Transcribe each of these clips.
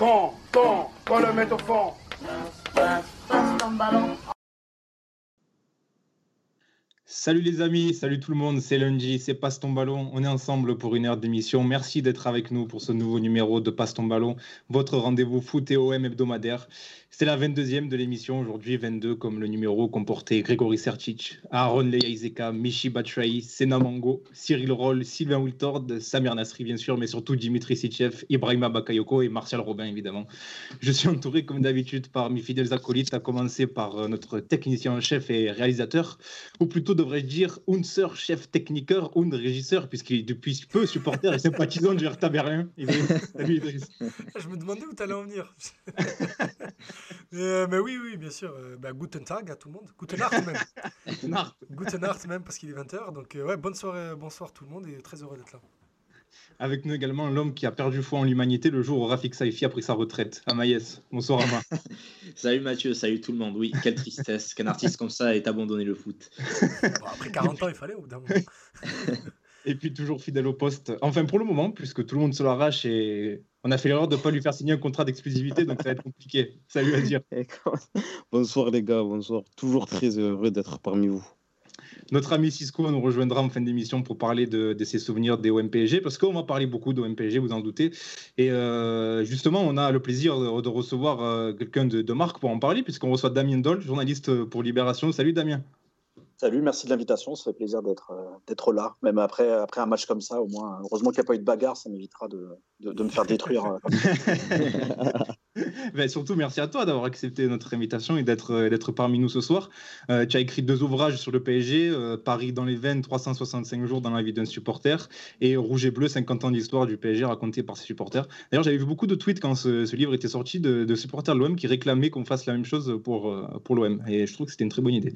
Quand le mettre au fond. Salut les amis, salut tout le monde, c'est lundi, c'est Passe ton ballon. On est ensemble pour une heure d'émission. Merci d'être avec nous pour ce nouveau numéro de Passe ton ballon, votre rendez-vous foot et OM hebdomadaire. C'est la 22e de l'émission aujourd'hui, 22 comme le numéro comportait Grégory Sertic, Aaron Leia Michi Batshuayi, Sena Mango, Cyril Roll, Sylvain Wiltord, Samir Nasri bien sûr, mais surtout Dimitri Sitchev, Ibrahima Bakayoko et Martial Robin évidemment. Je suis entouré comme d'habitude par mes fidèles acolytes, à commencer par euh, notre technicien en chef et réalisateur, ou plutôt devrais-je dire Unser, chef techniqueur, un régisseur, puisqu'il est depuis peu supporter et sympathisant du Hertha Berlin. Salut Idriss. Je me demandais où tu allais en venir. Euh, mais oui, oui, bien sûr. Euh, bah, guten Tag à tout le monde. Guten Nacht même. guten Nacht même parce qu'il est 20h. Donc, euh, ouais, bonne soirée, bonsoir tout le monde et très heureux d'être là. Avec nous également l'homme qui a perdu foi en l'humanité le jour où Rafik Saifi a pris sa retraite. Amaïs, bonsoir Ama. salut Mathieu, salut tout le monde. Oui, quelle tristesse qu'un artiste comme ça ait abandonné le foot. après 40 ans, il fallait au bout d'un moment. et puis toujours fidèle au poste. Enfin, pour le moment, puisque tout le monde se l'arrache et on a fait l'erreur de ne pas lui faire signer un contrat d'exclusivité, donc ça va être compliqué. Salut à dire. bonsoir les gars, bonsoir. Toujours très heureux d'être parmi vous. Notre ami Cisco nous rejoindra en fin d'émission pour parler de, ses souvenirs des OMPG, parce qu'on va parler beaucoup d'OMPG, vous en doutez. Et euh, justement, on a le plaisir de, recevoir euh, quelqu'un de, de, marque pour en parler, puisqu'on reçoit Damien Doll, journaliste pour Libération. Salut Damien. Salut, merci de l'invitation. Ça fait plaisir d'être euh, d'être là. Même après, après un match comme ça, au moins, heureusement qu'il n'y a pas eu de bagarre, ça m'évitera de, de, me faire détruire. Euh, ben, surtout, merci à toi d'avoir accepté notre invitation et d'être euh, parmi nous ce soir. tu as écrit deux ouvrages sur le PSG Paris dans les veines, 365 jours dans la vie d'un supporter, et Rouge et Bleu, 50 ans d'histoire du PSG raconté par ses supporters. D'ailleurs, j'avais vu beaucoup de tweets quand ce, livre était sorti de, supporters de l'OM qui réclamaient qu'on fasse la même chose pour, pour l'OM. Et je trouve que c'était une très bonne idée.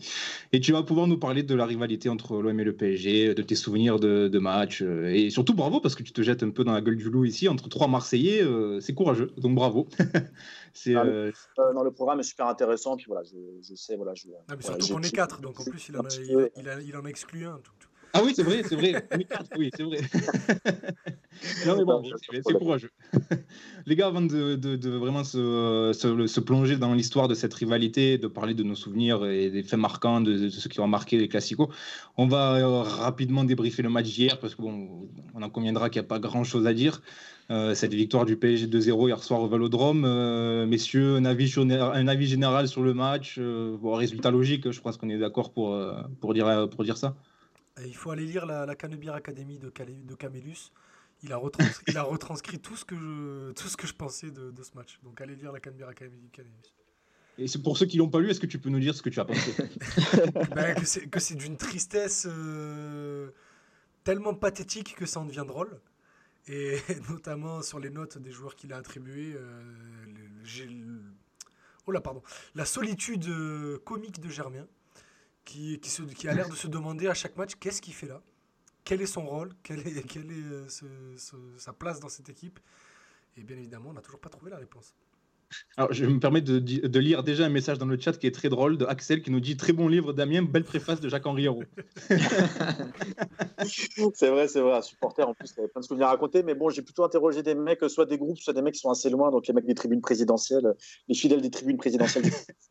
Et tu vas pouvoir nous parler de la rivalité entre l'OM et le PSG, de tes souvenirs de, de match. Euh, et surtout, bravo, parce que tu te jettes un peu dans la gueule du loup ici, entre trois Marseillais, euh, c'est courageux. Donc bravo. c'est, ah, euh, le programme est super intéressant. Puis voilà, je, sais, voilà, je, ah, surtout qu'on est quatre, donc en plus, il en a, il, il, en a exclu un. Tout, tout. Ah oui, c'est vrai, c'est vrai. oui, c'est vrai. non, mais bon, c'est courageux. Les gars, avant de, de, vraiment se, se, plonger dans l'histoire de cette rivalité, de parler de nos souvenirs et des faits marquants, de, ce qui ont marqué les classicos, on va euh, rapidement débriefer le match d'hier parce qu'on on en conviendra qu'il n'y a pas grand chose à dire. Euh, cette victoire du PSG 2-0 hier soir au Vélodrome. Euh, messieurs, un avis, un avis, général sur le match, bon, résultat logique, je pense qu'on est d'accord pour, pour, dire, pour dire ça il faut aller lire la, la Canebière Academy de, de Camélus. Il a, retranscrit, il a retranscrit tout ce que je, tout ce que je pensais de, de ce match. Donc allez lire la Canebière Academy de Camélus. Et c'est pour ceux qui l'ont pas lu, est-ce que tu peux nous dire ce que tu as pensé? Ben, Que c'est d'une tristesse euh, tellement pathétique que ça en devient drôle. Et notamment sur les notes des joueurs qu'il a attribuées. Euh, oh là, pardon. La solitude euh, comique de Germain qui, qui, a l'air de se demander à chaque match qu'est-ce qu'il fait là, quel est son rôle, quelle est, est euh, sa place dans cette équipe? Et bien évidemment, on n'a toujours pas trouvé la réponse. Alors, je me permets de, de, lire déjà un message dans le chat qui est très drôle de Axel qui nous dit très bon livre Damien, belle préface de Jacques-Henri Hérault. c'est vrai, c'est vrai. Un supporter, en plus, il avait plein de souvenirs à raconter. Mais bon, j'ai plutôt interrogé des mecs, soit des groupes, soit des mecs qui sont assez loin, donc les mecs des tribunes présidentielles, les fidèles des tribunes présidentielles.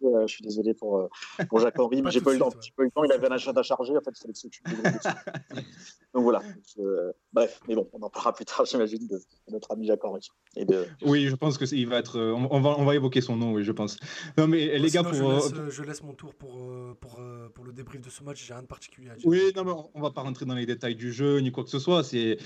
Euh, je suis désolé pour, euh, pour Jacques-Henri, mais j'ai pas, eu le temps. Pas eu le temps. Il avait un agenda chargé. En fait, il fallait que Donc voilà. Euh, bref, mais bon, on en parlera plus tard, j'imagine, de, notre ami Jacques-Henri. De... Oui, je pense qu'il va être. On, va, on va évoquer son nom, oui, je pense. Non, mais les gars, pour... je, laisse, je, laisse, mon tour pour, pour, pour le débrief de ce match. J'ai rien de particulier à dire. Oui, non, mais on va pas rentrer dans les détails du jeu ni quoi que ce soit. C'est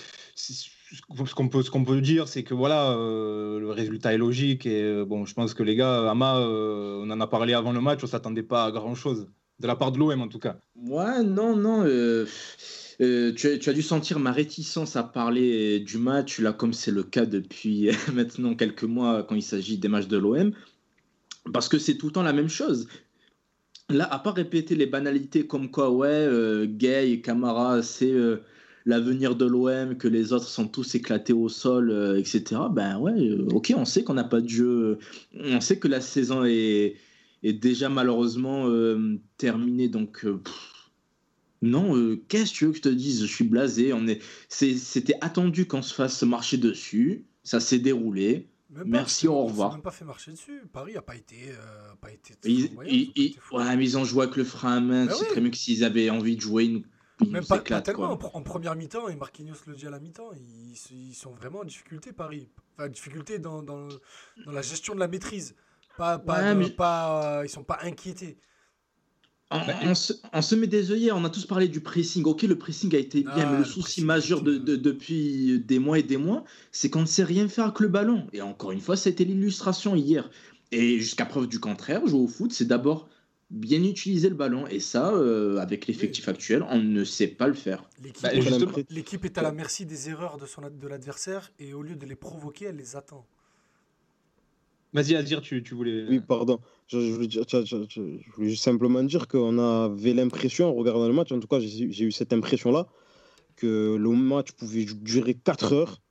ce qu'on peut, ce qu'on peut dire, c'est que voilà, euh, le résultat est logique et euh, bon, je pense que les gars, Ama, euh, on en a parlé avant le match, on s'attendait pas à grand chose de la part de l'OM en tout cas. Ouais, non, non. Tu as, tu, as, dû sentir ma réticence à parler du match, là, comme c'est le cas depuis maintenant quelques mois quand il s'agit des matchs de l'OM, parce que c'est tout le temps la même chose. Là, à part répéter les banalités comme quoi, ouais, Gay et Camara, c'est l'avenir de l'OM, que les autres sont tous éclatés au sol, euh, etc. Ben ouais, euh, ok, on sait qu'on n'a pas de jeu, on sait que la saison est, déjà malheureusement euh, terminée, donc non, qu'est-ce que tu veux que je te dise? Je suis blasé, on est, c'était attendu qu'on se fasse marcher dessus, ça s'est déroulé. Merci, au revoir. même pas fait marcher dessus. Paris n'a pas été. euh, pas été Ils, flamboyant, ils- ça, ils- c'était fou. ouais, mais ils ont joué avec le frein à main. Bah c'est oui. très mieux que s'ils avaient envie de jouer, ils nous, ils Même nous pas, pas tellement. quoi. En, en première mi-temps, et Marquinhos le dit à la mi-temps, ils sont vraiment en difficulté, Paris. Enfin, difficulté dans, dans, dans la gestion de la maîtrise. Pas, pas, Ouais, de- mais- pas, euh, ils sont pas inquiétés. On, Bah, on se, on se met des œillères, on a tous parlé du pressing. Ok, le pressing a été bien, Ah, mais le le souci majeur de, c'est- de- depuis des mois et des mois, c'est qu'on ne sait rien faire avec le ballon. Et encore une fois, c'était l'illustration hier. Et jusqu'à preuve du contraire, jouer au foot, c'est d'abord bien utiliser le ballon. Et ça, euh, avec l'effectif actuel, on ne sait pas le faire. L'équipe Bah, est à la merci des erreurs de, son, ad- de l'adversaire et au lieu de les provoquer, elle les attend. Vas-y, Azir, tu, tu voulais. Oui, pardon. Je, voulais, juste simplement dire qu'on avait l'impression, en regardant le match, en tout cas, j'ai eu cette impression-là, que le match pouvait durer 4 heures,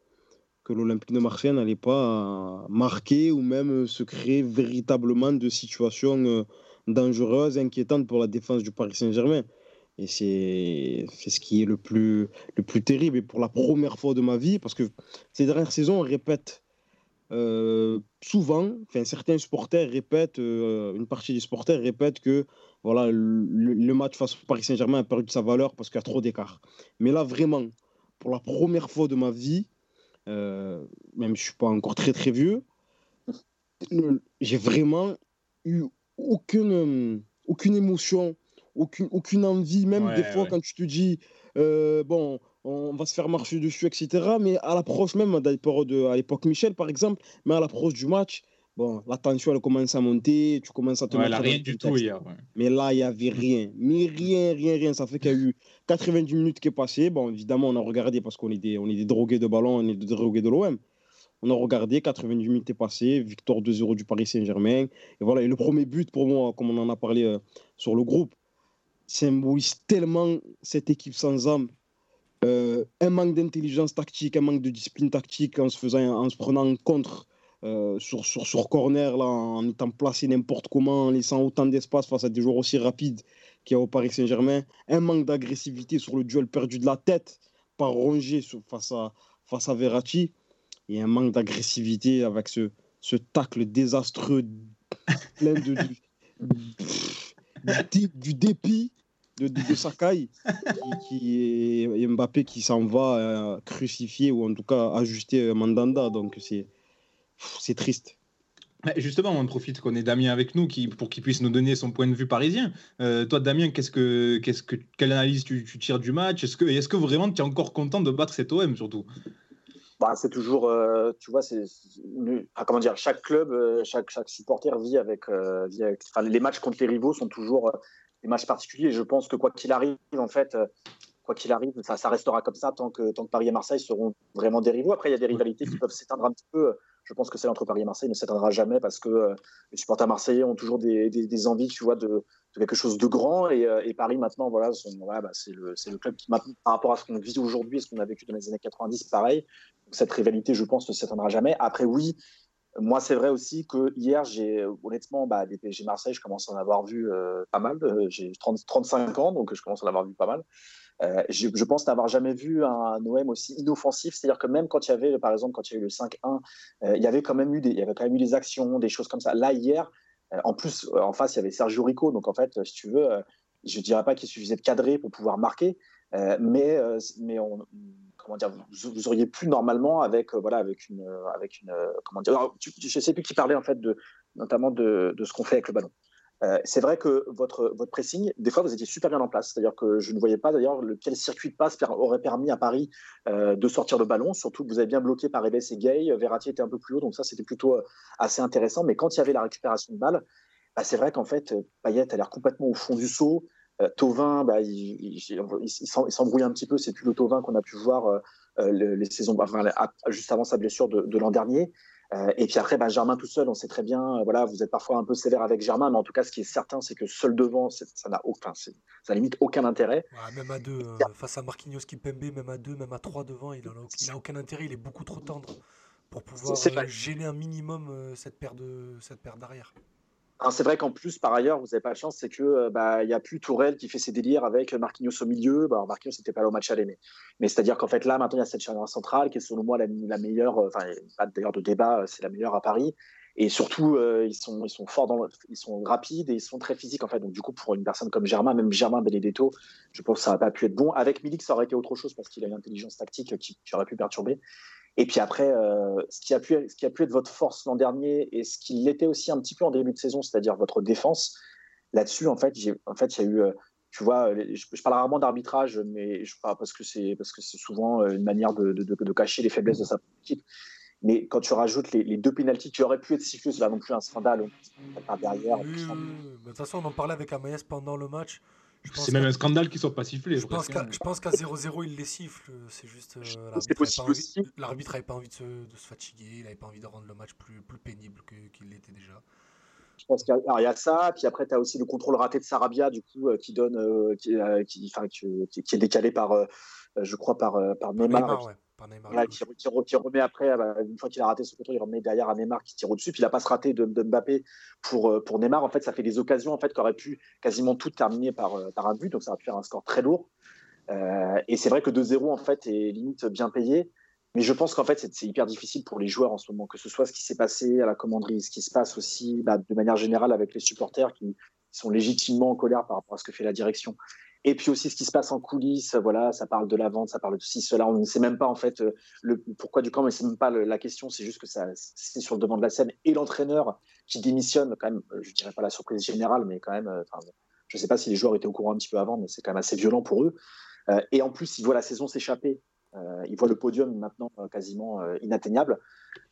que l'Olympique de Marseille n'allait pas marquer ou même se créer véritablement de situations euh, dangereuses, inquiétantes pour la défense du Paris Saint-Germain. Et c'est ce qui est le plus, le plus terrible. Et pour la première fois de ma vie, parce que ces dernières saisons, on répète euh, souvent, enfin, certains supporters répètent, euh, une partie des supporters répètent que voilà, le, le match face au Paris Saint-Germain a perdu de sa valeur parce qu'il y a trop d'écart. Mais là, vraiment, pour la première fois de ma vie, euh, même si je suis pas encore très très vieux, j'ai vraiment eu aucune, aucune émotion, aucune, aucune envie, même Ouais, des fois ouais. quand tu te dis, bon, on va se faire marcher dessus, etc. Mais à l'approche même, à l'époque Michel, par exemple, mais à l'approche du match, bon, la tension, elle commence à monter, tu commences à te Ouais, mettre elle rien du tout hier. ouais. Mais là, il n'y avait rien. Mais rien, rien, rien. Ça fait qu'il y a eu 90 minutes qui est passé. Bon, évidemment, on a regardé parce qu'on est des, on est des drogués de ballon, on est des drogués de l'OM. On a regardé, 90 minutes est passé, victoire 2-0 du Paris Saint-Germain. Et voilà, et le premier but pour moi, comme on en a parlé euh, sur le groupe, symbolise tellement cette équipe sans âme. Euh, un manque d'intelligence tactique, un manque de discipline tactique en se, prenant en contre euh, sur, corner, là, en étant placé n'importe comment, en laissant autant d'espace face à des joueurs aussi rapides qu'il y a au Paris Saint-Germain. Un manque d'agressivité sur le duel perdu de la tête par Rongier face à, face à Verratti. Et un manque d'agressivité avec ce, ce tacle désastreux, plein de, du, du, du dépit de, de, de Sakai, qui, qui est et Mbappé qui s'en va euh, crucifier ou en tout cas ajuster euh, Mandanda. Donc c'est c'est triste. Justement, on en profite qu'on ait Damien avec nous qui, pour qu'il puisse nous donner son point de vue parisien. Euh, toi, Damien, qu'est-ce que, qu'est-ce que, quelle analyse tu, tu tires du match? Est-ce que, est-ce que vraiment tu es encore content de battre cet OM surtout? Bah, c'est toujours, euh, tu vois, c'est comment dire, chaque club, euh, chaque, chaque supporter vit avec, euh, vit avec- enfin, les matchs contre les rivaux sont toujours euh, des matchs particuliers. Je pense que quoi qu'il arrive, en fait, euh, quoi qu'il arrive, ça, restera comme ça tant que, tant que Paris et Marseille seront vraiment des rivaux. Après, il y a des rivalités qui peuvent s'éteindre un petit peu. Je pense que celle entre Paris et Marseille ne s'éteindra jamais parce que euh, les supporters marseillais ont toujours des, des, envies, tu vois, de, quelque chose de grand. Et, euh, Paris, maintenant, voilà, voilà, bah, c'est le, le club qui, par rapport à ce qu'on vit aujourd'hui et ce qu'on a vécu dans les années 90, pareil. Cette rivalité, je pense, ne s'éteindra jamais. Après, oui, moi, c'est vrai aussi que hier, j'ai honnêtement, bah, des PSG Marseille, je commence à en avoir vu euh, pas mal. Euh, J'ai 30 35 ans, donc je commence à en avoir vu pas mal. Euh, je, pense n'avoir jamais vu un OM aussi inoffensif. C'est-à-dire que même quand il y avait, par exemple, quand il y a eu le 5-1, euh, il y avait quand même eu des, il y avait quand même eu des actions, des choses comme ça. Là, hier, euh, en plus, euh, en face, il y avait Sergio Rico. Donc, en fait, euh, si tu veux, euh, je dirais pas qu'il suffisait de cadrer pour pouvoir marquer, euh, mais, euh, mais on, vous, auriez pu normalement avec, euh, voilà, avec une, euh, avec une, euh, comment dire, alors, tu- je sais plus qui parlait en fait de, notamment de, de ce qu'on fait avec le ballon. C'est vrai que votre, votre pressing, des fois, vous étiez super bien en place. C'est-à-dire que je ne voyais pas d'ailleurs le- quel circuit de passe aurait permis à Paris de sortir le ballon. Surtout que vous avez bien bloqué par Reves et Gay. Verratti était un peu plus haut, donc ça, c'était plutôt assez intéressant. Mais quand il y avait la récupération de balles, bah, c'est vrai qu'en fait, Payet a l'air complètement au fond du saut. Euh, Tovin, bah, il, il, il- il s'em- il s'embrouille un petit peu. C'est plus le Tovin qu'on a pu voir euh, euh, le- les saisons, enfin, juste avant sa blessure de, de l'an dernier. Euh, et puis après, bah, Germain tout seul, on sait très bien, voilà, vous êtes parfois un peu sévère avec Germain, mais en tout cas, ce qui est certain, c'est que seul devant, ça n'a aucun, ça limite aucun intérêt. Ouais, même à deux, face à Marquinhos Kipembe, même à deux, même à trois devant, il n'a aucun intérêt, il est beaucoup trop tendre pour pouvoir gêner un minimum cette paire de cette paire d'arrière. C'est vrai qu'en plus, par ailleurs, vous n'avez pas de chance, c'est que bah, il y a plus Tourelle qui fait ses délires avec Marquinhos au milieu. Bah, Marquinhos n'était pas là au match aller, mais, mais c'est-à-dire qu'en fait là, maintenant, il y a cette charnière centrale qui est selon moi la, la meilleure. Enfin, pas d'ailleurs de débat, c'est la meilleure à Paris. Et surtout, ils, sont, ils sont forts, dans ils sont rapides et ils sont très physiques en fait. Donc du coup, pour une personne comme Germain, même Germain Benedetto, je pense que ça n'a pas pu être bon. Avec Milik, ça aurait été autre chose parce qu'il a une intelligence tactique qui, qui aurait pu perturber. Et puis après, euh, ce, qui a pu, ce qui a pu être votre force l'an dernier et ce qui l'était aussi un petit peu en début de saison, c'est-à-dire votre défense, là-dessus, en fait, en fait, il y a eu, euh, tu vois, je, parle rarement d'arbitrage, mais je parle parce que c'est parce que c'est souvent euh, une manière de, cacher les faiblesses de sa équipe. Mais quand tu rajoutes les, deux pénalties qui auraient pu être sifflés, c'est là non plus un scandale. Derrière. De toute façon, on en parlait avec Amaïs pendant le match. C'est même un scandale qu'ils ne soient pas sifflés. Je pense qu'à 0-0, il les siffle. C'est juste. Euh, L'arbitre n'avait pas envie de se, de se, fatiguer, il n'avait pas envie de rendre le match plus, plus pénible qu'il l'était déjà. Je pense qu'il y, y, a ça, puis après, tu as aussi le contrôle raté de Sarabia, du coup, euh, qui donne, euh, qui, euh, qui, qui, qui, est décalé par, euh, je crois, par, par Neymar. Neymar ouais. Qui, remet après, bah, une fois qu'il a raté son contrôle, il remet derrière à Neymar qui tire au-dessus. Puis la passe ratée de, de, Mbappé pour, euh, pour Neymar, en fait, ça fait des occasions en fait, qui pu quasiment toutes terminer par, euh, par un but. Donc ça va faire un score très lourd. Euh, et c'est vrai que 2-0 en fait est limite bien payé. Mais je pense qu'en fait, c'est hyper difficile pour les joueurs en ce moment, que ce soit ce qui s'est passé à la commanderie, ce qui se passe aussi bah, de manière générale avec les supporters qui sont légitimement en colère par rapport à ce que fait la direction. Et puis aussi ce qui se passe en coulisses, voilà, ça parle de la vente, ça parle de ceci, cela. On ne sait même pas en fait le pourquoi du camp, mais c'est même pas la question. C'est juste que c'est sur le devant de la scène et l'entraîneur qui démissionne quand même. Je dirais pas la surprise générale, mais quand même. Enfin, je ne sais pas si les joueurs étaient au courant un petit peu avant, mais c'est quand même assez violent pour eux. Euh, et en plus, ils voient la saison s'échapper. Euh, ils voient le podium maintenant euh, quasiment inatteignable,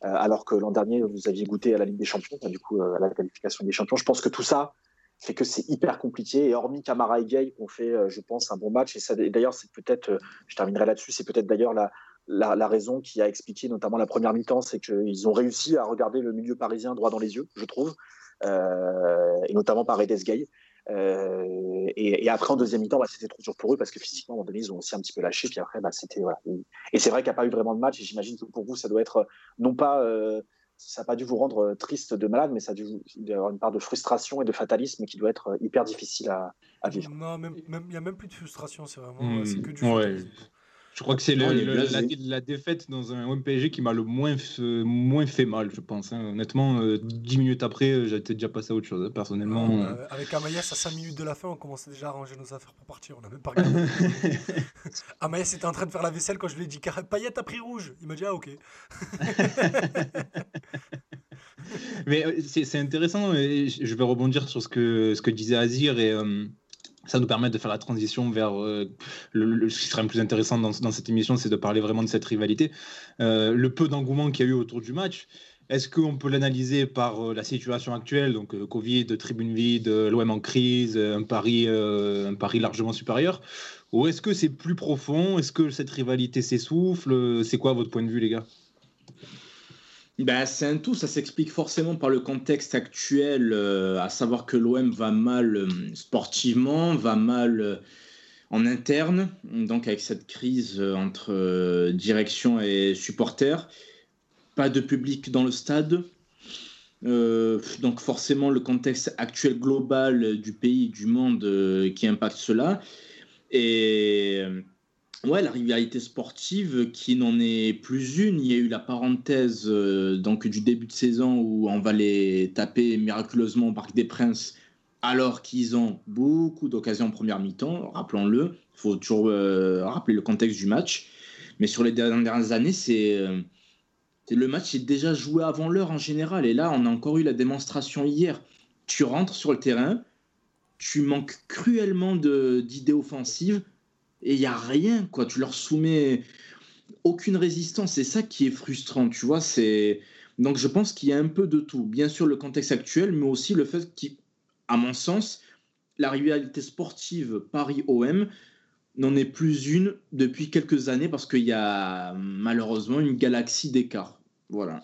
alors que l'an dernier vous aviez goûté à la Ligue des Champions, du coup à la qualification des champions. Je pense que tout ça fait que c'est hyper compliqué. Et hormis Camara et Gay, ont fait, euh, je pense, un bon match. Et ça, d'ailleurs, c'est peut-être, euh, je terminerai là-dessus, c'est peut-être d'ailleurs la, la, raison qui a expliqué notamment la première mi-temps, c'est qu'ils ont réussi à regarder le milieu parisien droit dans les yeux, je trouve, euh, et notamment par Edes Gay. Et, après, en deuxième mi-temps, bah, c'était trop dur pour eux parce que physiquement, à un moment donné, ils ont aussi un petit peu lâché. Puis après, bah, c'était voilà. Et c'est vrai qu'il n'y a pas eu vraiment de match. Et j'imagine que pour vous, ça doit être non pas ça n'a pas dû vous rendre euh, triste de malade, mais ça a dû avoir une part de frustration et de fatalisme qui doit être euh, hyper difficile à, à vivre. Non, il n'y a même plus de frustration, c'est vraiment mmh, c'est que du ouais. Je crois que c'est la, la, défaite dans un MPG qui m'a le moins, moins fait mal, je pense. Hein. Honnêtement, euh, 10 minutes après, j'étais déjà passé à autre chose, hein, personnellement. Non, euh... Avec Amaïs, à 5 minutes de la fin, on commençait déjà à ranger nos affaires pour partir. On n'a même pas regardé. Amaïs était en train de faire la vaisselle quand je lui ai dit Payet a pris rouge. Il m'a dit Ah, ok. Mais c'est intéressant, je vais rebondir sur ce que, ce que disait Azir et. Ça nous permet de faire la transition vers euh, ce qui serait le plus intéressant dans, cette émission, c'est de parler vraiment de cette rivalité. Euh, le peu d'engouement qu'il y a eu autour du match, est-ce qu'on peut l'analyser par euh, la situation actuelle, donc Covid, tribune vide, l'OM en crise, un pari, un pari largement supérieur, ou est-ce que c'est plus profond? Est-ce que cette rivalité s'essouffle? C'est quoi votre point de vue, les gars? Ben, c'est un tout, ça s'explique forcément par le contexte actuel, euh, à savoir que l'OM va mal euh, sportivement, va mal euh, en interne, donc avec cette crise entre direction et supporters, pas de public dans le stade, donc forcément le contexte actuel global du pays, du monde qui impacte cela. Et Ouais, la rivalité sportive qui n'en est plus une. Il y a eu la parenthèse euh, donc du début de saison où on va les taper miraculeusement au Parc des Princes alors qu'ils ont beaucoup d'occasions en première mi-temps, rappelons-le. Il faut toujours euh, rappeler le contexte du match. Mais sur les dernières années, c'est euh, le match est déjà joué avant l'heure en général. Et là, on a encore eu la démonstration hier. Tu rentres sur le terrain, tu manques cruellement d'idées offensives et il n'y a rien, quoi. Tu leur soumets aucune résistance. C'est ça qui est frustrant, tu vois. C'est Donc je pense qu'il y a un peu de tout. Bien sûr, le contexte actuel, mais aussi le fait qu'à mon sens, la rivalité sportive Paris-OM n'en est plus une depuis quelques années parce qu'il y a malheureusement une galaxie d'écart. Voilà.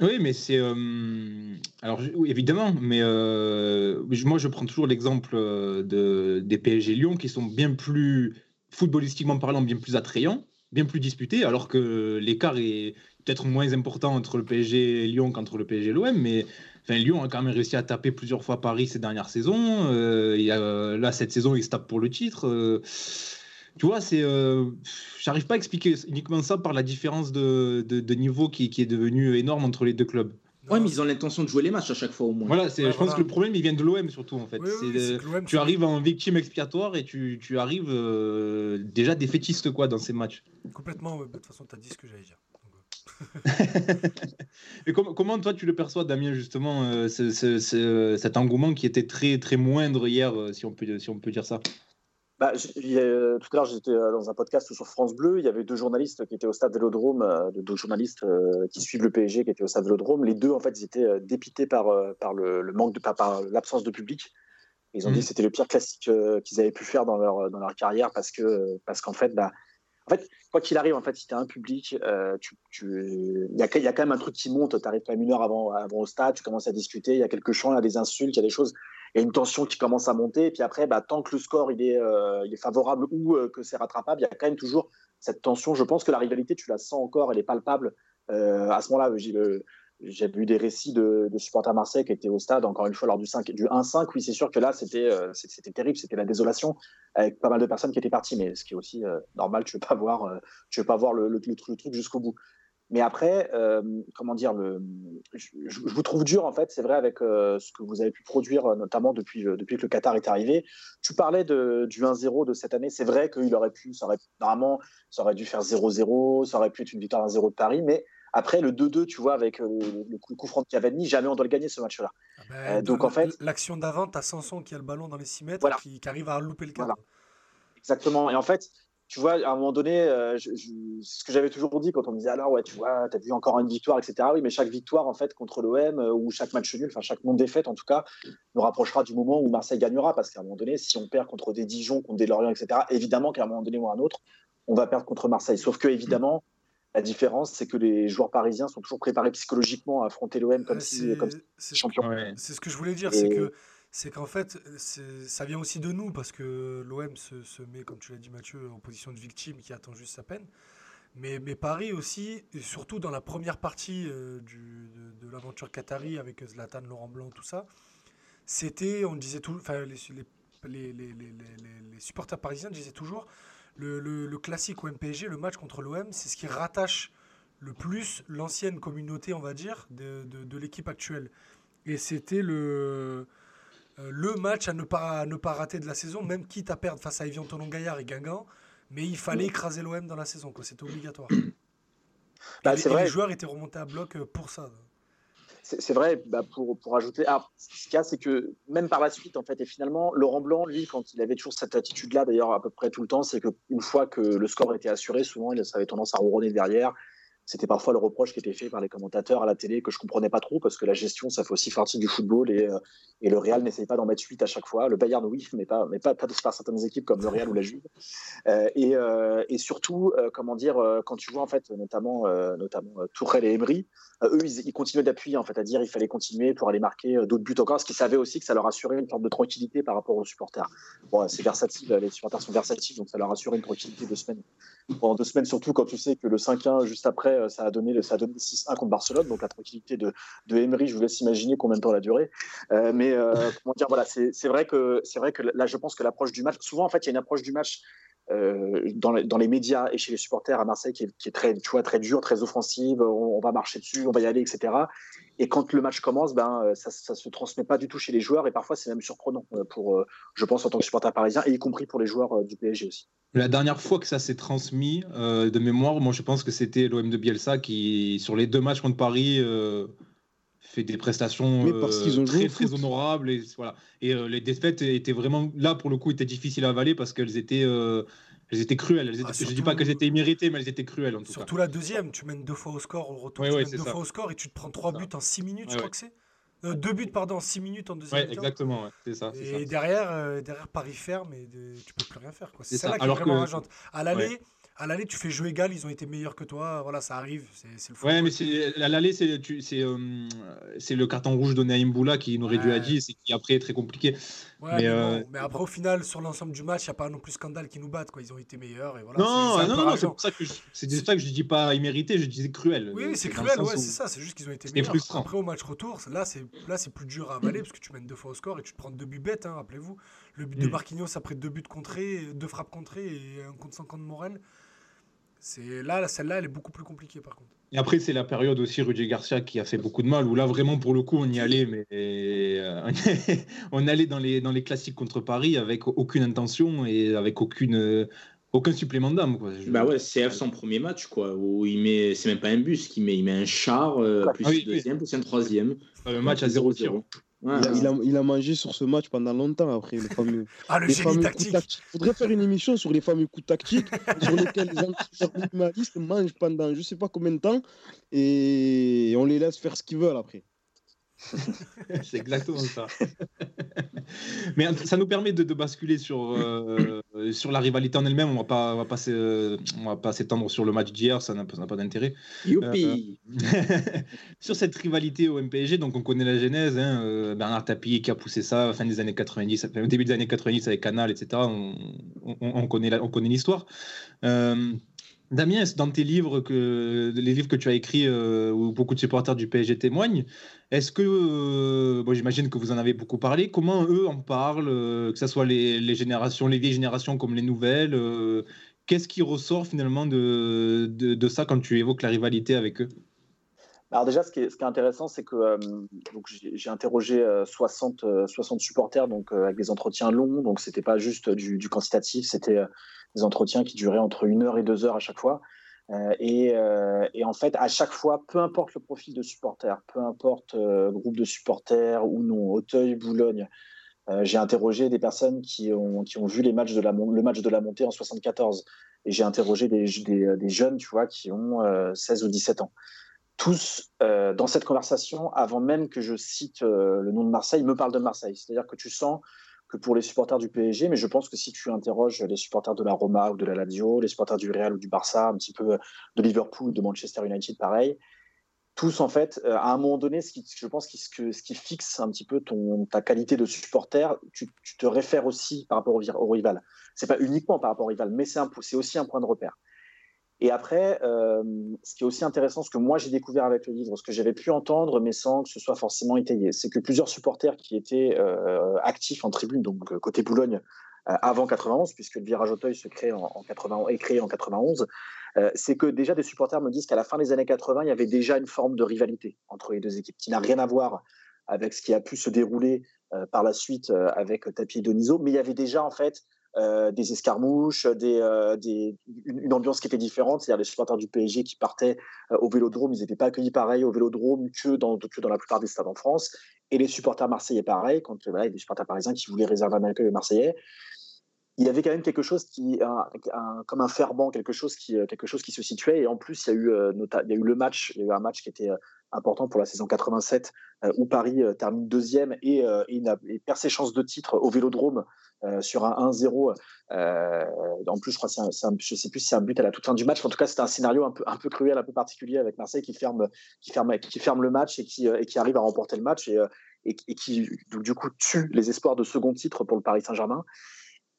Oui, mais c'est. Euh, alors, évidemment, mais euh, moi, je prends toujours l'exemple euh, de, des PSG Lyon qui sont bien plus footballistiquement parlant, bien plus attrayant bien plus disputé, alors que l'écart est peut-être moins important entre le PSG et Lyon qu'entre le PSG et l'OM, mais Lyon a quand même réussi à taper plusieurs fois Paris ces dernières saisons. Euh, là, cette saison, il se tape pour le titre. Euh, tu vois, c'est, euh, j'arrive pas à expliquer uniquement ça par la différence de, niveau qui, est devenue énorme entre les deux clubs. Oui, mais ils ont l'intention de jouer les matchs à chaque fois au moins. Voilà, c'est, je pense que le problème, il vient de l'OM surtout en fait. tu arrives en victime expiatoire et tu, tu arrives euh, déjà défaitiste quoi dans ces matchs. Complètement, de toute façon, tu as dit ce que j'allais dire. Mais comment toi tu le perçois, Damien, justement, euh, cet engouement qui était très très moindre hier, si on peut, si on peut dire ça? Bah, tout à l'heure, j'étais euh, dans un podcast sur France Bleu. Il y avait deux journalistes qui étaient au stade Vélodrome, euh, deux journalistes euh, qui suivent le PSG qui étaient au stade Vélodrome. Les deux, en fait, ils étaient dépités par, par le, manque de, par, l'absence de public. Ils ont dit mmh. que c'était le pire classique qu'ils avaient pu faire dans leur, dans leur carrière parce que parce qu'en fait, bah, en fait, quoi qu'il arrive, en fait, si tu as un public, tu, tu... il, y a, il y a quand même un truc qui monte. Tu arrives quand même une heure avant, avant au stade, tu commences à discuter, il y a quelques chants, il y a des insultes, il y a des choses y a une tension qui commence à monter. Et puis après, bah, tant que le score il est, euh, favorable ou euh, que c'est rattrapable, il y a quand même toujours cette tension. Je pense que la rivalité, tu la sens encore, elle est palpable. Euh, à ce moment-là, j'ai vu des récits de, de, supporters Marseille qui étaient au stade, encore une fois, lors du, 5, du 1-5. Oui, c'est sûr que là, c'était terrible, c'était la désolation, avec pas mal de personnes qui étaient parties. Mais ce qui est aussi normal, tu ne veux pas voir, le truc jusqu'au bout. Mais après, euh, comment dire, le, je, vous trouve dur en fait, c'est vrai avec euh, ce que vous avez pu produire, euh, notamment depuis, depuis que le Qatar est arrivé. Tu parlais de, du 1-0 de cette année, c'est vrai qu'il aurait pu, ça aurait, normalement, ça aurait dû faire 0-0, ça aurait pu être une victoire 1-0 de Paris, mais après le 2-2, tu vois, avec le, coup, franc de Cavani, jamais on doit le gagner ce match-là. Ah ben, donc en fait, l'action d'avant, tu as Sanson qui a le ballon dans les 6 mètres, qui, arrive à louper le cadre. Exactement. Et en fait, tu vois, à un moment donné, euh, ce que j'avais toujours dit quand on me disait alors, ouais, tu vois, tu as vu encore une victoire, etc. Oui, mais chaque victoire, en fait, contre l'OM euh, ou chaque match nul, enfin, chaque non-défaite, en tout cas, nous rapprochera du moment où Marseille gagnera. Parce qu'à un moment donné, si on perd contre des Dijon, contre des Lorient, etc., évidemment qu'à un moment donné ou à un autre, on va perdre contre Marseille. Sauf que, évidemment, la différence, c'est que les joueurs parisiens sont toujours préparés psychologiquement à affronter l'OM comme si, comme champion. C'est ce que je voulais dire, c'est que c'est qu'en fait, ça vient aussi de nous, parce que l'OM se, met, comme tu l'as dit Mathieu, en position de victime qui attend juste sa peine. Mais, Paris aussi, et surtout dans la première partie euh, de, l'aventure Qatari avec Zlatan, Laurent Blanc, tout ça, c'était, on disait tout, enfin, les, supporters parisiens disaient toujours, le, classique au MPG, le match contre l'OM, c'est ce qui rattache le plus l'ancienne communauté, on va dire, de l'équipe actuelle. Et c'était le euh, le match à ne pas, ne pas rater de la saison, même quitte à perdre face à Evian Tonon Gaillard et Guingamp. Mais il fallait écraser l'OM dans la saison, c'était obligatoire. Bah, les joueurs étaient remontés à bloc euh, pour ça. C'est vrai, bah, pour, pour ajouter. Ah, ce qu'il y a, c'est que même par la suite, en fait, et finalement, Laurent Blanc, lui, quand il avait toujours cette attitude-là, d'ailleurs, à peu près tout le temps, c'est qu'une fois que le score était assuré, souvent, il avait tendance à rouronner derrière c'était parfois le reproche qui était fait par les commentateurs à la télé que je comprenais pas trop parce que la gestion ça fait aussi partie du football et, euh, et le Real n'essaye pas d'en mettre 8 à chaque fois. Le Bayern oui mais pas mais pas, pas par certaines équipes comme le Real ou la Juve. Euh, et, euh, et, surtout comment dire quand tu vois en fait notamment notamment Tourelle et Emery eux ils, continuaient d'appuyer en fait à dire il fallait continuer pour aller marquer d'autres buts encore ce qu'ils savaient aussi que ça leur assurait une forme de tranquillité par rapport aux supporters. Bon c'est versatile les supporters sont versatiles donc ça leur assurait une tranquillité de semaines pendant deux semaines surtout quand tu sais que le 5-1 juste après euh, ça a donné, ça a donné 6-1 contre Barcelone. Donc la tranquillité de, de Emery, je vous laisse imaginer combien de temps elle a duré. Euh, mais euh, comment dire, voilà, c'est vrai que c'est vrai que là, je pense que l'approche du match, souvent en fait, il y a une approche du match dans, les, dans, les, médias et chez les supporters à Marseille qui est, très, tu vois, très dure, très offensive. On, va marcher dessus, on va y aller, etc. Et quand le match commence, ben, ça, ça se transmet pas du tout chez les joueurs et parfois c'est même surprenant pour, je pense, en tant que supporter parisien et y compris pour les joueurs du PSG aussi. La dernière fois que ça s'est transmis euh, de mémoire, moi je pense que c'était l'OM de Bielsa qui, sur les deux matchs contre Paris, euh, fait des prestations euh, très, très honorables. Et, voilà. et les défaites étaient vraiment, là pour le coup, étaient difficiles à avaler parce qu'elles étaient, elles étaient cruelles. Ah, je ne dis pas qu'elles étaient imméritées, mais elles étaient cruelles en tout surtout la deuxième, tu mènes deux fois au score, au retour, tu mènes deux fois au score et tu te prends trois buts en six minutes, je crois que c'est. Euh, deux buts, pardon, six minutes en deuxième ouais, exactement, c'est ça. Et Derrière, euh, derrière, Paris ferme et tu peux plus rien faire. C'est ça là qui est vraiment rageante. À l'aller, À l'aller, tu fais jeu égal, ils ont été meilleurs que toi. Voilà, ça arrive. C'est le Ouais, mais à l'aller, c'est euh, c'est le carton rouge donné à Imboula qui nous réduit à 10 et qui après est très compliqué. Mais, euh, mais, après, au final, sur l'ensemble du match, il n'y a pas non plus scandale qui nous battent. Quoi. Ils ont été meilleurs. Et voilà, non, non, non, c'est pour ça que je, c'est ça que je dis pas immérité, je disais cruel. Oui, c'est cruel, ouais, c'est ça. C'est juste qu'ils ont été meilleurs. Frustrant. Après, au match retour, là, c'est plus dur à avaler parce que tu mènes deux fois au score et tu te prends deux buts bêtes, hein, rappelez-vous. Le but de mm. Marquinhos après deux buts contrés, deux frappes contrées et un contre 50 de Morel. C'est là, celle-là, elle est beaucoup plus compliquée par contre. Et après, c'est la période aussi Rudy Garcia qui a fait beaucoup de mal. Où là, vraiment, pour le coup, on y allait, mais euh, on allait dans les dans les classiques contre Paris avec aucune intention et avec aucune aucun supplément d'âme. Quoi. Bah ouais, CF son premier match, quoi, où il met, c'est même pas un bus qu'il met, il met un char, euh, plus ah un deuxième, plus un troisième. Le match à 0-0 il, a, mangé sur ce match pendant longtemps après. Le fameux, ah, le génie tactique. Il faudrait faire une émission sur les fameux coups tactiques sur lesquels les entraîneurs mangent pendant je sais pas combien de temps et on les laisse faire ce qu'ils veulent après. c'est exactement ça. Mais ça nous permet de, basculer sur, euh, sur la rivalité en elle-même. On va pas, va pas, on va pas s'étendre sur le match d'hier, ça n'a pas d'intérêt. Youpi euh, Sur cette rivalité au MPG, donc on connaît la genèse. Hein, euh, Bernard Tapie qui a poussé ça fin des années 90, au début des années 90 avec Canal, etc. On, on, connaît l'histoire. Damien, dans tes livres, que, les livres que tu as écrits euh, où beaucoup de supporters du PSG témoignent, est-ce que, euh, bon, j'imagine que vous en avez beaucoup parlé, comment eux en parlent, euh, que ce soit les, générations, les vieilles générations comme les nouvelles Qu'est-ce qui ressort finalement de, de, ça quand tu évoques la rivalité avec eux? Alors déjà, ce qui est, intéressant, c'est que j'ai interrogé 60, 60 supporters donc, avec des entretiens longs, donc c'était pas juste du, quantitatif, c'était des entretiens qui duraient entre une heure et deux heures à chaque fois. Euh, euh, et, en fait, à chaque fois, peu importe le profil de supporter, peu importe euh, groupe de supporters ou non, Auteuil, Boulogne, j'ai interrogé des personnes qui ont, vu les matchs de la, le match de la montée en 74. Et j'ai interrogé des, des, des, jeunes, tu vois, qui ont 16 ou 17 ans. Tous, dans cette conversation, avant même que je cite le nom de Marseille, me parlent de Marseille. C'est-à-dire que tu sens pour les supporters du PSG, mais je pense que si tu interroges les supporters de la Roma ou de la Lazio, les supporters du Real ou du Barça, un petit peu de Liverpool, de Manchester United, pareil, tous en fait, euh, à un moment donné, ce qui, je pense que ce qui fixe un petit peu ta qualité de supporter, tu, te réfères aussi par rapport au, au rival. C'est pas uniquement par rapport au rival, mais c'est aussi un point de repère. Et après, euh, ce qui est aussi intéressant, ce que moi j'ai découvert avec le livre, ce que j'avais pu entendre, mais sans que ce soit forcément étayé, c'est que plusieurs supporters qui étaient euh, actifs en tribune, donc euh, côté Boulogne, avant 91, puisque le virage Auteuil se crée en, 80, est créé en 91, c'est que déjà des supporters me disent qu'à la fin des années 80, il y avait déjà une forme de rivalité entre les deux équipes, qui n'a rien à voir avec ce qui a pu se dérouler par la suite avec Tapi et Donizo, mais il y avait déjà en fait euh, des escarmouches, euh, une, ambiance qui était différente. C'est-à-dire les supporters du PSG qui partaient euh, au Vélodrome, ils n'étaient pas accueillis pareil au Vélodrome que dans, que dans la plupart des stades en France. Et les supporters marseillais pareil, quand il y avait des supporters parisiens qui voulaient réserver un accueil aux Marseillais. Il y avait quand même quelque chose qui, comme un ferment, quelque chose qui, quelque chose qui se situait. Et en plus, il y a eu, il y a eu le match, il y a eu un match qui était important pour la saison 87 où Paris termine deuxième et, et, perd ses chances de titre au Vélodrome euh, sur un 1-0. Euh, en plus, je crois, c'est je sais plus si c'est un but à la toute fin du match. En tout cas, c'était un scénario un peu, un peu cruel, un peu particulier avec Marseille qui ferme, qui ferme, qui ferme le match et qui, euh, et qui arrive à remporter le match et, et, qui, du coup, tue les espoirs de second titre pour le Paris Saint-Germain.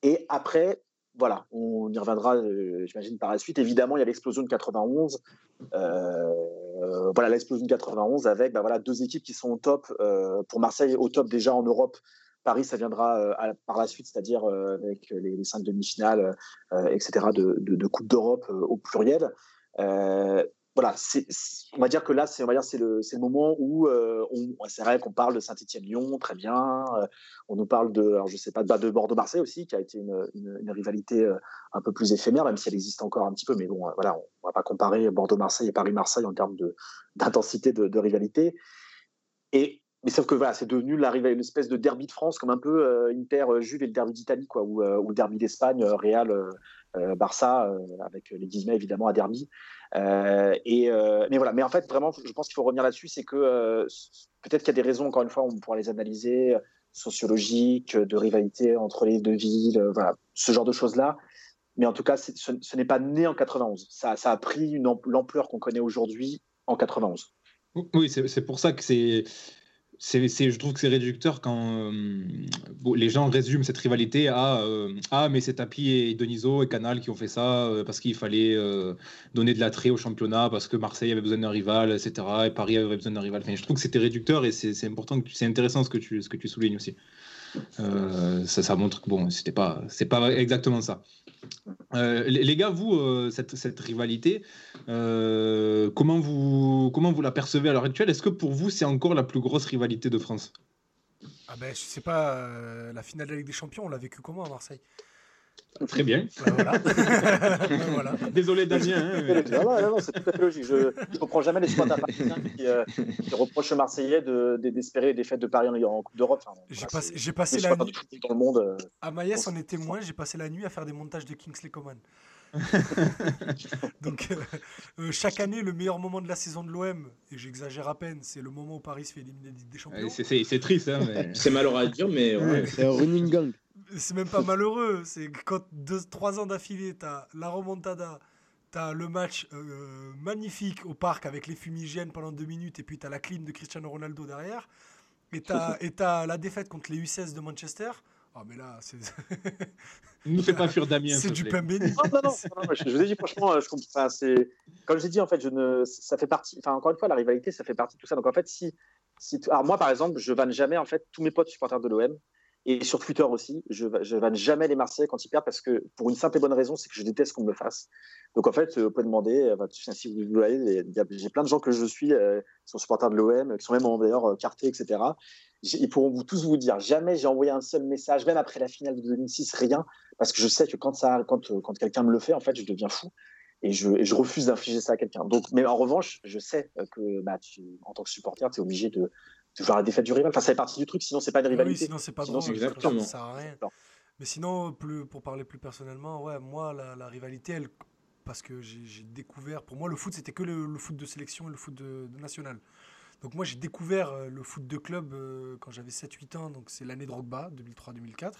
Et après, voilà, on y reviendra, j'imagine, par la suite. Évidemment, il y a l'explosion de 91. voilà, l'explosion de 91 avec bah, voilà, deux équipes qui sont au top. pour Marseille, au top déjà en Europe Paris, ça viendra euh, par la suite, c'est-à-dire euh, avec les, cinq demi-finales, euh, etc., de, de, Coupe d'Europe au pluriel. voilà, on va dire que là, c'est le, moment où c'est vrai qu'on parle de Saint-Étienne-Lyon, très bien. on nous parle de, alors je sais pas, de, Bordeaux-Marseille aussi, qui a été une, une, rivalité un peu plus éphémère, même si elle existe encore un petit peu. Mais bon, voilà, on, va pas comparer Bordeaux-Marseille et Paris-Marseille en termes d'intensité de, de, rivalité. Et mais sauf que voilà, c'est devenu l'arrivée une espèce de derby de France, comme un peu euh, Inter euh, Juve et le derby d'Italie, quoi, ou, euh, le derby d'Espagne, Real, Barça, avec les Guillemets évidemment à derby. et mais voilà, mais en fait vraiment, je pense qu'il faut revenir là-dessus, c'est que peut-être qu'il y a des raisons, encore une fois, on pourra les analyser, sociologiques, de rivalité entre les deux villes, voilà, ce genre de choses-là. Mais en tout cas, ce, n'est pas né en 91. Ça, ça a pris l'ampleur qu'on connaît aujourd'hui en 91. Oui, c'est pour ça que c'est c'est, je trouve que c'est réducteur quand euh, les gens résument cette rivalité à euh, Ah, mais c'est Tapi et Donizo et Canal qui ont fait ça euh, parce qu'il fallait donner de l'attrait au championnat, parce que Marseille avait besoin d'un rival, etc. Et Paris avait besoin d'un rival. Je trouve que c'était réducteur et c'est, important, c'est intéressant ce que tu, soulignes aussi. ça, ça montre que bon, c'était pas, pas exactement ça. Euh, les gars, vous, euh, cette, cette, rivalité, euh, comment, vous, comment vous la percevez à l'heure actuelle? Est-ce que pour vous, c'est encore la plus grosse rivalité de France? Ah ben, Je sais pas, la finale de la Ligue des Champions, on l'a vécu comment à Marseille? Très bien. voilà. Désolé Damien. Hein, non, non, c'est tout à fait logique. Je ne comprends jamais les supporters qui, euh, qui, reprochent aux Marseillais d'espérer de, des fêtes de Paris en, en Coupe d'Europe. Enfin, j'ai passé, j'ai passé la nuit dans le monde. Euh, à Maïs, on est témoin. J'ai passé la nuit à faire des montages de Kingsley Coman. Donc, euh, euh, chaque année, le meilleur moment de la saison de l'OM, et j'exagère à peine, c'est le moment où Paris se fait éliminer des Champions. C'est triste, hein, mais... c'est malheureux à dire, mais ouais. c'est un running gang c'est même pas malheureux. C'est quand deux, trois ans d'affilée, t'as la remontada, t'as le match euh, magnifique au parc avec les fumigènes pendant deux minutes, et puis t'as la clim de Cristiano Ronaldo derrière, et t'as, la défaite contre les U16 de Manchester. Ah, mais là, c'est. Ne fais pas fuir Damien. C'est du pain béni. Non, non, non, je, vous ai dit, franchement, je comprends. C'est... Comme j'ai dit, en fait, je ne... ça fait partie. Enfin, encore une fois, la rivalité, ça fait partie de tout ça. Donc, en fait, si. si... Alors, moi, par exemple, je vanne jamais, en fait, tous mes potes supporters de l'OM. Et sur Twitter aussi, je ne vanne jamais les Marseillais quand ils perdent parce que, pour une simple et bonne raison, c'est que je déteste qu'on me le fasse. Donc en fait, euh, vous pouvez demander, euh, si vous voulez, j'ai plein de gens que je suis euh, qui sont supporters de l'OM, qui sont même d'ailleurs cartés, etc. Ils pourront tous vous dire, jamais j'ai envoyé un seul message, même après la finale de 2006, rien, parce que je sais que quand, quand, quelqu'un me le fait, en fait, je deviens fou. Et je, refuse d'infliger ça à quelqu'un. Mais en revanche, je sais que bah, en tant que supporter, tu es obligé de, toujours la défaite du rival. Enfin, ça fait partie du truc, sinon c'est pas une rivalité. Oui, sinon c'est pas drôle, exactement. Ça sert à rien. Mais sinon, plus, pour parler plus personnellement, ouais, moi, la, rivalité, elle, parce que j'ai découvert, pour moi, le foot, c'était que le, foot de sélection et le foot de, national. Donc moi, j'ai découvert euh, le foot de club euh, quand j'avais 7-8 ans, donc c'est l'année Drogba, 2003-2004.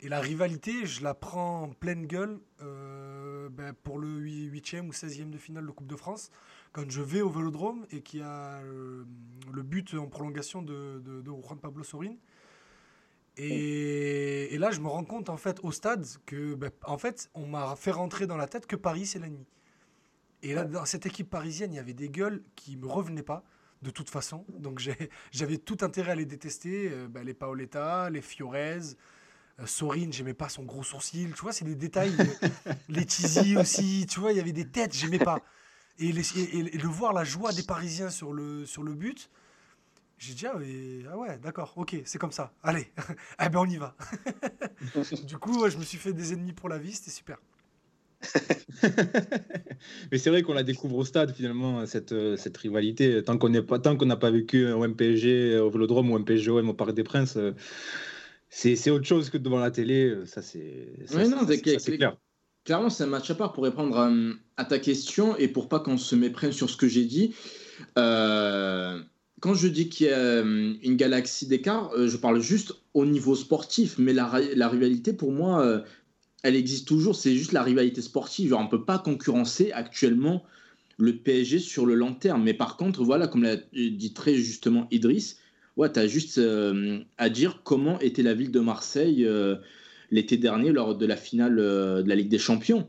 Et la rivalité, je la prends en pleine gueule euh, ben, pour le 8e ou 16e de finale de Coupe de France quand je vais au Vélodrome et qu'il y a euh, le but en prolongation de, de, Juan Pablo Sorin. Et, et, là, je me rends compte en fait au stade que, ben, en fait, on m'a fait rentrer dans la tête que Paris c'est l'ennemi. Et là, dans cette équipe parisienne, il y avait des gueules qui me revenaient pas de toute façon. Donc j'avais tout intérêt à les détester. Euh, ben, les Paoletta, les Fiorez, euh, Sorin, j'aimais pas son gros sourcil. Tu vois, c'est des détails. les Tizi aussi. Tu vois, il y avait des têtes, j'aimais pas. Et, et, de voir la joie des Parisiens sur le, sur le but, j'ai dit, ah, ah ouais, d'accord, ok, c'est comme ça. Allez, eh ben on y va. du coup, je me suis fait des ennemis pour la vie, c'était super. Mais c'est vrai qu'on la découvre au stade finalement cette, cette rivalité. Tant qu'on n'est pas tant qu'on n'a pas vécu un MPG au Vélodrome ou un MPG au Parc des Princes, c'est autre chose que devant la télé. Ça c'est c'est clair clairement, c'est un match à part pour répondre euh, à, ta question et pour pas qu'on se méprenne sur ce que j'ai dit. Euh, quand je dis qu'il y a euh, une galaxie d'écart, je parle juste au niveau sportif, mais la, rivalité, pour moi, elle existe toujours. C'est juste la rivalité sportive. On ne peut pas concurrencer actuellement le PSG sur le long terme. Mais par contre, voilà, comme l'a dit très justement Idriss, tu as juste à dire comment était la ville de Marseille l'été dernier lors de la finale euh, de la Ligue des Champions.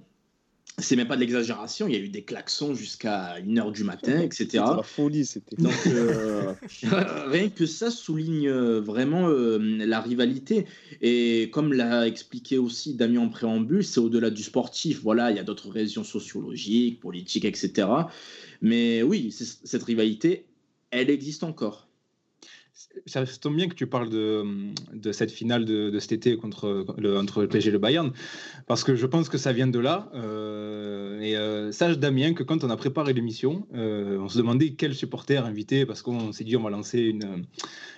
C'est même pas de l'exagération, il y a eu des klaxons jusqu'à 1h du matin, etc. C'était la folie, c'était. Donc, euh, rien que ça souligne euh, vraiment la rivalité. Et comme l'a expliqué aussi Damien en préambule, c'est au-delà du sportif. Voilà, il y a d'autres raisons sociologiques, politiques, etc. Mais oui, cette rivalité, elle existe encore ça tombe bien que tu parles de, de cette finale de, cet été contre le, entre le PSG et le Bayern, parce que je pense que ça vient de là. Euh, et euh, sache Damien que quand on a préparé l'émission, euh, on se demandait quel supporter inviter, parce qu'on s'est dit on va lancer une,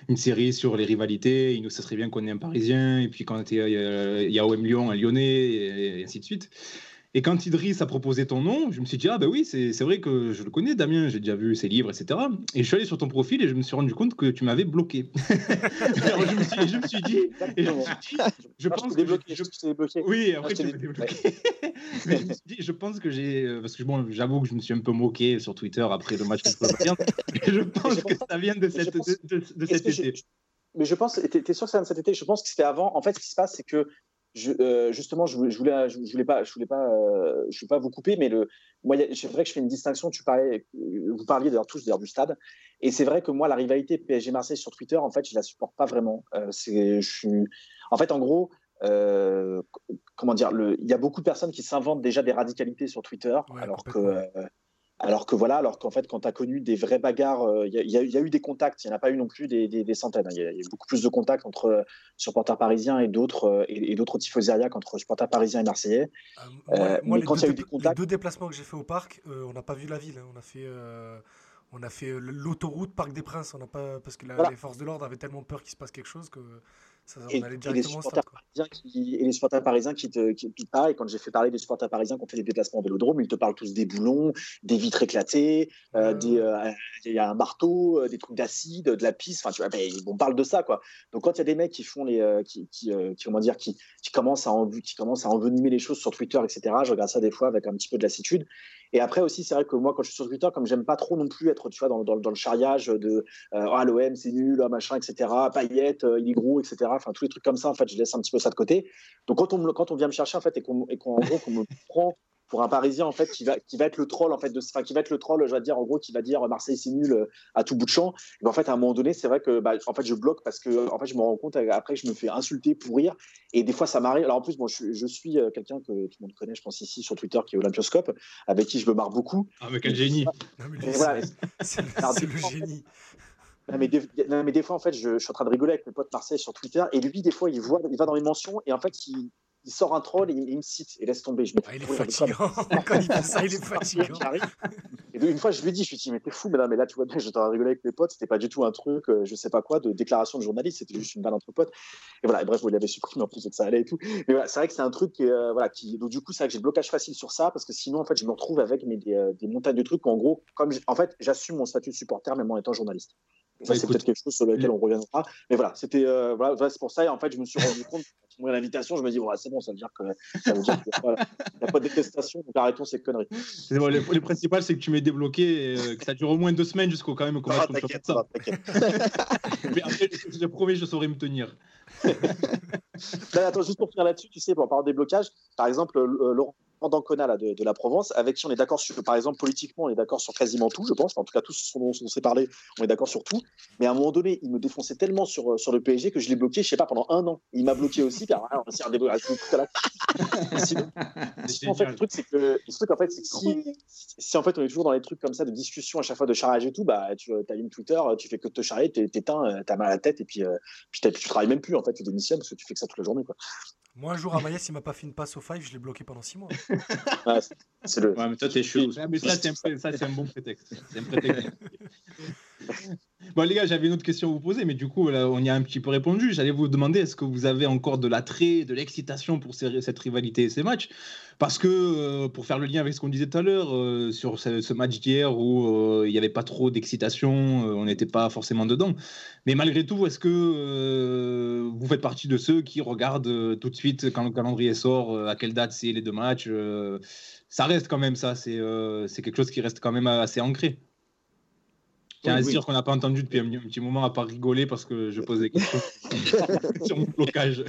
une série sur les rivalités, il nous ça serait bien qu'on ait un Parisien, et puis quand il y a OM Lyon, un Lyonnais, et, ainsi de suite. Et quand Idriss a proposé ton nom, je me suis dit, ah ben oui, c'est vrai que je le connais, Damien, j'ai déjà vu ses livres, etc. Et je suis allé sur ton profil et je me suis rendu compte que tu m'avais bloqué. Alors, je, me suis, je, me suis, dit, et je, me suis dit, je pense que je. Oui, après tu m'as débloqué. Mais je me suis dit, je pense que j'ai, euh, parce que bon, j'avoue que je me suis un peu moqué sur Twitter après le match contre le Bayern. je pense que ça vient de, cette, pense, de, de, de cet été. mais je pense, tu es sûr que ça vient de cet été? Je pense que c'était avant. En fait, ce qui se passe, c'est que je, euh, justement, je voulais, je voulais, je voulais pas, je voulais pas, euh, je voulais pas vous couper, mais le, moi, c'est vrai que je fais une distinction. Tu parlais, vous parliez d'ailleurs tous d'ailleurs du stade, et c'est vrai que moi, la rivalité PSG Marseille sur Twitter, en fait, je la supporte pas vraiment. Euh, c'est, je suis, en fait, en gros, euh, comment dire, il y a beaucoup de personnes qui s'inventent déjà des radicalités sur Twitter, Ouais, alors que euh, alors que voilà, alors qu'en fait, quand tu as connu des vraies bagarres, euh, il y, a- il y a- il y a eu des contacts, il n'y en a pas eu non plus des, des- des centaines. hein. Il y, a il y a eu beaucoup plus de contacts entre euh, supporters parisiens et d'autres euh, et, et d'autres tifoseria qu'entre supporters parisiens et marseillais. Euh, moi, Euh, moi, mais les, quand il y a eu des les contacts- deux déplacements que j'ai fait au parc, euh, on n'a pas vu la ville. hein. On a fait, euh, on a fait euh, l'autoroute Parc des Princes. On n'a pas parce que la- Voilà. les forces de l'ordre avaient tellement peur qu'il se passe quelque chose que ça, on Et, allait et les supporters stade. parisiens qui, et les supporters parisiens qui te qui, qui parlent. Et quand j'ai fait parler des supporters parisiens qui ont fait des déplacements de l'Odrome, ils te parlent tous des boulons, des vitres éclatées, euh, euh, il y a un marteau, euh, des trucs d'acide, de la pisse. Enfin, tu vois, ben, on parle de ça, quoi. Donc, quand il y a des mecs qui font les, qui, comment dire, qui, qui commencent à qui commencent à envenimer les choses sur Twitter, etc. Je regarde ça des fois avec un petit peu de lassitude. Et après aussi, c'est vrai que moi, quand je suis sur Twitter, comme j'aime pas trop non plus être, tu vois, dans, dans, le charriage de euh, ah l'OM c'est nul, ah, machin, etc. Payette, euh, il est gros, etc. Enfin tous les trucs comme ça, en fait, je laisse un petit peu ça de côté. Donc quand on quand on vient me chercher en fait et qu'on qu'on me prend pour un Parisien en fait qui va qui va être le troll en fait de enfin qui va être le troll je vais dire en gros qui va dire Marseille c'est nul euh, à tout bout de champ. Et en fait à un moment donné c'est vrai que bah, en fait je bloque parce que en fait je me rends compte euh, après je me fais insulter pourrir. Et des fois ça m'arrive. Alors en plus bon je, je suis euh, quelqu'un que tout le monde connaît je pense ici sur Twitter qui est Olympioscope avec qui je me marre beaucoup. Ah, mais quel génie. C'est- voilà. le génie. non mais, des, non, mais des fois, en fait, je, je suis en train de rigoler avec mes potes Marseille sur Twitter, et lui, des fois, il, voit, il va dans les mentions, et en fait, il, il sort un troll, et il, il me cite, et laisse tomber. Je me Ah, il est fatigant. Quand il fait ça, il est fatigant. Et une fois, je lui dit, je lui dit, mais t'es fou, mais là, mais là, tu vois bien, j'étais en train de rigoler avec mes potes, c'était pas du tout un truc, euh, je sais pas quoi, de déclaration de journaliste, c'était juste une balle entre potes. Et voilà, et bref, vous l'avez supprimé en plus de que ça allait et tout. Mais voilà, c'est vrai que c'est un truc qui, euh, voilà, qui, donc du coup, c'est vrai que j'ai le blocage facile sur ça, parce que sinon, en fait, je me retrouve avec mais, des, euh, des montagnes de trucs où, en gros, comme, en fait, j'assume mon statut de supporter, même en étant journaliste. Ça, c'est peut-être quelque chose sur lequel on reviendra. Mais voilà, c'était, euh, voilà, voilà, c'est pour ça, et en fait, je me suis rendu compte, quand l'invitation, je me dis, bon, c'est bon, ça veut dire que, ça veut dire que, voilà, il n'y a pas de détestation, donc arrêtons ces conneries. Bon, le, le principal, c'est que tu m'es débloqué, et, euh, que ça dure au moins deux semaines jusqu'au quand même au match Ah, contre ça. va. Mais après, je te promets, je saurai me tenir. Là, attends, juste pour finir là-dessus, tu sais, pour parler des blocages, par exemple, euh, Laurent Dancona là, de, de la Provence, avec qui on est d'accord sur, par exemple, politiquement, on est d'accord sur quasiment tout, je pense. En tout cas, tous ce dont on s'est parlé, on est d'accord sur tout. Mais à un moment donné, il me défonçait tellement sur, sur le PSG que je l'ai bloqué, je sais pas, pendant un an. Il m'a bloqué aussi, puis alors, on s'est redébloqué tout à la Sinon, C'est sinon, en fait, le truc, c'est que, le truc, en fait, c'est que si, si en fait on est toujours dans les trucs comme ça de discussion à chaque fois de charriage et tout, bah tu allumes Twitter, tu fais que te charrier, t'é- t'éteins, euh, t'as mal à la tête et puis, euh, puis, tu travailles même plus en fait, tu démissionnes parce que tu fais que ça toute la journée quoi. Moi, un jour, à Maïs, il m'a pas fait une passe au five, je l'ai bloqué pendant 6 mois. Ouais, c'est- le. Ouais, mais toi, t'es chelou. Ouais, mais ça, c'est un, pré- ça, c'est un bon prétexte. C'est un prétexte. bon, les gars, j'avais une autre question à vous poser, mais du coup, on y a un petit peu répondu. J'allais vous demander est-ce que vous avez encore de l'attrait, de l'excitation pour cette rivalité et ces matchs? Parce que, euh, pour faire le lien avec ce qu'on disait tout à l'heure, euh, sur ce, match d'hier où euh, il n'y avait pas trop d'excitation, on n'était pas forcément dedans. Mais malgré tout, est-ce que vous faites partie de ceux qui regardent tout de suite quand le calendrier sort, à quelle date c'est les deux matchs ça reste quand même ça, c'est quelque chose qui reste quand même assez ancré. Tiens Oui, à oui. dire qu'on n'a pas entendu depuis un, petit moment, à part rigoler parce que je pose des questions sur mon blocage.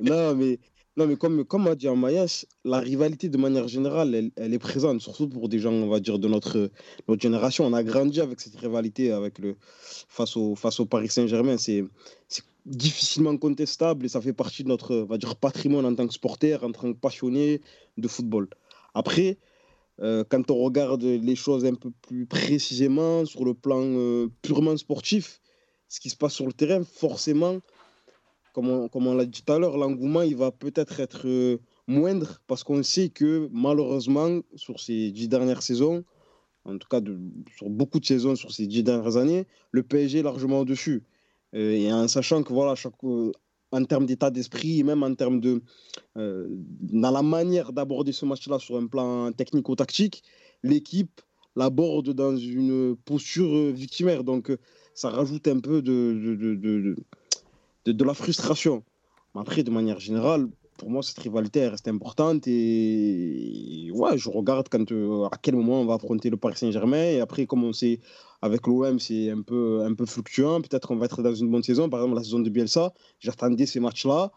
non, mais, non, mais comme, comme a dit Amayash, la rivalité de manière générale, elle, elle est présente, surtout pour des gens, on va dire, de notre, notre génération. On a grandi avec cette rivalité avec le, face, au, face au Paris Saint-Germain. C'est c'est difficilement contestable et ça fait partie de notre on va dire, patrimoine en tant que supporter, en tant que passionné de football. Après, euh, quand on regarde les choses un peu plus précisément sur le plan euh, purement sportif, ce qui se passe sur le terrain, forcément, comme on, l'a dit tout à l'heure, l'engouement il va peut-être être euh, moindre parce qu'on sait que malheureusement, sur ces dix dernières saisons, en tout cas sur beaucoup de saisons sur ces dix dernières années, le PSG est largement au-dessus. Et en sachant que voilà, chaque, en termes d'état d'esprit et même en termes de. Euh, dans la manière d'aborder ce match-là sur un plan technico-tactique, l'équipe l'aborde dans une posture victimaire. Donc, ça rajoute un peu de, de, de, de, de la frustration. Après, de manière générale, pour moi, cette rivalité reste importante et ouais, je regarde quand, euh, à quel moment on va affronter le Paris Saint-Germain. Et après, comme on sait, avec l'OM, c'est un peu, un peu fluctuant. Peut-être qu'on va être dans une bonne saison. Par exemple, la saison de Bielsa, j'attendais ces matchs-là,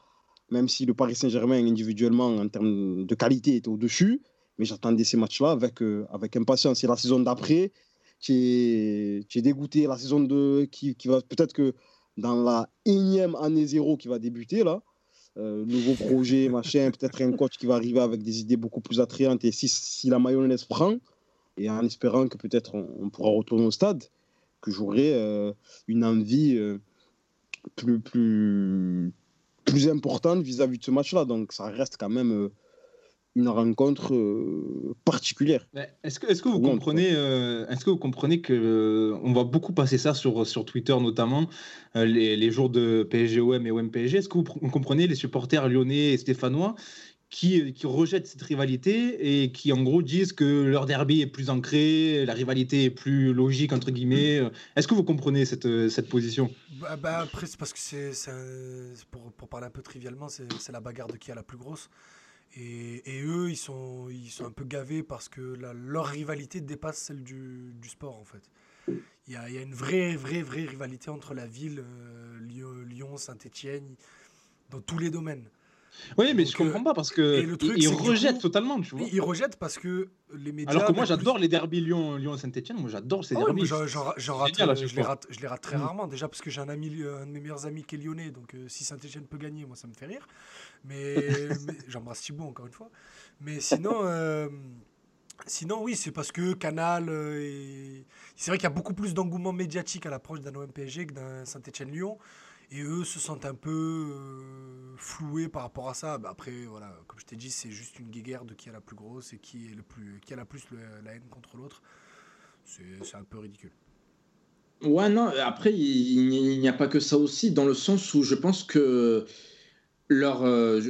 même si le Paris Saint-Germain, individuellement, en termes de qualité, était au-dessus. Mais j'attendais ces matchs-là avec, euh, avec impatience. Et la saison d'après, tu es, es, dégoûté. La saison 2, qui, qui va peut-être que dans la énième année zéro qui va débuter, là, euh, nouveau projet, machin, peut-être un coach qui va arriver avec des idées beaucoup plus attrayantes. Et si, si la mayonnaise prend, et en espérant que peut-être on, on, pourra retourner au stade, que j'aurai euh, une envie euh, plus, plus, plus importante vis-à-vis -vis de ce match-là. Donc ça reste quand même une rencontre euh, particulière. Est-ce que, est que, vous comprenez, euh, est-ce que vous comprenez que euh, on va beaucoup passer ça sur, sur Twitter notamment euh, les, les, jours de PSG-OM et OM-PSG Est-ce que vous, vous, comprenez les supporters lyonnais et stéphanois qui, qui, rejettent cette rivalité et qui en gros disent que leur derby est plus ancré, la rivalité est plus logique entre guillemets Est-ce que vous comprenez cette, cette position? Bah, bah, Après c'est parce que c'est pour, pour parler un peu trivialement c'est la bagarre de qui a la plus grosse. Et, et, eux, ils sont, ils sont un peu gavés parce que la, leur rivalité dépasse celle du, du sport, en fait. Il y, a, il y, a, une vraie, vraie, vraie rivalité entre la ville, euh, Lyon, Saint-Etienne, dans tous les domaines. Oui, mais Donc, je comprends pas parce que ils rejettent totalement, tu vois. Ils rejettent parce que les médias. Alors que moi, j'adore plus... les derbys Lyon, Lyon Saint-Etienne. Moi, j'adore ces oh, derbys. J'en rate, génial, je, les rate, je les rate très mmh. rarement. Déjà parce que j'ai un ami, un de mes meilleurs amis qui est lyonnais. Donc, euh, si Saint-Etienne peut gagner, moi, ça me fait rire. Mais, mais j'embrasse Thibaut encore une fois. Mais sinon. Euh, Sinon, oui, c'est parce que Canal. Euh. C'est vrai qu'il y a beaucoup plus d'engouement médiatique à l'approche d'un OM-PSG que d'un Saint-Etienne-Lyon. Et eux se sentent un peu euh, floués par rapport à ça. Bah après, voilà, comme je t'ai dit, c'est juste une guéguerre de qui a la plus grosse et qui, est le plus, qui a la plus la haine contre l'autre. C'est un peu ridicule. Ouais, non, après, il n'y a pas que ça aussi, dans le sens où je pense que leur, euh,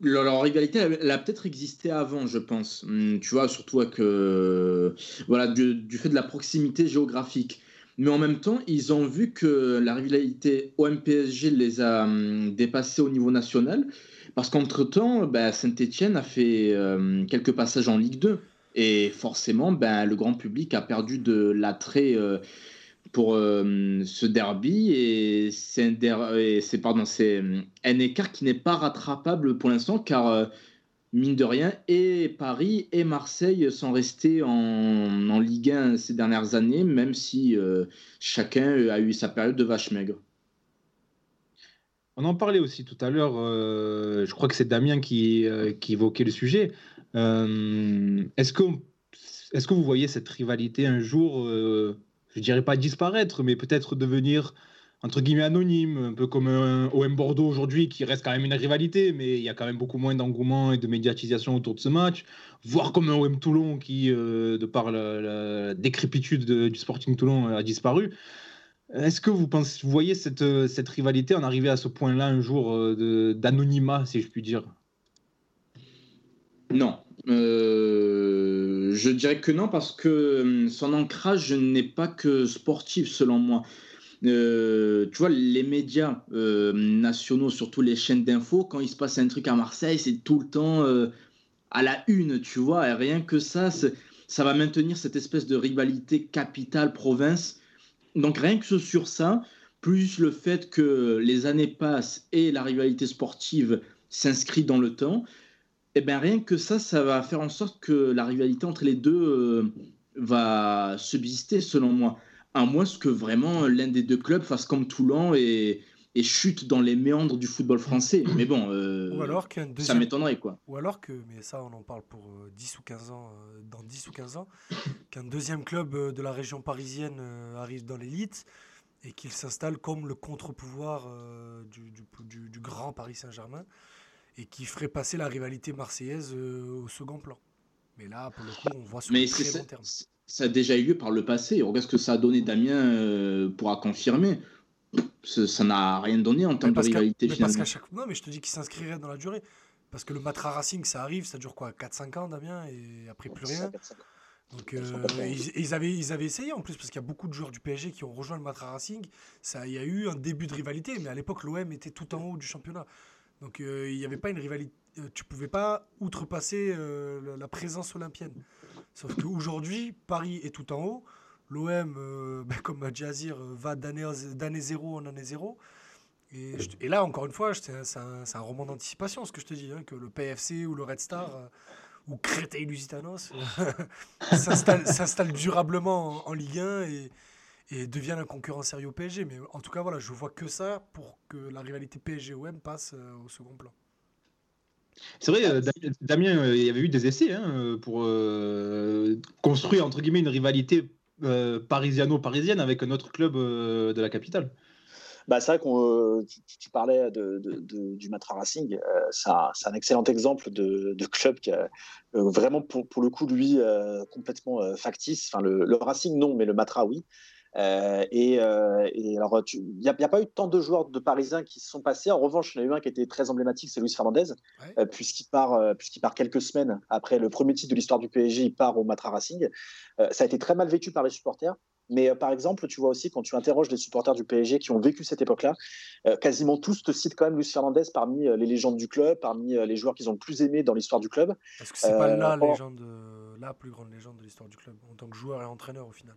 leur, leur, rivalité, elle, a peut-être existé avant, je pense. Hum, tu vois, surtout avec. Euh, voilà, du, fait de la proximité géographique. Mais en même temps, ils ont vu que la rivalité OM-PSG les a hum, dépassés au niveau national. Parce qu'entre-temps, bah, Saint-Etienne a fait euh, quelques passages en Ligue 2. Et forcément, bah, le grand public a perdu de l'attrait pour euh, ce derby. Et c'est pardon, un écart qui n'est pas rattrapable pour l'instant, car euh, mine de rien, et Paris et Marseille sont restés en, en Ligue 1 ces dernières années, même si euh, chacun a eu sa période de vache maigre. On en parlait aussi tout à l'heure, euh, je crois que c'est Damien qui, euh, évoquait le sujet. Euh, Est-ce que, est -ce que vous voyez cette rivalité un jour, je dirais pas disparaître, mais peut-être devenir entre guillemets anonyme, un peu comme un OM Bordeaux aujourd'hui qui reste quand même une rivalité, mais il y a quand même beaucoup moins d'engouement et de médiatisation autour de ce match, voire comme un OM Toulon qui, euh, de par la, décrépitude de, du Sporting Toulon, a disparu. Est-ce que vous, pensez, vous voyez cette, cette rivalité en arriver à ce point-là un jour euh, d'anonymat, si je puis dire? Non. Euh, je dirais que non, parce que hum, son ancrage n'est pas que sportif, selon moi. Euh, tu vois, les médias euh, nationaux, surtout les chaînes d'infos, quand il se passe un truc à Marseille, c'est tout le temps à la une, tu vois. Et rien que ça, ça va maintenir cette espèce de rivalité capitale-province. Donc rien que sur ça, plus le fait que les années passent et la rivalité sportive s'inscrit dans le temps, eh bien rien que ça, ça va faire en sorte que la rivalité entre les deux va subsister, selon moi à moins que vraiment l'un des deux clubs fasse comme Toulon et, et, chute dans les méandres du football français. Mais bon, euh, ou alors deuxième... ça m'étonnerait quoi. Ou alors que, mais ça on en parle pour 10 ou 15 ans, euh, dans 10 ou 15 ans, qu'un deuxième club euh, de la région parisienne arrive dans l'élite et qu'il s'installe comme le contre-pouvoir du, du, du, du, grand Paris Saint-Germain et qui ferait passer la rivalité marseillaise au second plan. Mais là, pour le coup, on voit sur mais très long terme ça a déjà eu lieu par le passé? Regarde ce que ça a donné, Damien euh, pourra confirmer. ça n'a rien donné en termes de rivalité. Mais parce chaque... Non, mais je te dis qu'il s'inscrirait dans la durée. Parce que le Matra Racing, ça arrive, ça dure quoi? 4-5 ans, Damien, et après plus rien. Donc euh, ils, avaient, ils avaient essayé en plus, parce qu'il y a beaucoup de joueurs du PSG qui ont rejoint le Matra Racing. Ça, il y a eu un début de rivalité, mais à l'époque, l'OM était tout en haut du championnat. Donc euh, il n'y avait pas une rivalité. Euh, tu pouvais pas outrepasser la présence olympienne. Sauf qu'aujourd'hui, Paris est tout en haut. L'OM, ben, comme Jazir, va d'année zéro en année zéro. Et, là, encore une fois, c'est un, un, roman d'anticipation, ce que je te dis, hein, que le PFC ou le Red Star ou Créteil Lusitanos s'installe durablement en, Ligue 1 et, et devient un concurrent sérieux au PSG. Mais en tout cas, voilà, je vois que ça pour que la rivalité PSG-OM passe euh, au second plan. C'est vrai, euh, Damien, euh, il y avait eu des essais hein, pour construire entre guillemets une rivalité parisiano-parisienne avec un autre club de la capitale. Bah, c'est vrai qu'on tu, parlais de, du Matra Racing. c'est un, excellent exemple de, club qui a vraiment, pour, pour, le coup, lui, complètement factice. Enfin, le, le, Racing, non, mais le Matra, oui. Euh, et, euh, et, alors, il n'y a, a, pas eu tant de joueurs de Parisiens qui se sont passés. En revanche, il y en a eu un qui était très emblématique, c'est Luis Fernandez, euh, puisqu'il part, puisqu'il part quelques semaines après le premier titre de l'histoire du PSG, il part au Matra Racing. ça a été très mal vécu par les supporters. Mais par exemple, tu vois aussi quand tu interroges les supporters du PSG qui ont vécu cette époque-là, quasiment tous te citent quand même Luis Fernandez parmi les légendes du club, parmi les joueurs qu'ils ont le plus aimé dans l'histoire du club. Est-ce que c'est pas la légende, la plus grande légende de l'histoire du club en tant que joueur et entraîneur au final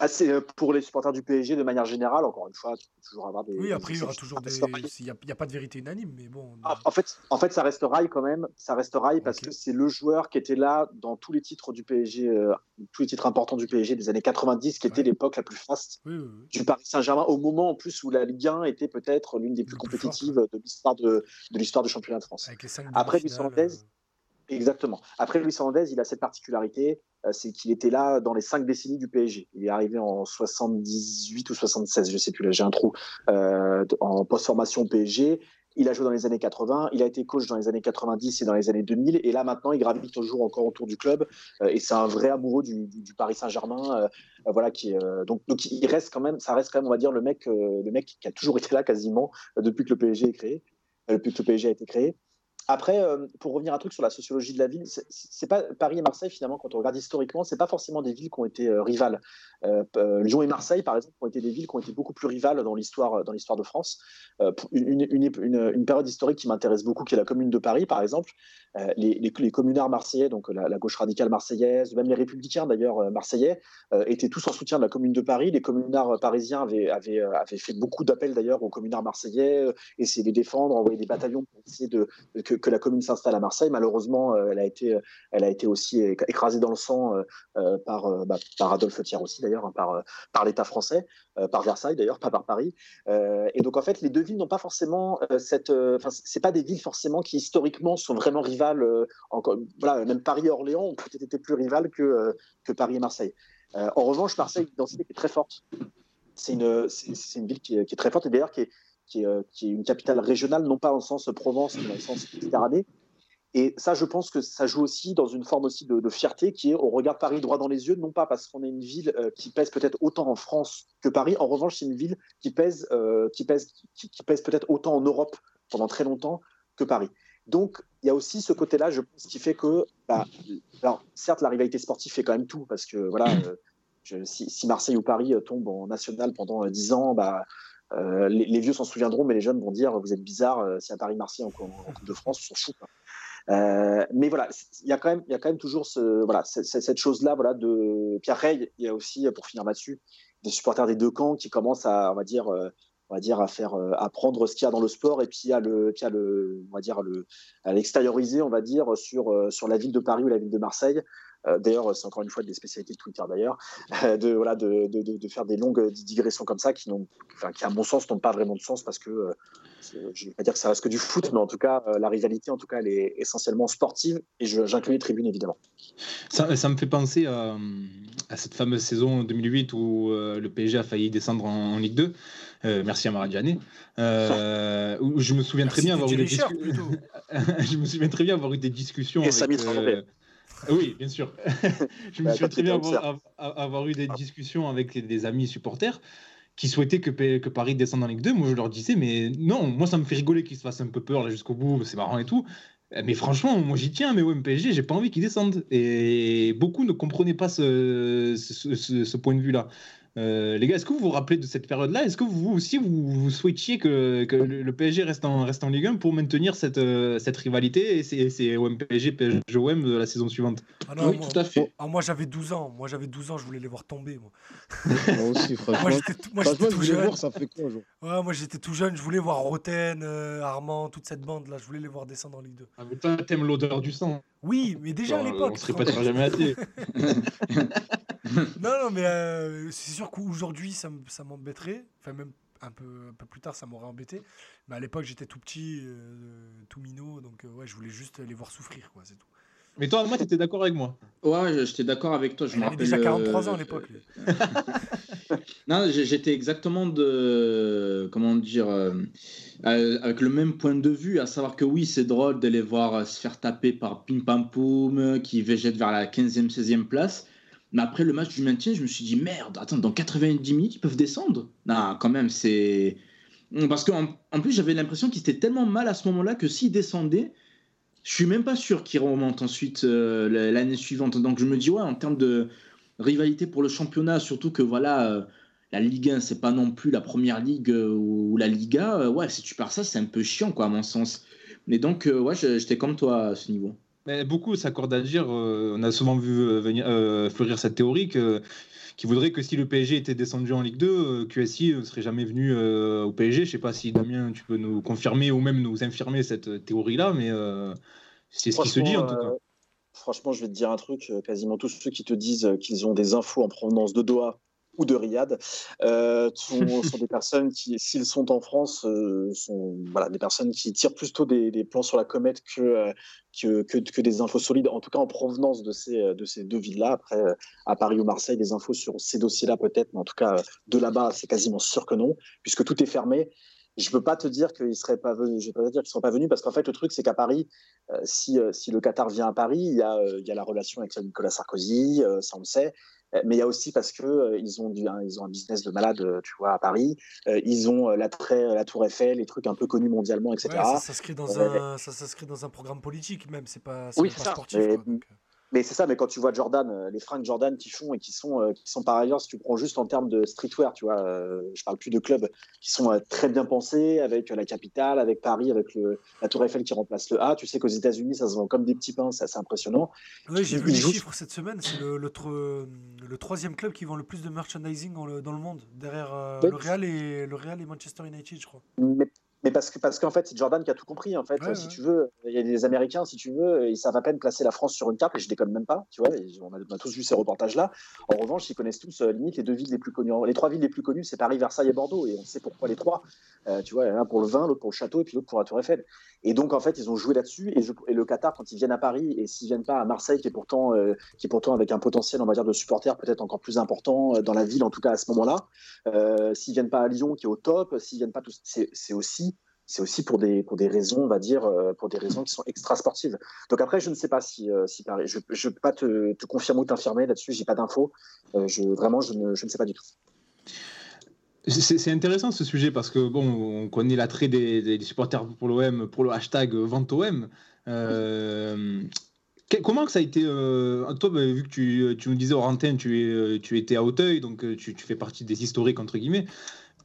ah, euh, pour les supporters du PSG de manière générale, encore une fois, tu peux toujours avoir des. Oui, après, il y aura toujours des. Il n'y a, pas de vérité unanime, mais bon. Ah, en, fait, en fait, ça reste rail quand même. Ça reste rail parce que c'est le joueur qui était là dans tous les titres du PSG, euh, tous les titres importants du PSG des années 90, qui était l'époque la plus faste du Paris Saint-Germain, au moment en plus où la Ligue 1 était peut-être l'une des plus compétitives de l'histoire de, de l'histoire du championnat de France. Après, Luis Fernandez. Exactement. Après, Luis Fernandez, il a cette particularité euh, c'est qu'il était là dans les cinq décennies du PSG. Il est arrivé en 78 ou 76, je sais plus, là j'ai un trou, euh, en post-formation PSG. Il a joué dans les années 80, il a été coach dans les années 90 et dans les années 2000, et là maintenant il gravite toujours encore autour du club, euh, et c'est un vrai amoureux du, Paris Saint-Germain, voilà qui donc donc il reste quand même, ça reste quand même on va dire le mec le mec qui a toujours été là quasiment depuis que le PSG est créé, depuis que le PSG a été créé. Après, euh, pour revenir un truc sur la sociologie de la ville, c'est pas Paris et Marseille finalement quand on regarde historiquement, c'est pas forcément des villes qui ont été euh, rivales. Euh, Lyon et Marseille, par exemple, ont été des villes qui ont été beaucoup plus rivales dans l'histoire dans l'histoire de France. Une, période historique qui m'intéresse beaucoup, qui est la Commune de Paris, par exemple. Les, les, communards marseillais, donc la, gauche radicale marseillaise, même les républicains d'ailleurs marseillais, étaient tous en soutien de la Commune de Paris. Les communards parisiens avaient, fait beaucoup d'appels d'ailleurs aux communards marseillais, essayer de les défendre, envoyer des bataillons pour essayer de que la commune s'installe à Marseille. Malheureusement, euh, elle, a été, elle a été aussi écrasée dans le sang euh, euh, par, bah, par Adolphe Thiers aussi, d'ailleurs, hein, par, par l'État français, par Versailles d'ailleurs, pas par Paris. et donc, en fait, les deux villes n'ont pas forcément cette. Enfin, c'est pas des villes forcément qui historiquement sont vraiment rivales. Encore, voilà, même Paris et Orléans ont peut-être été plus rivales que, que Paris et Marseille. en revanche, Marseille, l'identité est très forte. C'est une, une ville qui qui est très forte et d'ailleurs qui est, euh, qui est, une capitale régionale, non pas en sens Provence, mais en sens Méditerranée. Et ça, je pense que ça joue aussi dans une forme aussi de, fierté qui est on regarde Paris droit dans les yeux, non pas parce qu'on est une ville euh, qui pèse peut-être autant en France que Paris. En revanche, c'est une ville qui pèse, euh, qui pèse, qui, pèse peut-être autant en Europe pendant très longtemps que Paris. Donc, il y a aussi ce côté-là, je pense, qui fait que, bah, alors, certes, la rivalité sportive fait quand même tout, parce que voilà, si, Marseille ou Paris tombent en national pendant 10 ans, bah, euh, les, vieux s'en souviendront, mais les jeunes vont dire vous êtes bizarre, euh, si à Paris-Marseille en, Coupe de France, on s'en fout. Euh, mais voilà, il y a quand même, y a quand même toujours voilà, cette chose-là, voilà, de Pierre. Il y a aussi, pour finir là-dessus, des supporters des deux camps qui commencent à, on va dire, on va dire à faire, à prendre ce qu'il y a dans le sport et puis à le, le, on va dire le, l'extérioriser, on va dire, sur sur la ville de Paris ou la ville de Marseille. Euh, d'ailleurs, c'est encore une fois des spécialités de Twitter d'ailleurs, de, voilà, de, de, de, faire des longues digressions comme ça qui, enfin, qui à mon sens, n'ont pas vraiment de sens parce que euh, je ne vais pas dire que ça reste que du foot, mais en tout cas, euh, la rivalité, en tout cas, elle est essentiellement sportive et j'inclus les tribunes évidemment. Ça, ça me fait penser à, à, cette fameuse saison 2008 où le PSG a failli descendre en, Ligue 2. merci à Maradjane. Euh, je me souviens très bien avoir eu des discussions. je me souviens très bien avoir eu des discussions. Et avec, oui, bien sûr. je me souviens très bien avoir, eu des discussions avec des amis supporters qui souhaitaient que, que Paris descende en Ligue 2. Moi, je leur disais, mais non, moi, ça me fait rigoler qu'ils se fassent un peu peur là jusqu'au bout, c'est marrant et tout. Mais franchement, moi j'y tiens, mais ouais, PSG, j'ai pas envie qu'ils descendent. Et beaucoup ne comprenaient pas ce, ce point de vue-là. Euh, les gars, est-ce que vous vous rappelez de cette période-là? Est-ce que vous aussi, vous, vous souhaitiez que, que, le PSG reste en, reste en Ligue 1 pour maintenir cette, euh, cette rivalité et c'est OM PSG, PSG OM de la saison suivante? Ah non, Oui, moi, tout à fait. Ah, moi j'avais 12 ans. Moi j'avais 12 ans, je voulais les voir tomber. Moi, moi aussi, franchement. moi j'étais tout jeune. Voir, ça fait quoi, ouais, moi j'étais tout jeune, je voulais voir Roten, euh, Armand, toute cette bande-là. Je voulais les voir descendre en Ligue 2. Ah, mais toi, t'aimes l'odeur du sang. Oui, mais déjà à l'époque. On serait pas jamais hâté. non, non, mais euh, c'est sûr qu'aujourd'hui, ça, ça m'embêterait. Enfin, même un peu, un peu plus tard, ça m'aurait embêté. Mais à l'époque, j'étais tout petit, euh, tout minot. Donc, euh, ouais, je voulais juste les voir souffrir, quoi, c'est tout. Mais toi, moi, tu étais d'accord avec moi? Ouais, j'étais d'accord avec toi. Je Il avait déjà 43 ans à l'époque. non, j'étais exactement de. Comment dire Avec le même point de vue, à savoir que oui, c'est drôle de les voir se faire taper par Pim Pam Poum, qui végète vers la 15e, 16e place. Mais après le match du maintien, je me suis dit merde, attends, dans 90 minutes, ils peuvent descendre? Non, quand même, c'est. Parce qu'en en plus, j'avais l'impression qu'ils étaient tellement mal à ce moment-là que s'ils descendaient, je suis même pas sûr qu'ils remontent ensuite euh, l'année suivante. Donc je me dis, ouais, en termes de rivalité pour le championnat, surtout que voilà, euh, la Ligue 1, c'est pas non plus la première ligue euh, ou la Liga. ouais, si tu pars ça, c'est un peu chiant, quoi, à mon sens. Mais donc, ouais, j'étais comme toi à ce niveau. Mais beaucoup s'accordent à dire, euh, on a souvent vu euh, venir, euh, fleurir cette théorie qui voudrait que si le PSG était descendu en Ligue 2, QSI ne serait jamais venu au PSG. Je ne sais pas si Damien, tu peux nous confirmer ou même nous infirmer cette théorie-là, mais c'est ce qui se dit en tout cas. franchement, je vais te dire un truc, quasiment tous ceux qui te disent qu'ils ont des infos en provenance de Doha ou de Riyad euh, sont, des personnes qui, s'ils sont en France, euh, sont voilà, des personnes qui tirent plutôt des, des plans sur la comète que, euh, que, que, que, des infos solides, en tout cas en provenance de ces, de ces deux villes-là. Après, à Paris ou Marseille, des infos sur ces dossiers-là peut-être, mais en tout cas de là-bas, c'est quasiment sûr que non, puisque tout est fermé je peux pas te dire qu'ils seraient pas venus. Je peux pas dire qu'ils sont pas venus parce qu'en fait le truc c'est qu'à Paris, si, si le Qatar vient à Paris, il y a, il y a la relation avec Nicolas Sarkozy, ça on le sait. Euh, mais il y a aussi parce que euh, ils ont du, ils ont un business de malade, euh, tu vois, à Paris. ils ont l'attrait, la Tour Eiffel, les trucs un peu connus mondialement, etc. ça s'inscrit dans un, ça s'inscrit dans un programme politique même. C'est pas, oui, pas sportif. Mais c'est ça, mais quand tu vois Jordan, euh, les fringues Jordan qui font et qui sont, euh, qui sont par ailleurs, si tu prends juste en termes de streetwear, tu vois, euh, je parle plus de clubs, qui sont très bien pensés avec la capitale, avec Paris, avec le, la Tour Eiffel qui remplace le A. Tu sais qu'aux États-Unis, ça se vend comme des petits pains, c'est assez impressionnant. Oui, j'ai vu les chiffres cette semaine, c'est le, le, troisième club qui vend le plus de merchandising dans le, dans monde, derrière le, Real et, le Real et Manchester United, je crois. Mais mais parce que parce qu'en fait, c'est Jordan qui a tout compris. En fait, si tu veux, il y a des Américains, si tu veux, ils savent à peine placer la France sur une carte, et je déconne même pas. Tu vois, on, a, tous vu ces reportages-là. En revanche, ils connaissent tous euh, limite les deux villes les plus connues. Les trois villes les plus connues, c'est Paris, Versailles et Bordeaux, et on sait pourquoi les trois. Euh, tu vois, l'un pour le vin, l'autre pour le château, et puis l'autre pour la Tour Eiffel. Et donc, en fait, ils ont joué là-dessus. Et, et, le Qatar, quand ils viennent à Paris, et s'ils viennent pas à Marseille, qui est pourtant, euh, qui est pourtant avec un potentiel, on va dire, de supporters peut-être encore plus important dans la ville, en tout cas à ce moment-là. s'ils viennent pas à Lyon, qui est au top, s'ils viennent pas tous, c'est aussi c'est aussi pour des, pour des raisons, on va dire, euh, pour des raisons qui sont extra sportives. Donc après, je ne sais pas si, euh, si pareil, je ne peux pas te, te confirmer ou t'infirmer là-dessus, j'ai pas d'infos. Euh, je, vraiment, je ne, je ne sais pas du tout. C'est intéressant ce sujet parce que bon, on connaît l'attrait des, des, supporters pour l'OM, pour le hashtag vente OM. comment que ça a été Toi, bah, vu que tu, tu, nous disais hors antenne, tu, tu étais à Hauteuil, donc tu, tu, fais partie des historiques entre guillemets.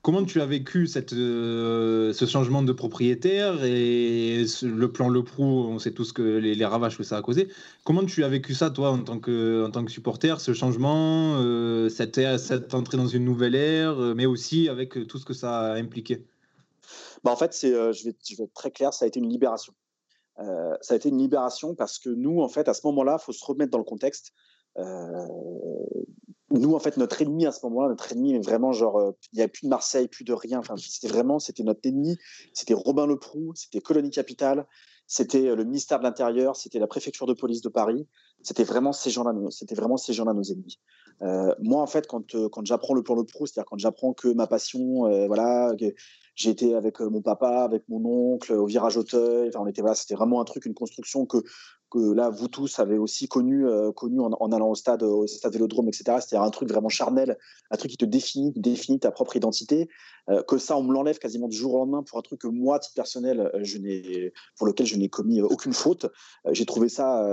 Comment tu as vécu cette, euh, ce changement de propriétaire et le plan Le Prou, on sait tous que les, ravages que ça a causé. Comment tu as vécu ça, toi, en tant que, en tant que supporter, ce changement, euh, cette, cette, entrée dans une nouvelle ère, euh, mais aussi avec tout ce que ça a impliqué? Bah En fait, c'est, je, vais, je vais être très clair, ça a été une libération. ça a été une libération parce que nous, en fait, à ce moment-là, il faut se remettre dans le contexte nous, en fait, notre ennemi à ce moment-là, notre ennemi, vraiment, genre, euh, il n'y a plus de Marseille, plus de rien. Enfin, c'était vraiment, c'était notre ennemi. C'était Robin Leproux, c'était Colonie Capitale, c'était euh, le ministère de l'Intérieur, c'était la préfecture de police de Paris. C'était vraiment ces gens-là, c'était vraiment ces gens-là nos ennemis. Euh, moi, en fait, quand, quand j'apprends le plan Leproux, c'est-à-dire quand j'apprends que ma passion, voilà, que j'ai été avec mon papa, avec mon oncle au virage Auteuil. Enfin, on était voilà, c'était vraiment un truc, une construction que que là, vous tous avez aussi connu, euh, connu en, allant au stade, au stade Vélodrome, etc. C'était un truc vraiment charnel, un truc qui te définit, définit ta propre identité. Euh, que ça, on me l'enlève quasiment du jour au lendemain pour un truc que moi, titre personnel, euh, je n'ai, pour lequel je n'ai commis aucune faute. J'ai trouvé ça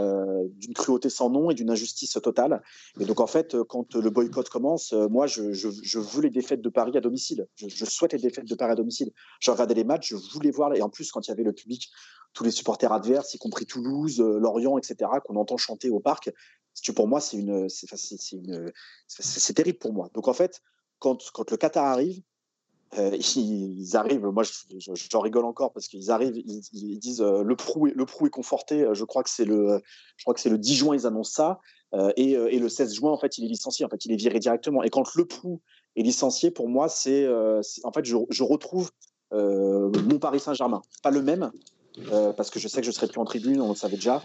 d'une cruauté sans nom et d'une injustice totale. Et donc, en fait, quand le boycott commence, moi, je, veux les défaites de Paris à domicile. Je, je souhaite les défaites de Paris à domicile. Je regardais les matchs, je voulais voir, et en plus, quand il y avait le public, tous les supporters adverses, y compris Toulouse, Etc., qu'on entend chanter au parc. Pour moi, c'est terrible pour moi. Donc en fait, quand, le Qatar arrive, euh, ils arrivent, moi j'en rigole encore parce qu'ils arrivent, ils, disent euh, le prou est conforté. Je crois que c'est le, je crois que c'est le 10 juin ils annoncent ça euh, et, et, le 16 juin en fait il est licencié, en fait il est viré directement. Et quand le prou est licencié, pour moi c'est, en fait je, je retrouve mon Paris Saint-Germain, pas le même, euh, parce que je sais que je serai plus en tribune, on le savait déjà,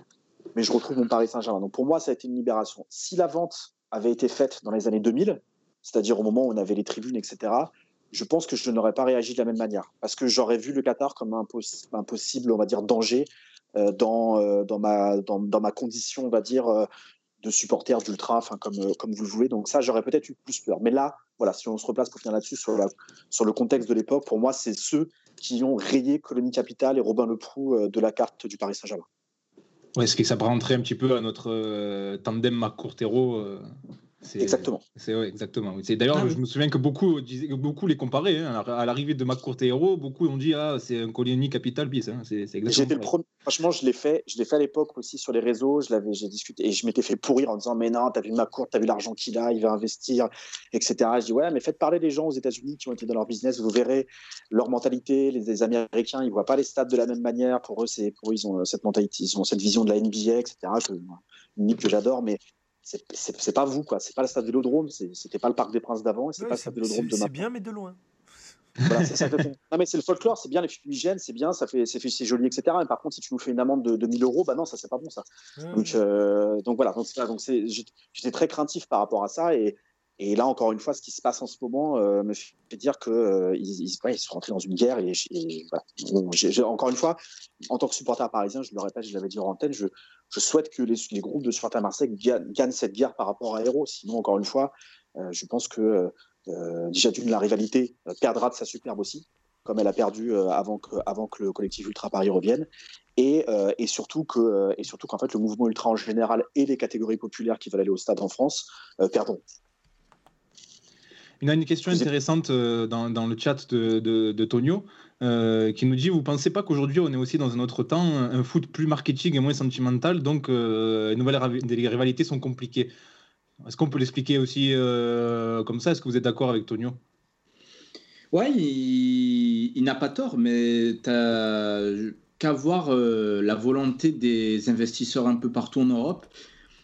mais je retrouve mon Paris Saint-Germain. Donc pour moi, ça a été une libération. Si la vente avait été faite dans les années 2000, c'est-à-dire au moment où on avait les tribunes, etc., je pense que je n'aurais pas réagi de la même manière, parce que j'aurais vu le Qatar comme un, possible, on va dire, danger euh, dans, euh, dans, ma, dans, dans, ma condition, on va dire, de supporter d'ultra, comme, euh, comme vous le voulez. Donc ça, j'aurais peut-être eu plus peur. Mais là, voilà, si on se replace pour finir là-dessus sur, la, sur le contexte de l'époque, pour moi, c'est ceux qui ont rayé Colonie Capital et Robin Leproux euh, de la carte du Paris Saint-Germain. Ouais, ce qui s'apparenterait un petit peu à notre euh, tandem Mac-Courtero. Euh, exactement. C'est ouais, exactement. D'ailleurs, ah, je me souviens que beaucoup, beaucoup les comparaient. Hein, à l'arrivée de Mac-Courtero, beaucoup ont dit ah c'est un Colonie Capital bis. Hein, c'est exactement. Le premier, franchement, je l'ai fait. Je l'ai fait à l'époque aussi sur les réseaux. Je l'avais, j'ai discuté et je m'étais fait pourrir en disant mais non, t'as vu Mac-Court, t'as vu l'argent qu'il a, il va investir, etc. Je dis ouais, mais faites parler les gens aux États-Unis qui ont été dans leur business, vous verrez leur mentalité. Les, les Américains, ils voient pas les stades de la même manière. Pour eux, c'est pour eux, ils ont cette mentalité, ils ont cette vision de la NBA, etc. Que, une que j'adore, mais c'est pas vous, quoi. C'est pas le stade Vélodrome, c'était pas le Parc des Princes d'avant, et c'est ouais, pas le stade Vélodrome de maintenant. C'est bien, mais de loin. Voilà, ça, non, mais c'est le folklore, c'est bien, les fumigènes, c'est bien, ça fait, c'est joli, etc. Mais par contre, si tu nous fais une amende de, de 1000 euros, bah non, ça c'est pas bon, ça. Mmh. Donc, euh, donc voilà, donc, donc j'étais très craintif par rapport à ça, et, et là, encore une fois, ce qui se passe en ce moment euh, me fait dire qu'ils euh, ils, ouais, ils sont rentrés dans une guerre. Et, et voilà. bon, j ai, j ai, encore une fois, en tant que supporter parisien, je le répète, je l'avais dit en antenne, je, je souhaite que les, les, groupes de supporters Marseille gagnent, cette guerre par rapport à Héros. Sinon, encore une fois, euh, je pense que euh, déjà d'une, la rivalité perdra de sa superbe aussi, comme elle a perdu euh, avant, que, avant que le collectif Ultra Paris revienne. Et, euh, et surtout que et surtout qu'en fait le mouvement ultra en général et les catégories populaires qui veulent aller au stade en France perdront. Il y a une question intéressante euh, dans, dans, le chat de, de, de Tonio euh, qui nous dit Vous pensez pas qu'aujourd'hui on est aussi dans un autre temps, un foot plus marketing et moins sentimental, donc euh, les nouvelles les rivalités sont compliquées. Est-ce qu'on peut l'expliquer aussi euh, comme ça? Est-ce que vous êtes d'accord avec Tonio? Ouais, il, n'a pas tort, mais qu'à voir la volonté des investisseurs un peu partout en Europe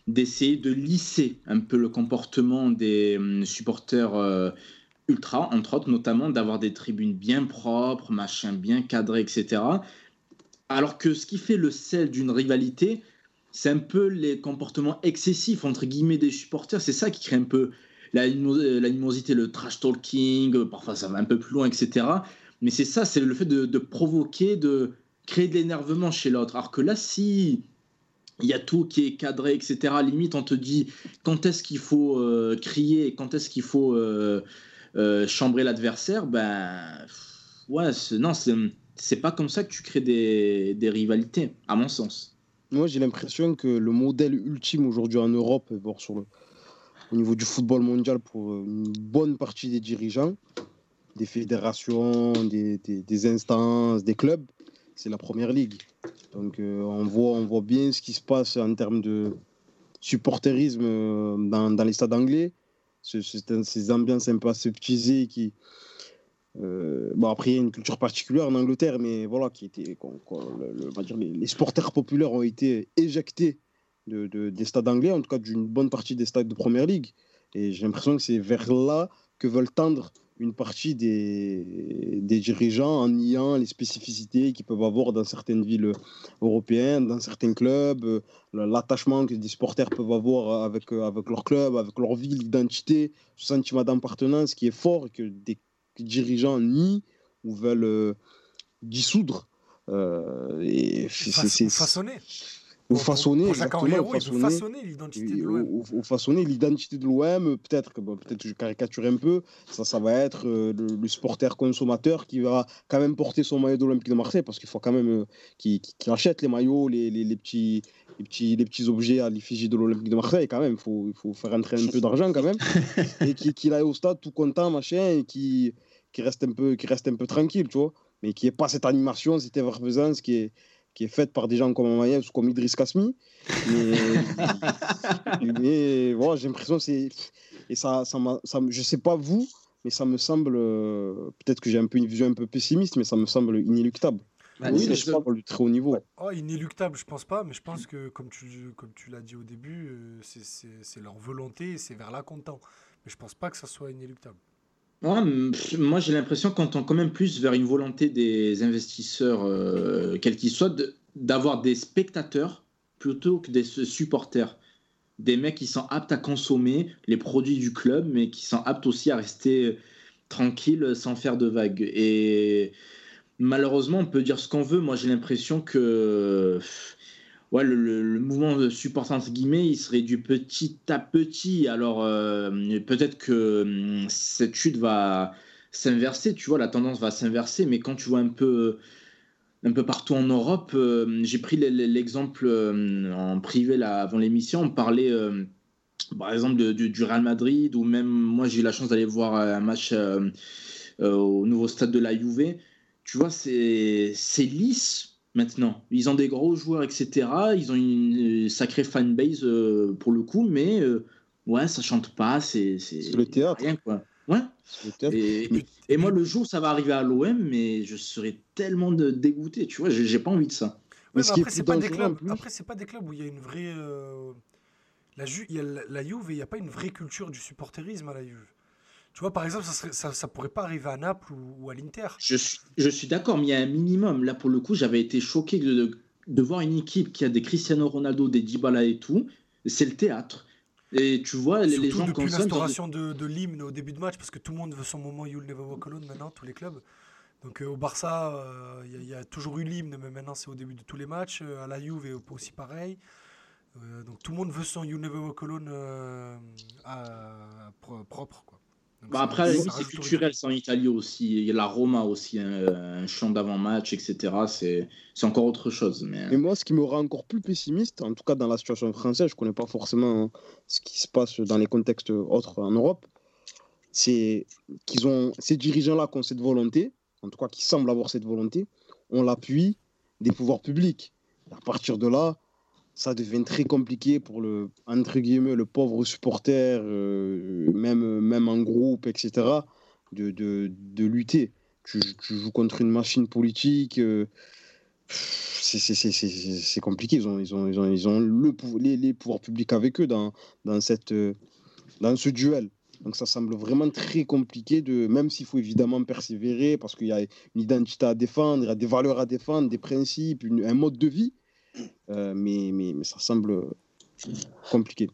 d'essayer de lisser un peu le comportement des hum, supporters ultra, entre autres, notamment d'avoir des tribunes bien propres, machin bien cadré, etc. Alors que ce qui fait le sel d'une rivalité, c'est un peu les comportements excessifs, entre guillemets, des supporters. C'est ça qui crée un peu l'animosité, le trash talking, parfois ça va un peu plus loin, etc. Mais c'est ça, c'est le fait de, de, provoquer, de créer de l'énervement chez l'autre. Alors que là, si il y a tout qui est cadré, etc. Limite, on te dit quand est-ce qu'il faut euh, crier, quand est-ce qu'il faut euh, euh, chambrer l'adversaire. Ben, ouais, non, c'est pas comme ça que tu crées des, rivalités, à mon sens. Moi, j'ai l'impression que le modèle ultime aujourd'hui en Europe, bon, sur le, au niveau du football mondial, pour une bonne partie des dirigeants, des fédérations, des, instances, des clubs, c'est la première ligue. Donc euh, on, voit, on voit bien ce qui se passe en termes de supporterisme euh, dans, dans les stades anglais. C'est ces ambiances un peu aseptisées qui. Euh, bon, après, il y a une culture particulière en Angleterre, mais voilà, qui était. Qu le, on va dire, les, les, supporters populaires ont été éjectés de, des stades anglais, en tout cas d'une bonne partie des stades de première ligue. Et j'ai l'impression que c'est vers là que veulent tendre une partie des, des, dirigeants en niant les spécificités qu'ils peuvent avoir dans certaines villes européennes, dans certains clubs, l'attachement que des supporters peuvent avoir avec, avec leur club, avec leur ville, l'identité, ce sentiment d'appartenance qui est fort et que des dirigeants nient ou veulent dissoudre. Euh, et c'est façonner. Ou façonner, Pour exactement, façonner- façonner l'identité de ou, l'OM. ou- ou façonner l'identité de l'OM. Peut-être que bon, peut-être je caricature un peu. Ça, ça va être euh, le, le supporter consommateur qui va quand même porter son maillot de l'Olympique de Marseille parce qu'il faut quand même euh, qu'il qu'il achète les maillots, les, les, les petits, les, petits, les petits objets à l'effigie de l'Olympique de Marseille quand même. Il faut, il faut faire rentrer un peu d'argent quand même. et qui- qu'il aille au stade tout content, machin, et qui, qui, reste un peu, qui reste un peu tranquille, tu vois. Mais qui n'ait pas cette animation, cette effervescence qui est, qui est faite par des gens comme Amayev ou comme Idriss Kasmi. Mais, mais voilà, j'ai l'impression que c'est. Et ça, ça, ça, je sais pas vous, mais ça me semble. euh, Peut-être que j'ai un peu une vision un peu pessimiste, mais ça me semble inéluctable. Bah, oui, je parle du très haut niveau. Oh, inéluctable, je pense pas, mais je pense que, comme tu, comme tu l'as dit au début, euh, c'est- c'est c'est leur volonté et c'est vers là qu'on tend. Mais je pense pas que ça soit inéluctable. Ouais, m- pff, moi, j'ai l'impression qu'on tend quand même plus vers une volonté des investisseurs, euh, quels qu'ils soient, d'avoir des spectateurs plutôt que des su- supporters. Des mecs qui sont aptes à consommer les produits du club, mais qui sont aptes aussi à rester euh, tranquilles sans faire de vagues. Et malheureusement, on peut dire ce qu'on veut. Moi, j'ai l'impression que ouais, le, mouvement de support, entre guillemets, il serait du petit à petit. Alors, euh, peut-être que hum, cette chute va s'inverser, tu vois, la tendance va s'inverser, mais quand tu vois un peu, un peu partout en Europe, euh, j'ai pris l'exemple euh, en privé là, avant l'émission, on parlait euh, par exemple du- Real Madrid, ou même moi j'ai eu la chance d'aller voir un match euh, euh, au nouveau stade de la Juve. Tu vois, c'est lisse maintenant. Ils ont des gros joueurs, etc. Ils ont une euh, sacrée fanbase euh, pour le coup, mais euh, ouais, ça chante pas. C'est le théâtre. Rien, quoi. Ouais. C'est le théâtre. Et, moi, le jour ça va arriver à l'OM, mais je serais tellement de- dégoûté. Tu vois, j'ai pas envie de ça. Ouais, Mais ce après, c'est pas des clubs. Après, pas des clubs où il y a une vraie. euh, La, Ju- il y a la, la Juve il n'y a pas une vraie culture du supporterisme à la Juve. Tu vois, par exemple, ça, serait, ça, ça pourrait pas arriver à Naples ou, ou à l'Inter. Je suis, je suis d'accord, mais il y a un minimum. Là, pour le coup, j'avais été choqué de, de, de voir une équipe qui a des Cristiano Ronaldo, des Dybala et tout. C'est le théâtre. Et tu vois, les, gens depuis l'instauration de, de l'hymne au début de match, parce que tout le monde veut son moment You'll Never Walk Alone maintenant, tous les clubs. Donc euh, au Barça, euh, il y, a- il y a toujours eu l'hymne, mais maintenant c'est au début de tous les matchs. Euh, à la Juve, et aussi pareil. Donc tout le monde veut son You Never Walk Alone à- propre. Quoi. Bah, après, c'est culturel, c'est en Italie aussi. Il y a la Roma aussi, un, un chant d'avant-match, etc. C'est encore autre chose. Mais... Et moi, ce qui me rend encore plus pessimiste, en tout cas dans la situation française, je ne connais pas forcément hein, ce qui se passe dans les contextes autres en Europe, c'est qu'ils ont ces dirigeants-là qui ont cette volonté, en tout cas qui semblent avoir cette volonté, ont l'appui des pouvoirs publics. À partir de là, ça devient très compliqué pour le entre guillemets le pauvre supporter, euh, même même en groupe, etc. De, de, de lutter. Tu, joues contre une machine politique. euh, c'est compliqué. Ils ont, ils ont, ils ont, ils ont le, les, les pouvoirs publics avec eux dans, dans, cette, dans ce duel. Donc ça semble vraiment très compliqué, de, même s'il faut évidemment persévérer, parce qu'il y a une identité à défendre, il y a des valeurs à défendre, des principes, un mode de vie. Euh, mais, mais, ça semble compliqué.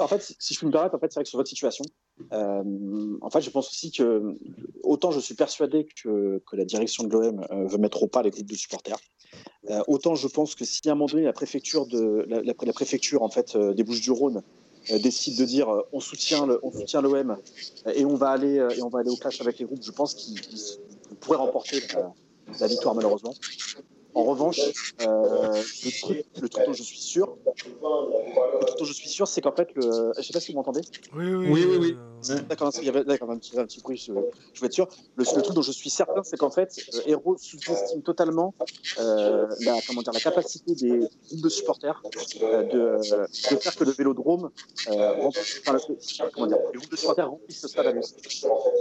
En fait, si je peux me permettre, en fait, c'est vrai que sur votre situation, euh, en fait, je pense aussi que autant je suis persuadé que, que la direction de l'OM euh, veut mettre au pas les groupes de supporters, autant je pense que si à un moment donné la préfecture de la, préfecture en fait des Bouches-du-Rhône décide de dire on soutient on soutient l'OM et on va aller et on va aller au clash avec les groupes, je pense qu'ils ils pourraient remporter la victoire malheureusement. En revanche, euh, le, truc, le truc dont je suis sûr, le truc dont je suis sûr, c'est qu'en fait, le... je sais pas si vous m'entendez. Oui, oui, Oui, oui, oui. euh, D'accord, il y avait d'accord, un, petit, un petit bruit, je, je veux être sûr. Le, le truc dont je suis certain, c'est qu'en fait, euh, Hero sous-estime totalement euh, la, comment dire, la capacité des groupes de supporters euh, de, de faire que le vélodrome euh, remplisse, enfin, le- comment dire, les groupes de supporters remplissent le stade à.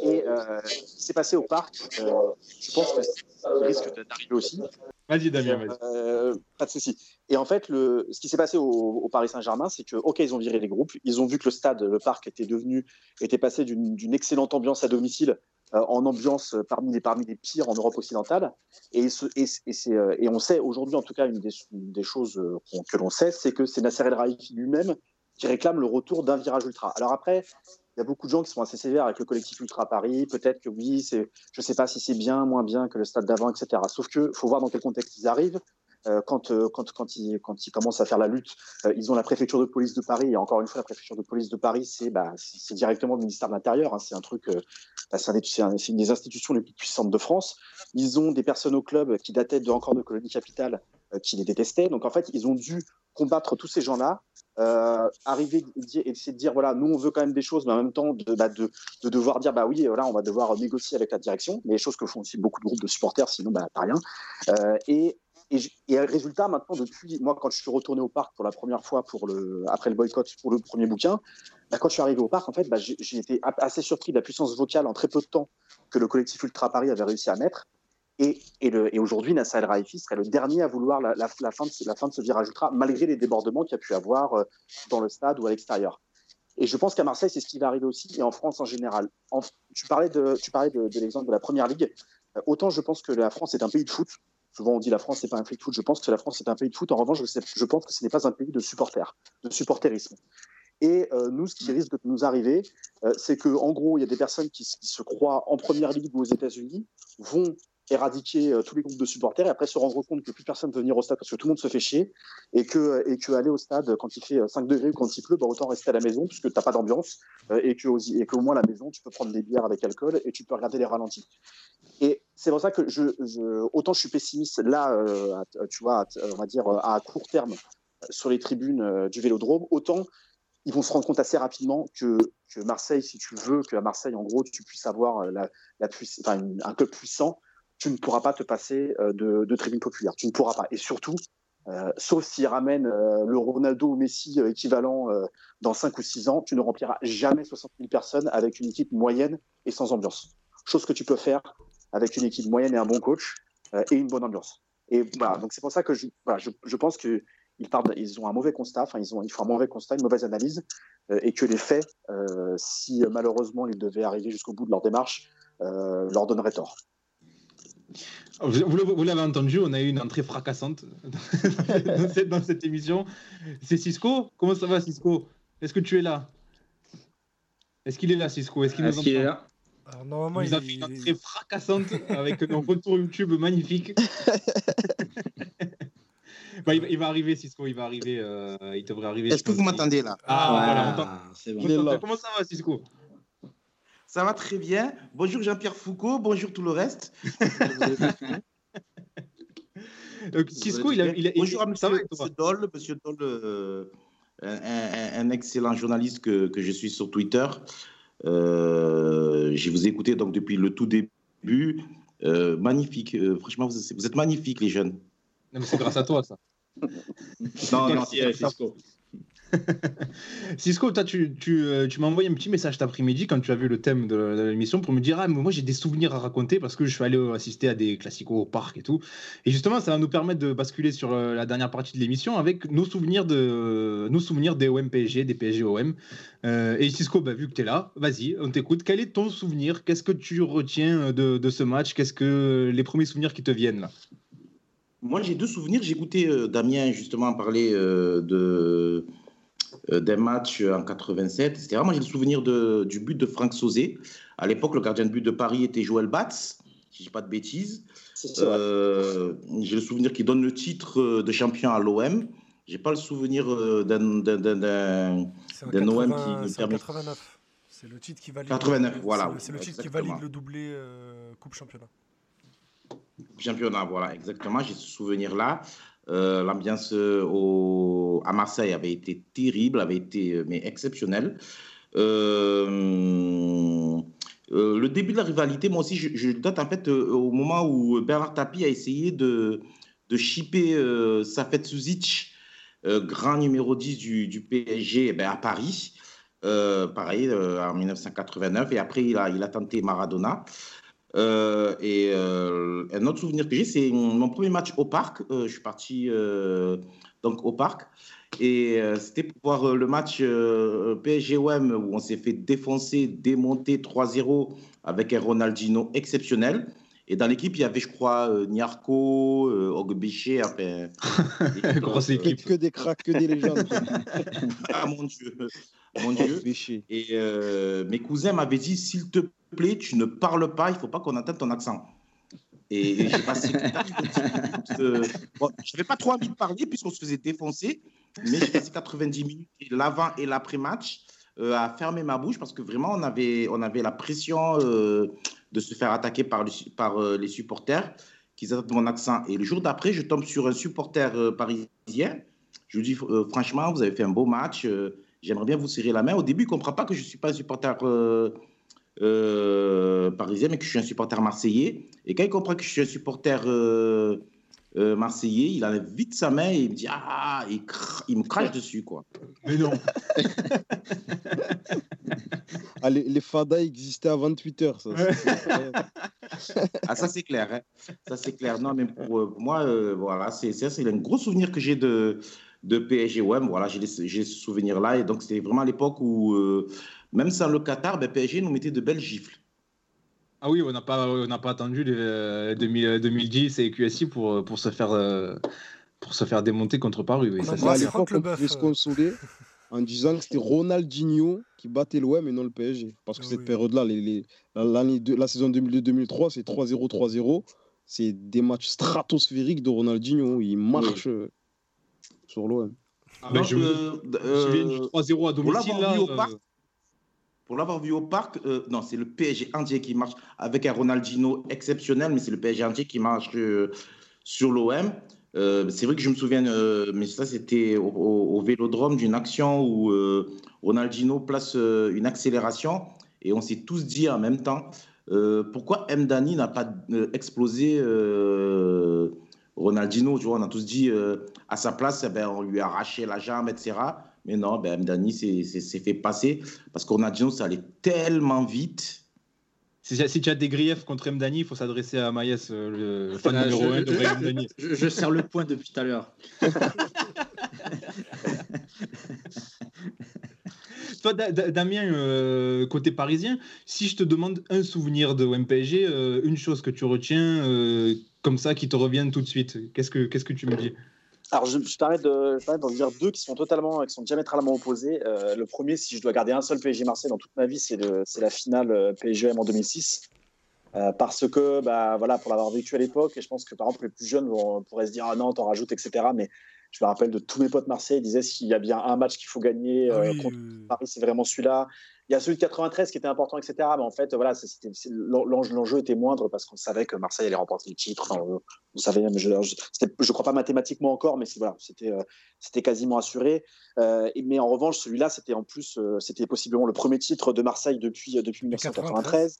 Et euh, ce qui s'est passé au parc, euh, je pense que ça risque d'arriver aussi. Vas-y, Damien, vas-y. Euh, pas de souci. Et en fait, le, ce qui s'est passé au, au Paris Saint-Germain, c'est que, ok, ils ont viré les groupes, ils ont vu que le stade, le parc était devenu, était passé d'une excellente ambiance à domicile euh, en ambiance parmi les, parmi les pires en Europe occidentale. Et, ce- et, et, c'est, euh, et on sait aujourd'hui, en tout cas, une des, une des choses que l'on sait, c'est que c'est Nasser El Khelaifi lui-même qui réclame le retour d'un virage ultra. Alors après, il y a beaucoup de gens qui sont assez sévères avec le collectif Ultra Paris. Peut-être que oui, je ne sais pas si c'est bien, moins bien que le stade d'avant, etc. Sauf que faut voir dans quel contexte ils arrivent. euh, quand, euh, quand, ils, commencent à faire la lutte, euh, ils ont la préfecture de police de Paris. Et encore une fois, la préfecture de police de Paris, c'est bah, directement le ministère de l'Intérieur. Hein. c'est un truc, bah, c'est un, une des institutions les plus puissantes de France. Ils ont des personnes au club qui dataient de, encore de colonie capitale qui les détestaient. Donc en fait, ils ont dû combattre tous ces gens-là, euh, arriver et essayer de dire voilà, nous on veut quand même des choses, mais en même temps de, bah, de, de, devoir dire bah oui, voilà, on va devoir négocier avec la direction, les choses que font aussi beaucoup de groupes de supporters, sinon bah t'as rien. Euh, et, et, et résultat maintenant depuis moi quand je suis retourné au parc pour la première fois pour le après le boycott pour le premier bouquin, bah, quand je suis arrivé au parc en fait bah, j'ai été assez surpris de la puissance vocale en très peu de temps que le collectif Ultra Paris avait réussi à mettre. Et, aujourd'hui, Nasser El Raifi serait le dernier à vouloir la, fin de, ce virage ultra, malgré les débordements qu'il y a pu avoir euh, dans le stade ou à l'extérieur. Et je pense qu'à Marseille, c'est ce qui va arriver aussi, et en France en général. Tu parlais de, l'exemple de la Première Ligue. Euh, autant je pense que la France est un pays de foot. Souvent on dit la France n'est pas un pays de foot. Je pense que la France est un pays de foot. En revanche, je, pense que ce n'est pas un pays de supporters, de supporterisme. Et euh, nous, ce qui risque de nous arriver, c'est que en gros, il y a des personnes qui, qui, se croient en première ligue ou aux États-Unis, vont éradiquer euh, tous les groupes de supporters et après se rendre compte que plus personne ne veut venir au stade parce que tout le monde se fait chier et que, et que aller au stade quand il fait 5 degrés ou quand il pleut, bah, autant rester à la maison puisque tu n'as pas d'ambiance euh, et qu'au et qu'au moins à la maison tu peux prendre des bières avec alcool et tu peux regarder les ralentis. Et c'est pour ça que je, autant je suis pessimiste là, euh, à, tu vois, à, on va dire à court terme sur les tribunes euh, du Vélodrome, autant ils vont se rendre compte assez rapidement que, que Marseille, si tu veux, qu'à Marseille, en gros, tu puisses avoir la, la un club puissant, tu ne pourras pas te passer euh, de, tribune populaire. Tu ne pourras pas. Et surtout, euh, sauf s'ils ramènent euh, le Ronaldo ou Messi euh, équivalent dans 5 ou 6 ans, tu ne rempliras jamais 60 000 personnes avec une équipe moyenne et sans ambiance. Chose que tu peux faire avec une équipe moyenne et un bon coach et une bonne ambiance. Et voilà, donc c'est pour ça que je, voilà, je, je pense que ils, ont un mauvais constat, enfin ils, ont, ils font un mauvais constat, une mauvaise analyse, et que les faits, si malheureusement ils devaient arriver jusqu'au bout de leur démarche, leur donneraient tort. Vous, vous l'avez entendu, on a eu une entrée fracassante dans, cette, dans cette émission. C'est Cisco? Comment ça va Cisco? Est-ce que tu es là? Est-ce qu'il est là Cisco? Est-ce qu'il Est nous qu'il est là? Alors, normalement, Il il, a fait une entrée fracassante avec un retour YouTube magnifique. Bah, il, va, il va arriver, Cisco, il va arriver. euh, il devrait arriver. Est-ce que vous m'entendez là? Ah, voilà, on. Ah, c'est bon. Comment ça va, Cisco? Ça va très bien. Bonjour Jean-Pierre Foucault, bonjour tout le reste. Euh, Cisco, il a. Il a bonjour à monsieur, Doll, monsieur Doll, euh, un, excellent journaliste que, que je suis sur Twitter. Euh, je vous ai écouté donc depuis le tout début. Euh, magnifique, Euh, franchement, vous, vous êtes magnifiques les jeunes. Non, mais c'est grâce à toi, ça. Non, non, Cisco. Cisco, toi, euh, tu m'as envoyé un petit message cet après-midi quand tu as vu le thème de, l'émission pour me dire Ah, mais moi j'ai des souvenirs à raconter parce que je suis allé euh, assister à des classicos au parc et tout. Et justement, ça va nous permettre de basculer sur euh, la dernière partie de l'émission avec nos souvenirs, de, nos souvenirs des OM PSG, des PSG OM. Et Cisco, bah, vu que tu es là, vas-y, on t'écoute. Quel est ton souvenir? Qu'est-ce que tu retiens de, ce match? Qu'est-ce que les premiers souvenirs qui te viennent là? Moi, j'ai deux souvenirs. J'ai écouté euh, Damien justement parler de euh, d'un match en 87, etc. Moi, j'ai le souvenir de, du but de Franck Sauzé. À l'époque, le gardien de but de Paris était Joël Batz, si je dis pas de bêtises. Euh, j'ai le souvenir qu'il donne le titre euh, de champion à l'OM. J'ai pas le souvenir d'un- OM 80 qui nous c'est permet- 89. C'est le titre qui valide. 89, voilà, c'est le- oui, C'est le titre qui valide le doublé euh, Coupe Championnat. championnat. Voilà, exactement. J'ai ce souvenir-là. Euh, L'ambiance euh, à Marseille avait été terrible, avait été euh, mais exceptionnelle. Le début de la rivalité, moi aussi, je, je date en fait au moment où Bernard Tapie a essayé de, de shipper Safet Suzic, grand numéro 10 du, PSG, eh ben, à Paris. Pareil, en 1989. Et après, il a tenté Maradona. Euh, et euh, un autre souvenir que j'ai, c'est mon premier match au parc. Euh, je suis parti euh, donc au parc. Et euh, c'était pour voir le match euh, PSG-OM où on s'est fait défoncer, démonter 3-0 avec un Ronaldinho exceptionnel. Et dans l'équipe, il y avait, je crois, euh, Niarco, euh, Ogbeché, enfin. Grosse équipe. que des cracks, que des légendes. ah mon Dieu, mon Dieu. Et euh, mes cousins m'avaient dit, s'il te plaît, tu ne parles pas, il faut pas qu'on entende ton accent. Et j'ai passé euh, bon, Je n'avais pas trop envie de parler puisqu'on se faisait défoncer, mais j'ai passé 90 minutes l'avant et l'après-match euh, à fermer ma bouche parce que vraiment, on avait, on avait la pression de se faire attaquer par, le, par les supporters qui attaquent mon accent. Et le jour d'après, je tombe sur un supporter parisien. Je lui dis, franchement, vous avez fait un beau match. J'aimerais bien vous serrer la main. Au début, il ne comprend pas que je ne suis pas un supporter euh, parisien, mais que je suis un supporter marseillais. Et quand il comprend que je suis un supporter euh, euh, marseillais, il enlève vite sa main et il me dit Ah, il, il me crache dessus, quoi. Mais non ah, les, les fadas existaient avant Twitter, ça. ah, ça, c'est clair. Hein. Ça, c'est clair. Non, mais pour moi, voilà, c'est un gros souvenir que j'ai de, de PSG. Ouais, voilà, j'ai ce souvenir-là. Et donc, c'était vraiment l'époque où même sans le Qatar, ben, PSG nous mettait de belles gifles. Ah oui, on n'a pas, pas attendu les, 2010 et QSI pour, pour, se faire, pour se faire démonter contre Paris. Oui, ça, à l'époque, on pouvait se consoler en disant que c'était Ronaldinho qui battait l'OM et non le PSG. Parce que ah cette période-là, les, la saison 2002-2003, c'est 3-0, 3-0. C'est des matchs stratosphériques de Ronaldinho. Il marche sur l'OM. Ah ben, je me souviens du 3-0 à domicile. Là, pour l'avoir vu au parc, euh, non, c'est le PSG entier qui marche avec un Ronaldinho exceptionnel, mais c'est le PSG entier qui marche euh, sur l'OM. Euh, c'est vrai que je me souviens, mais ça c'était au, vélodrome d'une action où Ronaldinho place une accélération et on s'est tous dit en même temps pourquoi Mdani n'a pas explosé Ronaldinho. Tu vois, on a tous dit à sa place, eh ben, on lui a arraché la jambe, etc. Mais non, ben, Mdani s'est fait passer parce qu'on a dit ça allait tellement vite. Si, tu as des griefs contre Mdani, il faut s'adresser à Maïs, euh, le fan numéro 1 de Mdani. Je, je, sers le point depuis tout à l'heure. Toi, Damien, euh, côté parisien, si je te demande un souvenir de MPG, euh, une chose que tu retiens comme ça qui te revient tout de suite, qu'est-ce que, que tu me dis? Alors, je, t'arrête d'en dire deux qui sont totalement, qui sont diamétralement opposés. Euh, le premier, si je dois garder un seul PSG Marseille dans toute ma vie, c'est la finale euh, PSG-M en 2006. Euh, parce que, bah, voilà, pour l'avoir vécu à l'époque, et je pense que par exemple les plus jeunes pourraient se dire ah non, t'en rajoutes, etc. Mais je me rappelle de tous mes potes Marseille, ils disaient s'il y a bien un match qu'il faut gagner ah contre Paris, c'est vraiment celui-là. Il y a celui de 93 qui était important, etc. Mais en fait, voilà, l'enjeu était moindre parce qu'on savait que Marseille allait remporter le titre. vous savez, je ne crois pas mathématiquement encore, mais voilà, c'était euh, c'était quasiment assuré. Euh, mais en revanche, celui-là, c'était en plus, euh, c'était possiblement le premier titre de Marseille depuis, depuis 1993.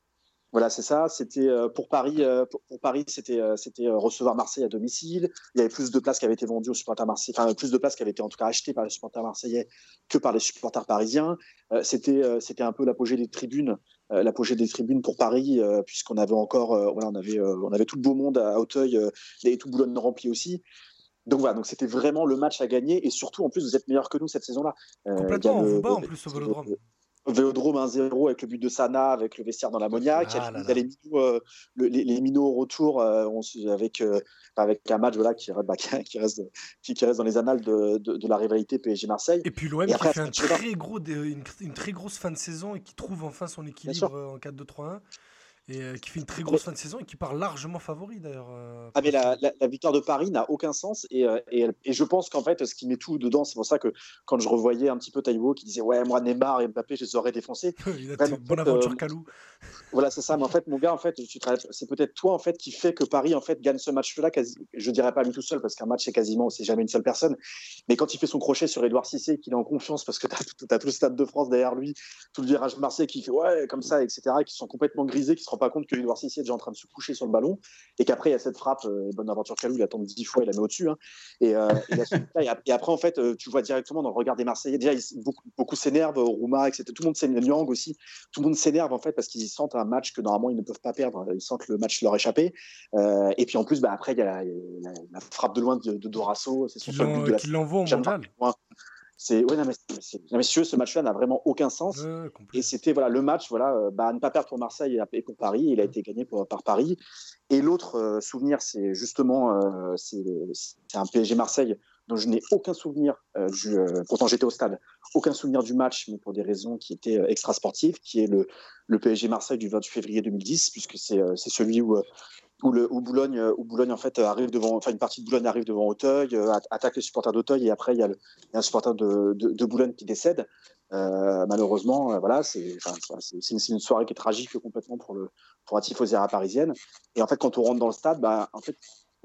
Voilà, c'est ça. C'était euh, pour Paris. Euh, pour, Paris, c'était euh, c'était recevoir Marseille à domicile. Il y avait plus de places qui avaient été vendues aux supporters marseillais, enfin plus de places qui avaient été en tout cas achetées par les supporters marseillais que par les supporters parisiens. c'était c'était un peu l'apogée des tribunes, l'apogée des tribunes pour Paris, puisqu'on avait encore, voilà, on avait on avait tout le beau monde à Auteuil et tout Boulogne rempli aussi. Donc voilà, donc c'était vraiment le match à gagner et surtout en plus vous êtes meilleurs que nous cette saison-là. Complètement, on vous bat en plus au Vélodrome. Vélodrome 1-0 avec le but de Sana, avec le vestiaire dans l'ammoniaque. Ah il y a les, minots, euh, les, les minots au retour euh, avec, euh, avec un match voilà, qui, bah, qui, reste, qui, reste dans les annales de, de, la rivalité PSG-Marseille. Et puis l'OM qui fait un très gros, une, une, très grosse fin de saison et qui trouve enfin son équilibre en 4-2-3-1 et euh, qui fait une très grosse fin de saison et qui part largement favori d'ailleurs. Euh, ah mais la, la, victoire de Paris n'a aucun sens et, euh, et, et, je pense qu'en fait ce qui met tout dedans, c'est pour ça que quand je revoyais un petit peu Taïwo qui disait ouais moi Neymar et Mbappé je les aurais défoncés. Il a une bonne aventure Calou. Voilà c'est ça, mais en fait mon gars en fait c'est peut-être toi en fait qui fait que Paris en fait gagne ce match-là. Je dirais pas lui tout seul parce qu'un match c'est quasiment c'est jamais une seule personne, mais quand il fait son crochet sur Edouard Cissé qu'il est en confiance parce que tu as, tout le stade de France derrière lui, tout le virage Marseille qui fait ouais comme ça etc. qui sont complètement grisés, qui se rend pas compte que Edouard Cissé est déjà en train de se coucher sur le ballon et qu'après il y a cette frappe, euh, bonne aventure Calou, il attend dix fois, il la met au-dessus. Hein. et, euh, et, après en fait, euh, tu vois directement dans le regard des Marseillais, déjà beaucoup, beaucoup s'énervent, Rouma, etc. Tout le monde s'énerve, aussi, tout le monde s'énerve en fait parce qu'ils sentent un match que normalement ils ne peuvent pas perdre, ils sentent le match leur échapper. et puis en plus, bah, après il y a la, frappe de loin de, Dorasso, c'est son seul but de la. Qui l'envoie au mondial. C'est ouais, non, mais, messieurs, ce match-là n'a vraiment aucun sens. et c'était voilà le match, voilà, euh, bah, à ne pas perdre pour Marseille et pour Paris. Il a été gagné par Paris. Et l'autre euh, souvenir, c'est justement euh, c'est un PSG Marseille dont je n'ai aucun souvenir. Du, pourtant, j'étais au stade. Aucun souvenir du match, mais pour des raisons qui étaient extra sportives, qui est le, PSG Marseille du 28 février 2010, puisque c'est celui où où, Boulogne, en fait arrive devant, enfin une partie de Boulogne arrive devant Auteuil, attaque les supporters d'Auteuil et après il y, a un supporter de, Boulogne qui décède. malheureusement, voilà, c'est une, soirée qui est tragique complètement pour le pour la tifosière parisienne. Et en fait, quand on rentre dans le stade, bah, en fait,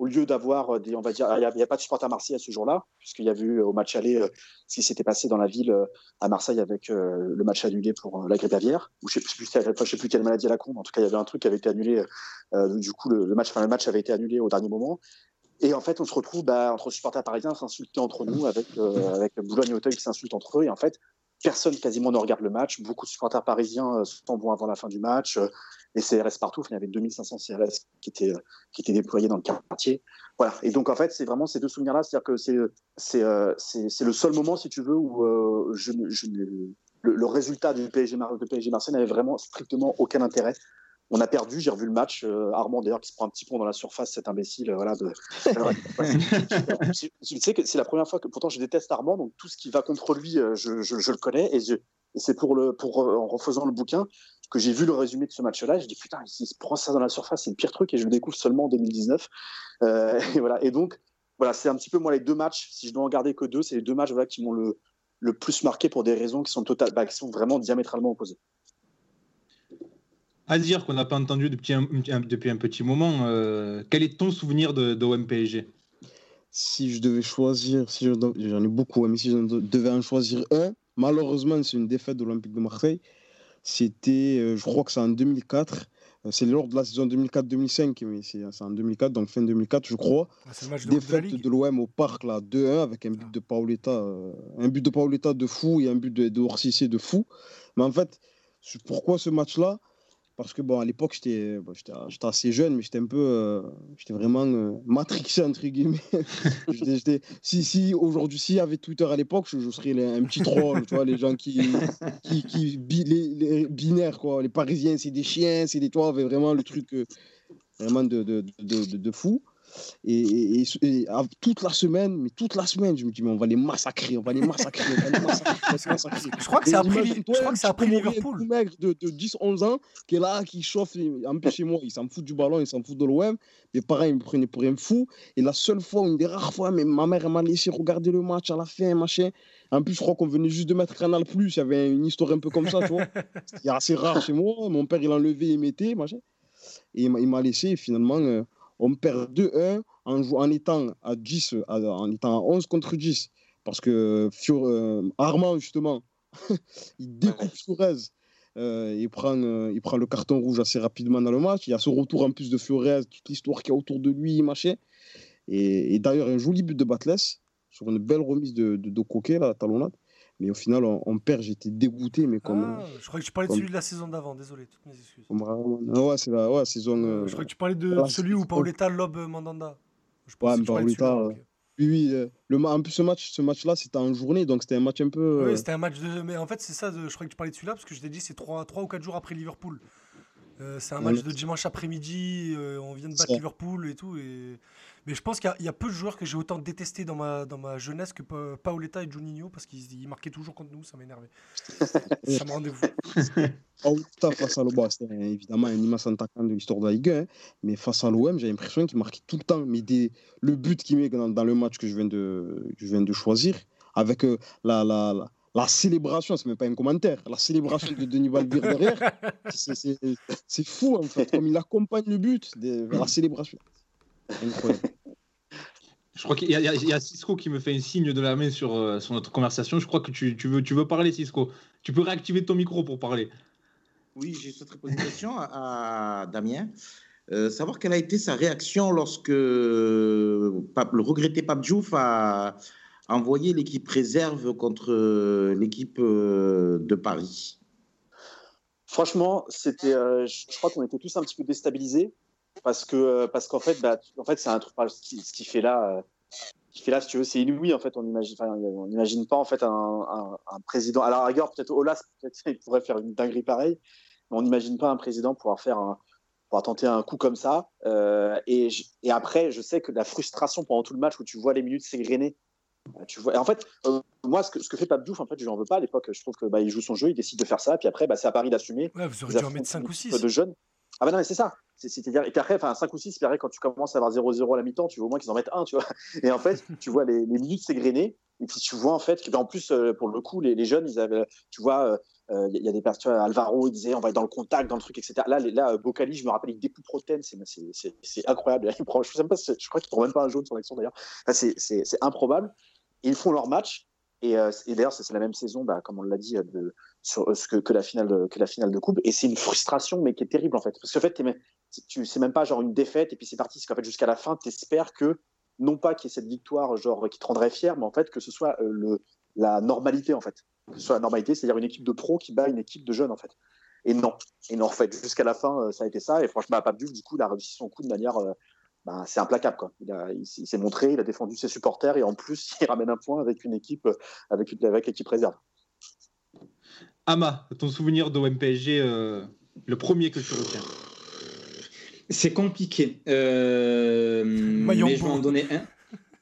au lieu d'avoir des, on va dire, il n'y a, pas de supporter à Marseille à ce jour-là, puisqu'il y a vu au match aller ce qui s'était passé dans la ville à Marseille avec le match annulé pour la grippe aviaire, ou je ne sais, plus, quelle maladie à la con, en tout cas, il y avait un truc qui avait été annulé, du coup, le, match, le match avait été annulé au dernier moment. Et en fait, on se retrouve bah, entre supporters parisiens s'insulter entre nous, avec, avec Boulogne et Auteuil qui s'insultent entre eux. Et en fait, personne quasiment ne regarde le match. Beaucoup de supporters parisiens s'en vont avant la fin du match les CRS partout. Il y avait 2500 CRS qui étaient, qui étaient déployés dans le quartier. Voilà. Et donc, en fait, c'est vraiment ces deux souvenirs-là. C'est-à-dire que c'est, euh, le seul moment, si tu veux, où euh, je, le, résultat du PSG, de PSG Marseille n'avait vraiment strictement aucun intérêt. On a perdu, j'ai revu le match. Euh, Armand, d'ailleurs, qui se prend un petit pont dans la surface, cet imbécile. voilà, de... tu sais que c'est la première fois que, pourtant, je déteste Armand, donc tout ce qui va contre lui, je, je, je le connais. Et, c'est pour, en refaisant le bouquin, que j'ai vu le résumé de ce match-là, je dis putain, il se prend ça dans la surface, c'est le pire truc et je le découvre seulement en 2019. Euh, et voilà. Et donc, voilà, c'est un petit peu moi les deux matchs. Si je dois en garder que deux, c'est les deux matchs qui m'ont le, le plus marqué pour des raisons qui sont total, bah, qui sont vraiment diamétralement opposées. À dire qu'on n'a pas entendu depuis un, depuis un petit moment, euh, quel est ton souvenir de, de PSG Si je devais choisir, si j'en ai beaucoup, hein, mais si je devais en choisir un, malheureusement, c'est une défaite de l'Olympique de Marseille. C'était, euh, je crois que c'est en 2004. Euh, c'est lors de la saison 2004-2005, mais c'est en 2004, donc fin 2004, je crois. Ah, le Défaite de l'OM au parc, là, 2-1, avec un but de Paoletta, euh, un but de Paoletta de fou et un but de, de de fou. Mais en fait, pourquoi ce match-là? Parce que bon, à l'époque, j'étais assez jeune, mais j'étais un peu. Euh, j'étais vraiment euh, matrixé, entre guillemets. si si aujourd'hui, s'il y avait Twitter à l'époque, je, serais un petit troll, tu vois, les gens qui. qui, qui les, binaires, quoi. Les Parisiens, c'est des chiens, c'est des. Tu vois, vraiment le truc euh, vraiment de, de, de, de fou. Et, toute la semaine, mais toute la semaine, je me dis, mais on va les massacrer, on va les massacrer, on va les massacrer. je crois que ça a pris, je crois que ça a pris Liverpool. Un mec de, de 10-11 ans qui est là, qui chauffe, un peu chez moi, il s'en fout du ballon, il s'en fout de l'OM. Mes parents, ils me prenaient pour un fou. Et la seule fois, une des rares fois, mais ma mère, m'a laissé regarder le match à la fin, machin. En plus, je crois qu'on venait juste de mettre Canal Plus. Il y avait une histoire un peu comme ça, tu vois. C'est assez rare chez moi. Mon père, il enlevait, il mettait, machin. Et il m'a laissé, finalement. Euh, on perd 2-1 en, en, étant à 10, en étant à 11 contre 10. Parce que euh, Armand, justement, il découpe Fiorez. Euh, il, prend, euh, il prend le carton rouge assez rapidement dans le match. Il y a ce retour en plus de Fiorez, toute l'histoire qu'il y a autour de lui, machin. Et, d'ailleurs, un joli but de Batles sur une belle remise de, de, de Coquet, la talonnade. Mais au final, on, perd, j'étais dégoûté. Mais comme, ah, je crois que tu parlais de celui de la saison d'avant, désolé, toutes mes excuses. ouais, c'est la ouais, saison. Euh, je crois que tu parlais de celui où Paoletta lobe Mandanda. Je pense ouais, Paoletta. Euh, oui, oui. Euh, le, en plus, ce match, ce match-là, c'était en journée, donc c'était un match un peu. Oui, c'était un match de. Mais en fait, c'est ça, je crois que tu parlais de celui-là, parce que je t'ai dit, c'est 3, 3 ou 4 jours après Liverpool. c'est un match de dimanche après-midi, on vient de battre Liverpool et tout. Et... Mais je pense qu'il y, a peu de joueurs que j'ai autant détesté dans ma, dans ma jeunesse que Paoletta et Juninho parce qu'ils marquaient toujours contre nous, ça m'énervait. ça me rendait fou. Paoletta face à l'OM, c'était évidemment un immense attaquant de l'histoire de la Ligue 1, mais face à l'OM, j'ai l'impression qu'il marquait tout le temps. Mais des, le but qu'il met dans, dans, le match que je viens de, je viens de choisir, avec euh, la, la, la la célébration, c'est même pas un commentaire, la célébration de Denis Valvire derrière, c'est fou en fait, comme il accompagne le but, de, la célébration. Je crois qu'il y, y, a Cisco qui me fait un signe de la main sur, euh, sur notre conversation. Je crois que tu, tu, veux, tu veux parler, Cisco. Tu peux réactiver ton micro pour parler. Oui, j'ai cette poser une question à, Damien. Euh, savoir quelle a été sa réaction lorsque le regretté Pape Diouf a envoyé l'équipe réserve contre euh, l'équipe de Paris. Franchement, c'était, je crois qu'on était tous un petit peu déstabilisés parce que euh, parce qu'en fait, bah, en fait, c'est un truc. Ce qu'il fait là, euh, qui fait là, si tu veux, c'est inouï en fait. On imagine, on n'imagine pas en fait un, un, un, président. Alors, à rigueur, peut-être Olas, peut-être il pourrait faire une dinguerie pareille, mais on n'imagine pas un président pouvoir faire un, pouvoir tenter un coup comme ça. Euh, et, et après, je sais que la frustration pendant tout le match où tu vois les minutes s'égrener. Tu vois, et en fait, moi, ce que, ce que fait Pape Diouf, en fait, je n'en veux pas à l'époque. Je trouve que bah, il joue son jeu, il décide de faire ça, puis après, bah, c'est à Paris d'assumer. Ouais, vous auriez dû en mettre 5 ou 6. De jeunes. Ah bah non, mais c'est ça. C'est- C'est-à-dire, et puis après, enfin, 5 ou 6, puis après, quand tu commences à avoir 0-0 à la mi-temps, tu veux au moins qu'ils en mettent un, tu vois. Et en fait, tu vois les, les minutes s'égrener, et puis tu vois en fait en plus, euh, pour le coup, les, les jeunes, ils avaient, tu vois, il y, a des personnes, Alvaro, il disait, on va être dans le contact, dans le truc, etc. Là, les, là Bocali, je me rappelle, il découpe Roten, c'est incroyable. Il prend, je, sais pas, je crois qu'il prend même pas un jaune sur l'action d'ailleurs. Enfin, c'est- improbable. Ils font leur match. Et, euh, et d'ailleurs, c'est la même saison, bah, comme on l'a dit, euh, de, euh, que, que, la finale de, que la finale de coupe. Et c'est une frustration, mais qui est terrible en fait. Parce qu'en fait, tu c'est même pas genre une défaite et puis c'est parti. C'est qu'en fait, jusqu'à la fin, tu espères que, non pas qu'il y ait cette victoire genre qui te rendrait fier, mais en fait que ce soit euh, le, la normalité en fait. Que ce soit la normalité, c'est-à-dire une équipe de pros qui bat une équipe de jeunes en fait. Et non. Et non, en fait, jusqu'à la fin, euh, ça a été ça. Et franchement, à Pape du coup, il a réussi son coup de manière. euh, ben, c'est implacable. Quoi. Il, il, il s'est montré, il a défendu ses supporters et en plus, il ramène un point avec une équipe, avec, avec l'équipe réserve. Ama, ton souvenir d'OM PSG, euh, le premier que tu retiens C'est compliqué. Euh, mais je vais en donner un.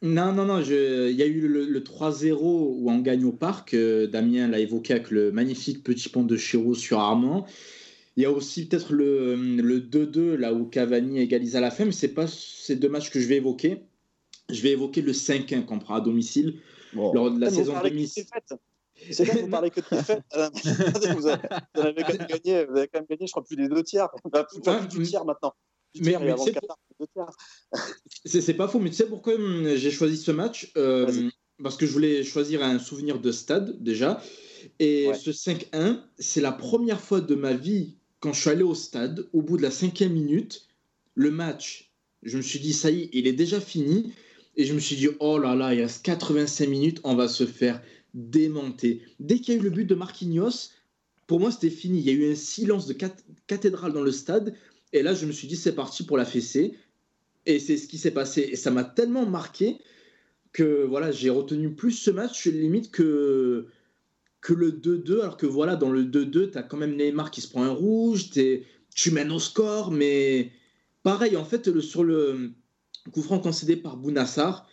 Non, non, non, il y a eu le, 3-0 où on gagne au parc. Euh, Damien l'a évoqué avec le magnifique petit pont de Chiro sur Armand. Il y a aussi peut-être le, 2-2 là où Cavani égalise à la fin, mais ce n'est pas ces deux matchs que je vais évoquer. Je vais évoquer le 5-1 qu'on prend à domicile lors de la saison 2000. C'est bien que vous parlez que de défaites. Euh, vous, avez, vous avez quand même gagné, vous avez quand même gagné, je crois, plus des deux tiers. Enfin, plus, enfin, plus du tiers maintenant. Du Mais- mais avant c'est pas faux, mais tu sais pourquoi hum, j'ai choisi ce match Euh. Parce que je voulais choisir un souvenir de stade déjà. Et Ouais. ce 5-1, c'est la première fois de ma vie quand je suis allé au stade, au bout de la cinquième minute, le match, je me suis dit, ça y est, il est déjà fini. Et je me suis dit, oh là là, il reste 85 minutes, on va se faire démonter. Dès qu'il y a eu le but de Marquinhos, pour moi, c'était fini. Il y a eu un silence de cat- cathédrale dans le stade. Et là, je me suis dit, c'est parti pour la fessée. Et c'est ce qui s'est passé. Et ça m'a tellement marqué que voilà, j'ai retenu plus ce match limite que, que le 2-2. Alors que voilà, dans le 2-2, tu as quand même Neymar qui se prend un rouge, t'es- tu mènes au score, mais pareil, en fait, le, sur le coup franc concédé par Bounassar.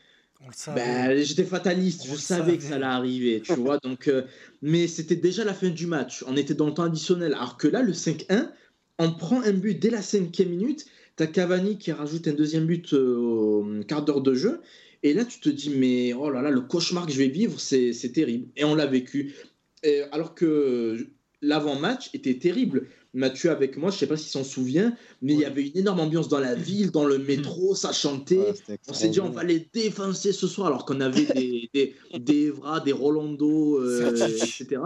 Ben, j'étais fataliste, On je savais que ça allait arriver, tu vois. Donc, euh, mais c'était déjà la fin du match. On était dans le temps additionnel. Alors que là, le 5-1, on prend un but dès la cinquième minute. T'as Cavani qui rajoute un deuxième but euh, au quart d'heure de jeu. Et là, tu te dis, mais oh là là, le cauchemar que je vais vivre, c'est c'est terrible. Et on l'a vécu. Et alors que l'avant-match était terrible. Mathieu avec moi, je sais pas s'il s'en souvient, mais il y avait une énorme ambiance dans la ville, dans le métro, ça chantait. Ouais, c'était On s'est dit, on va les défoncer ce soir, alors qu'on avait des, des, des Evra, des Rolando, euh, etc.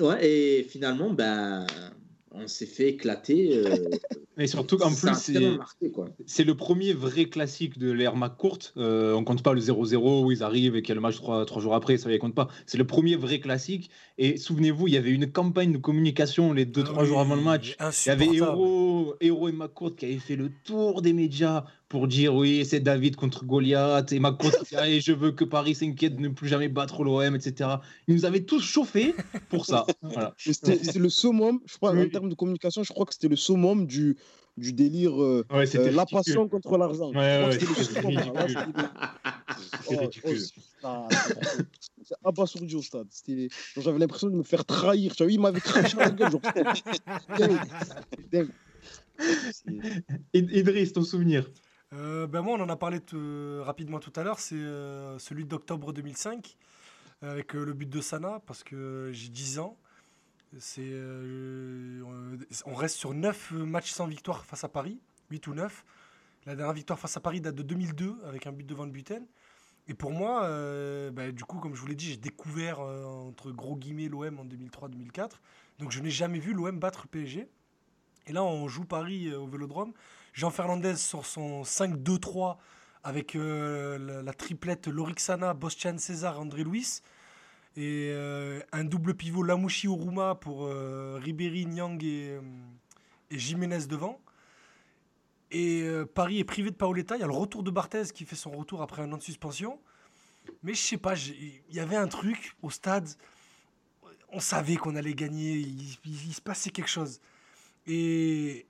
Ouais, et finalement, ben, on s'est fait éclater. euh, Et surtout qu'en plus, c'est le premier vrai classique de l'ère McCourt. Euh, on compte pas le 0-0 où ils arrivent et qu'il y a le match trois, trois jours après, ça ne compte pas. C'est le premier vrai classique. Et souvenez-vous, il y avait une campagne de communication les deux, Ah trois oui, jours avant le match. Il y avait. Héros, Héros et McCourt qui avaient fait le tour des médias pour dire oui, c'est David contre Goliath. Et Allez, je veux que Paris s'inquiète de ne plus jamais battre l'OM, etc. Ils nous avaient tous chauffés pour ça. Voilà. C'était le summum, je crois, Oui. en termes de communication, je crois que c'était le summum du, du délire euh, Ouais, euh, la passion contre l'argent. Ouais, ouais, c'était ridicule. C'est abasourdi au stade. J'avais l'impression de me faire trahir. Tu vois, il m'avait craché à la gueule. Genre, dingue. Dingue. Idriss, ton souvenir? Euh, ben moi, on en a parlé t- rapidement tout à l'heure. C'est euh, celui d'octobre 2005 avec euh, le but de Sana parce que j'ai 10 ans. C'est, euh, on reste sur 9 matchs sans victoire face à Paris, 8 ou 9. La dernière victoire face à Paris date de 2002 avec un but de Van Buten. Et pour moi, euh, ben, du coup, comme je vous l'ai dit, j'ai découvert euh, entre gros guillemets l'OM en 2003-2004. Donc je n'ai jamais vu l'OM battre PSG. Et là, on joue Paris euh, au Vélodrome. Jean Fernandez sur son 5-2-3 avec euh, la, la triplette Lorixana, Bostian César, André Luis. Et euh, un double pivot Lamouchi Oruma pour euh, Ribéry, Nyang et, Jiménez devant. Et Paris est privé de Paoletta. Il y a le retour de Barthez qui fait son retour après un an de suspension. Mais je sais pas, il y avait un truc au stade. On savait qu'on allait gagner. Il- il se passait quelque chose. Et,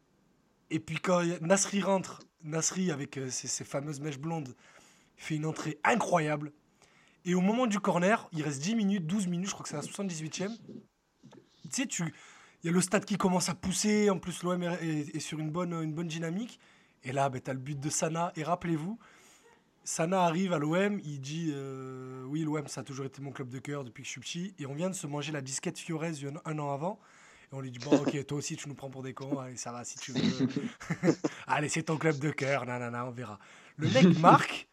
et puis quand Nasri rentre, Nasri avec euh, ses, ses fameuses mèches blondes, fait une entrée incroyable. Et au moment du corner, il reste 10 minutes, 12 minutes, je crois que c'est la 78e. Tu sais, tu, Il y a le stade qui commence à pousser. En plus, l'OM est, sur une bonne, une bonne dynamique. Et là, ben, tu as le but de Sana. Et rappelez-vous, Sana arrive à l'OM. Il dit euh, Oui, l'OM, ça a toujours été mon club de cœur depuis que je suis petit. Et on vient de se manger la disquette Fiorez un an avant. Et on lui dit Bon, ok, toi aussi, tu nous prends pour des cons. Allez, ça va, si tu veux. Allez, c'est ton club de cœur. Nanana, on verra. Le mec marque.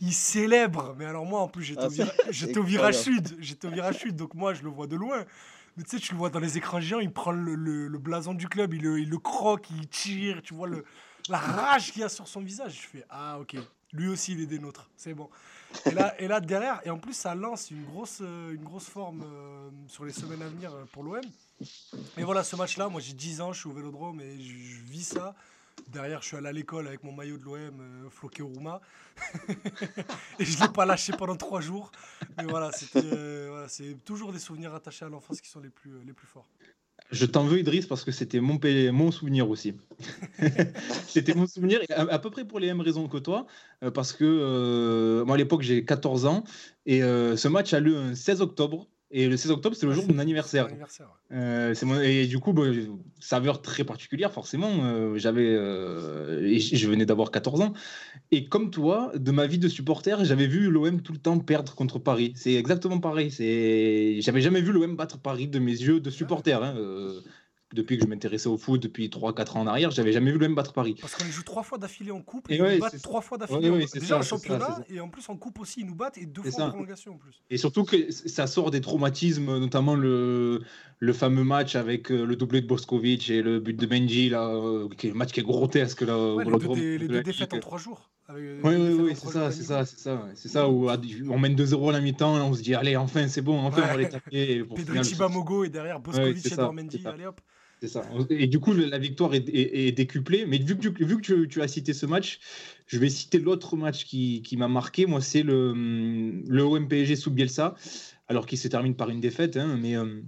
Il célèbre, mais alors moi en plus j'étais Ah, au, virage sud, j'étais au virage sud, donc moi je le vois de loin. Mais tu sais, tu le vois dans les écrans géants, il prend le, le- le blason du club, il le, il le croque, il tire, tu vois le, la rage qu'il y a sur son visage. Je fais ah ok, lui aussi il est des nôtres, c'est bon. Et là, et là derrière, et en plus ça lance une grosse, euh, une grosse forme euh, sur les semaines à venir euh, pour l'OM. Et voilà, ce match-là, moi j'ai 10 ans, je suis au vélodrome et je, je vis ça. Derrière, je suis allé à l'école avec mon maillot de l'OM, euh, floqué au Rouma. et je ne l'ai pas lâché pendant trois jours. Mais voilà, euh, voilà, c'est toujours des souvenirs attachés à l'enfance qui sont les plus, les plus forts. Je t'en veux, Idriss, parce que c'était mon, mon souvenir aussi. c'était mon souvenir, à, à peu près pour les mêmes raisons que toi, euh, parce que euh, moi à l'époque j'ai 14 ans, et ce match a lieu un 16 octobre, et le 16 octobre c'est le jour de mon anniversaire. C'est mon anniversaire, ouais. Euh, mon- et du coup, bah, saveur très particulière, forcément. euh, j'avais, euh, je venais d'avoir 14 ans. Et comme toi, de ma vie de supporter, j'avais vu l'OM tout le temps perdre contre Paris. C'est exactement pareil. C'est, j'avais jamais vu l'OM battre Paris de mes yeux de supporter. hein, depuis que je m'intéressais au foot, depuis 3-4 ans en arrière, j'avais jamais vu l'OM battre Paris. Parce qu'on les joue trois fois d'affilée en coupe, Et et ils ouais, nous battent trois fois d'affilée. Ouais, en- ouais, c'est Déjà ça, en c'est ça, championnat, et en plus en coupe aussi, ils nous battent, et deux fois ça. en prolongation en plus. Et surtout que ça sort des traumatismes, notamment le, le fameux match avec euh, le doublé de Boskovic et le but de Benji, là, euh, qui est un match qui est grotesque. Là, les, deux, dé- les deux défaites en trois jours. Oui, oui, oui, c'est ça, c'est ça, c'est ça. C'est ça où on mène 2-0 à la mi-temps, on se dit, allez, enfin, c'est bon, enfin, on va les taper. Pedro Chibamogo et derrière Boskovic et Dormendi, allez hop. C'est ça. Et du coup, la victoire est, est- est décuplée. Mais vu que, tu, vu que tu, tu as cité ce match, je vais citer l'autre match qui, qui m'a marqué. Moi, c'est le, le OM-PSG sous Bielsa, alors qu'il se termine par une défaite. hein, mais euh,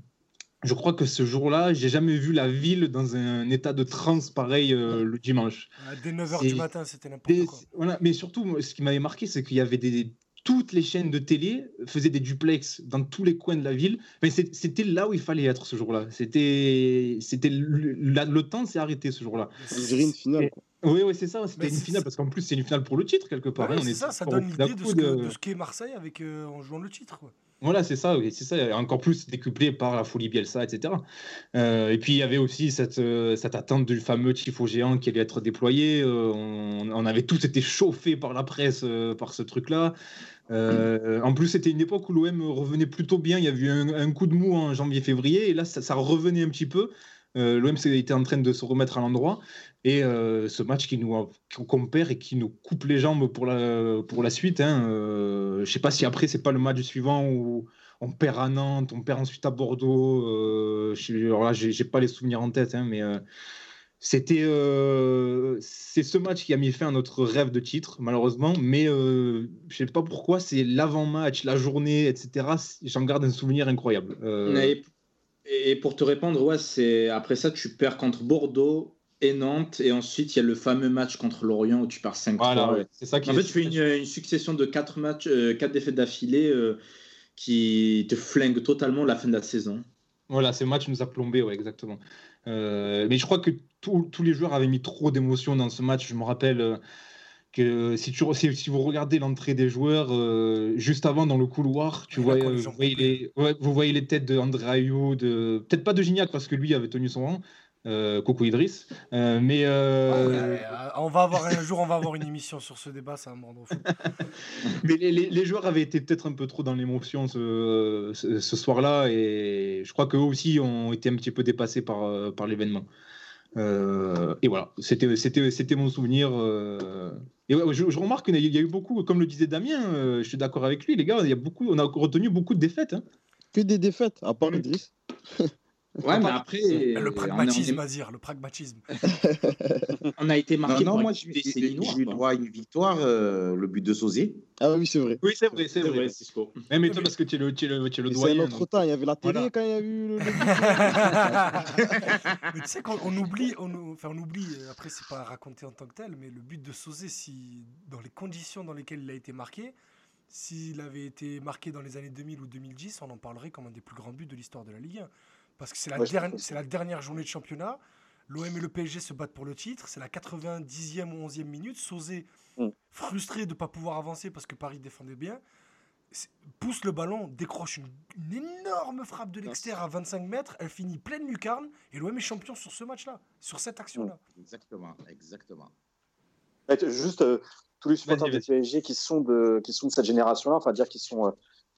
je crois que ce jour-là, j'ai jamais vu la ville dans un état de transe pareil euh, le dimanche. Dès 9h C'est- du matin, c'était n'importe quoi. voilà, mais surtout, ce qui m'avait marqué, c'est qu'il y avait des. Toutes les chaînes de télé faisaient des duplex dans tous les coins de la ville. Mais c'est- c'était là où il fallait être ce jour-là. C'était, c'était le, le temps s'est arrêté ce jour-là. Dirait une finale. quoi. Oui, oui, c'est ça. C'était une c'est- finale parce qu'en plus c'est une finale pour le titre quelque part. Ouais, hein, on c'est est ça, ça donne l'idée de ce coude, que- euh, de ce qu'est Marseille avec, euh, en jouant le titre. quoi. Voilà, c'est ça, oui, c'est ça. Et Encore plus décuplé par la folie Bielsa, etc. Euh, et puis il y avait aussi cette, euh, cette attente du fameux tifo géant qui allait être déployé. Euh, on, on avait tous été chauffés par la presse euh, par ce truc-là. Euh, en plus, c'était une époque où l'OM revenait plutôt bien. Il y a eu un, coup de mou en janvier-février, et là, ça, revenait un petit peu. Euh, L'OM était en train de se remettre à l'endroit. Et euh, ce match qui nous qu'on perd et qui nous coupe les jambes pour la, pour la suite. Hein, je sais pas si après, c'est pas le match suivant où on perd à Nantes, on perd ensuite à Bordeaux. Je, alors là, j'ai j'ai pas les souvenirs en tête, hein, mais c'était euh, c'est ce match qui a mis fin à notre rêve de titre, malheureusement. Mais euh, je sais pas pourquoi, c'est l'avant-match, la journée, etc. J'en garde un souvenir incroyable. Euh, Et, pour te répondre, ouais, c'est après ça, tu perds contre Bordeaux et Nantes, et ensuite il y a le fameux match contre Lorient où tu pars 5-3. voilà, ouais. ouais, c'est ça qui En fait, tu fais une, une succession de 4 matchs, euh, quatre défaites d'affilée qui te flinguent totalement la fin de la saison. Voilà, ce match nous a plombé, ouais, exactement. Euh, mais je crois que tous tous les joueurs avaient mis trop d'émotions dans ce match. Je me rappelle euh, que si, tu, re- si, si vous regardez l'entrée des joueurs, euh, juste avant dans le couloir, tu vois, euh, vous, voyez les, ouais, vous voyez les têtes de André Ayou, de peut-être pas de Gignac parce que lui avait tenu son rang. Euh, coucou Idriss. Mais on va avoir un jour, on va avoir une émission sur ce débat, ça va me rendre fou. Mais les, les- les joueurs avaient été peut-être un peu trop dans l'émotion ce, ce- ce soir-là et je crois qu'eux aussi ont été un petit peu dépassés par, par l'événement. Euh, et voilà, c'était, c'était, c'était mon souvenir. euh. Et ouais, je, je remarque qu'il y a- il y a eu beaucoup, comme le disait Damien, euh, je suis d'accord avec lui, les gars, il y a beaucoup, on a retenu beaucoup de défaites. hein. Que des défaites, à part Mm. Idriss. Ouais, mais après, Le on, est- pragmatisme, à dire, le pragmatisme. on a été Non, marqué non, par moi, quoi. droit à une victoire, euh, le but de Sosé. Ah oui, c'est vrai. Oui, c'est vrai, c'est vrai. Cisco. Mais toi, parce que tu es le, tu es le, tu es le C'est doyen. autre donc- temps. Il y avait la télé Voilà. quand il y a eu le. le- mais tu sais qu'on on oublie, on, enfin on oublie. euh, Après c'est pas raconté en tant que tel, mais le but de Sauzé, si dans les conditions dans lesquelles il a été marqué, s'il avait été marqué dans les années 2000 ou 2010, on en parlerait comme un des plus grands buts de l'histoire de la Ligue 1. Parce que c'est la, Ouais, derni- dernière journée de championnat. L'OM et le PSG se battent pour le titre. C'est la 90e ou 11e minute. Sauzé, Mm. frustré de ne pas pouvoir avancer parce que Paris défendait bien, pousse le ballon, décroche une, une énorme frappe de l'extérieur à 25 mètres. Elle finit pleine lucarne. Et l'OM est champion sur ce match-là, sur cette action-là. Exactement, exactement. Ouais, t- Juste euh, tous les supporters du PSG qui sont de, qui sont de cette génération-là, enfin dire qui sont, euh,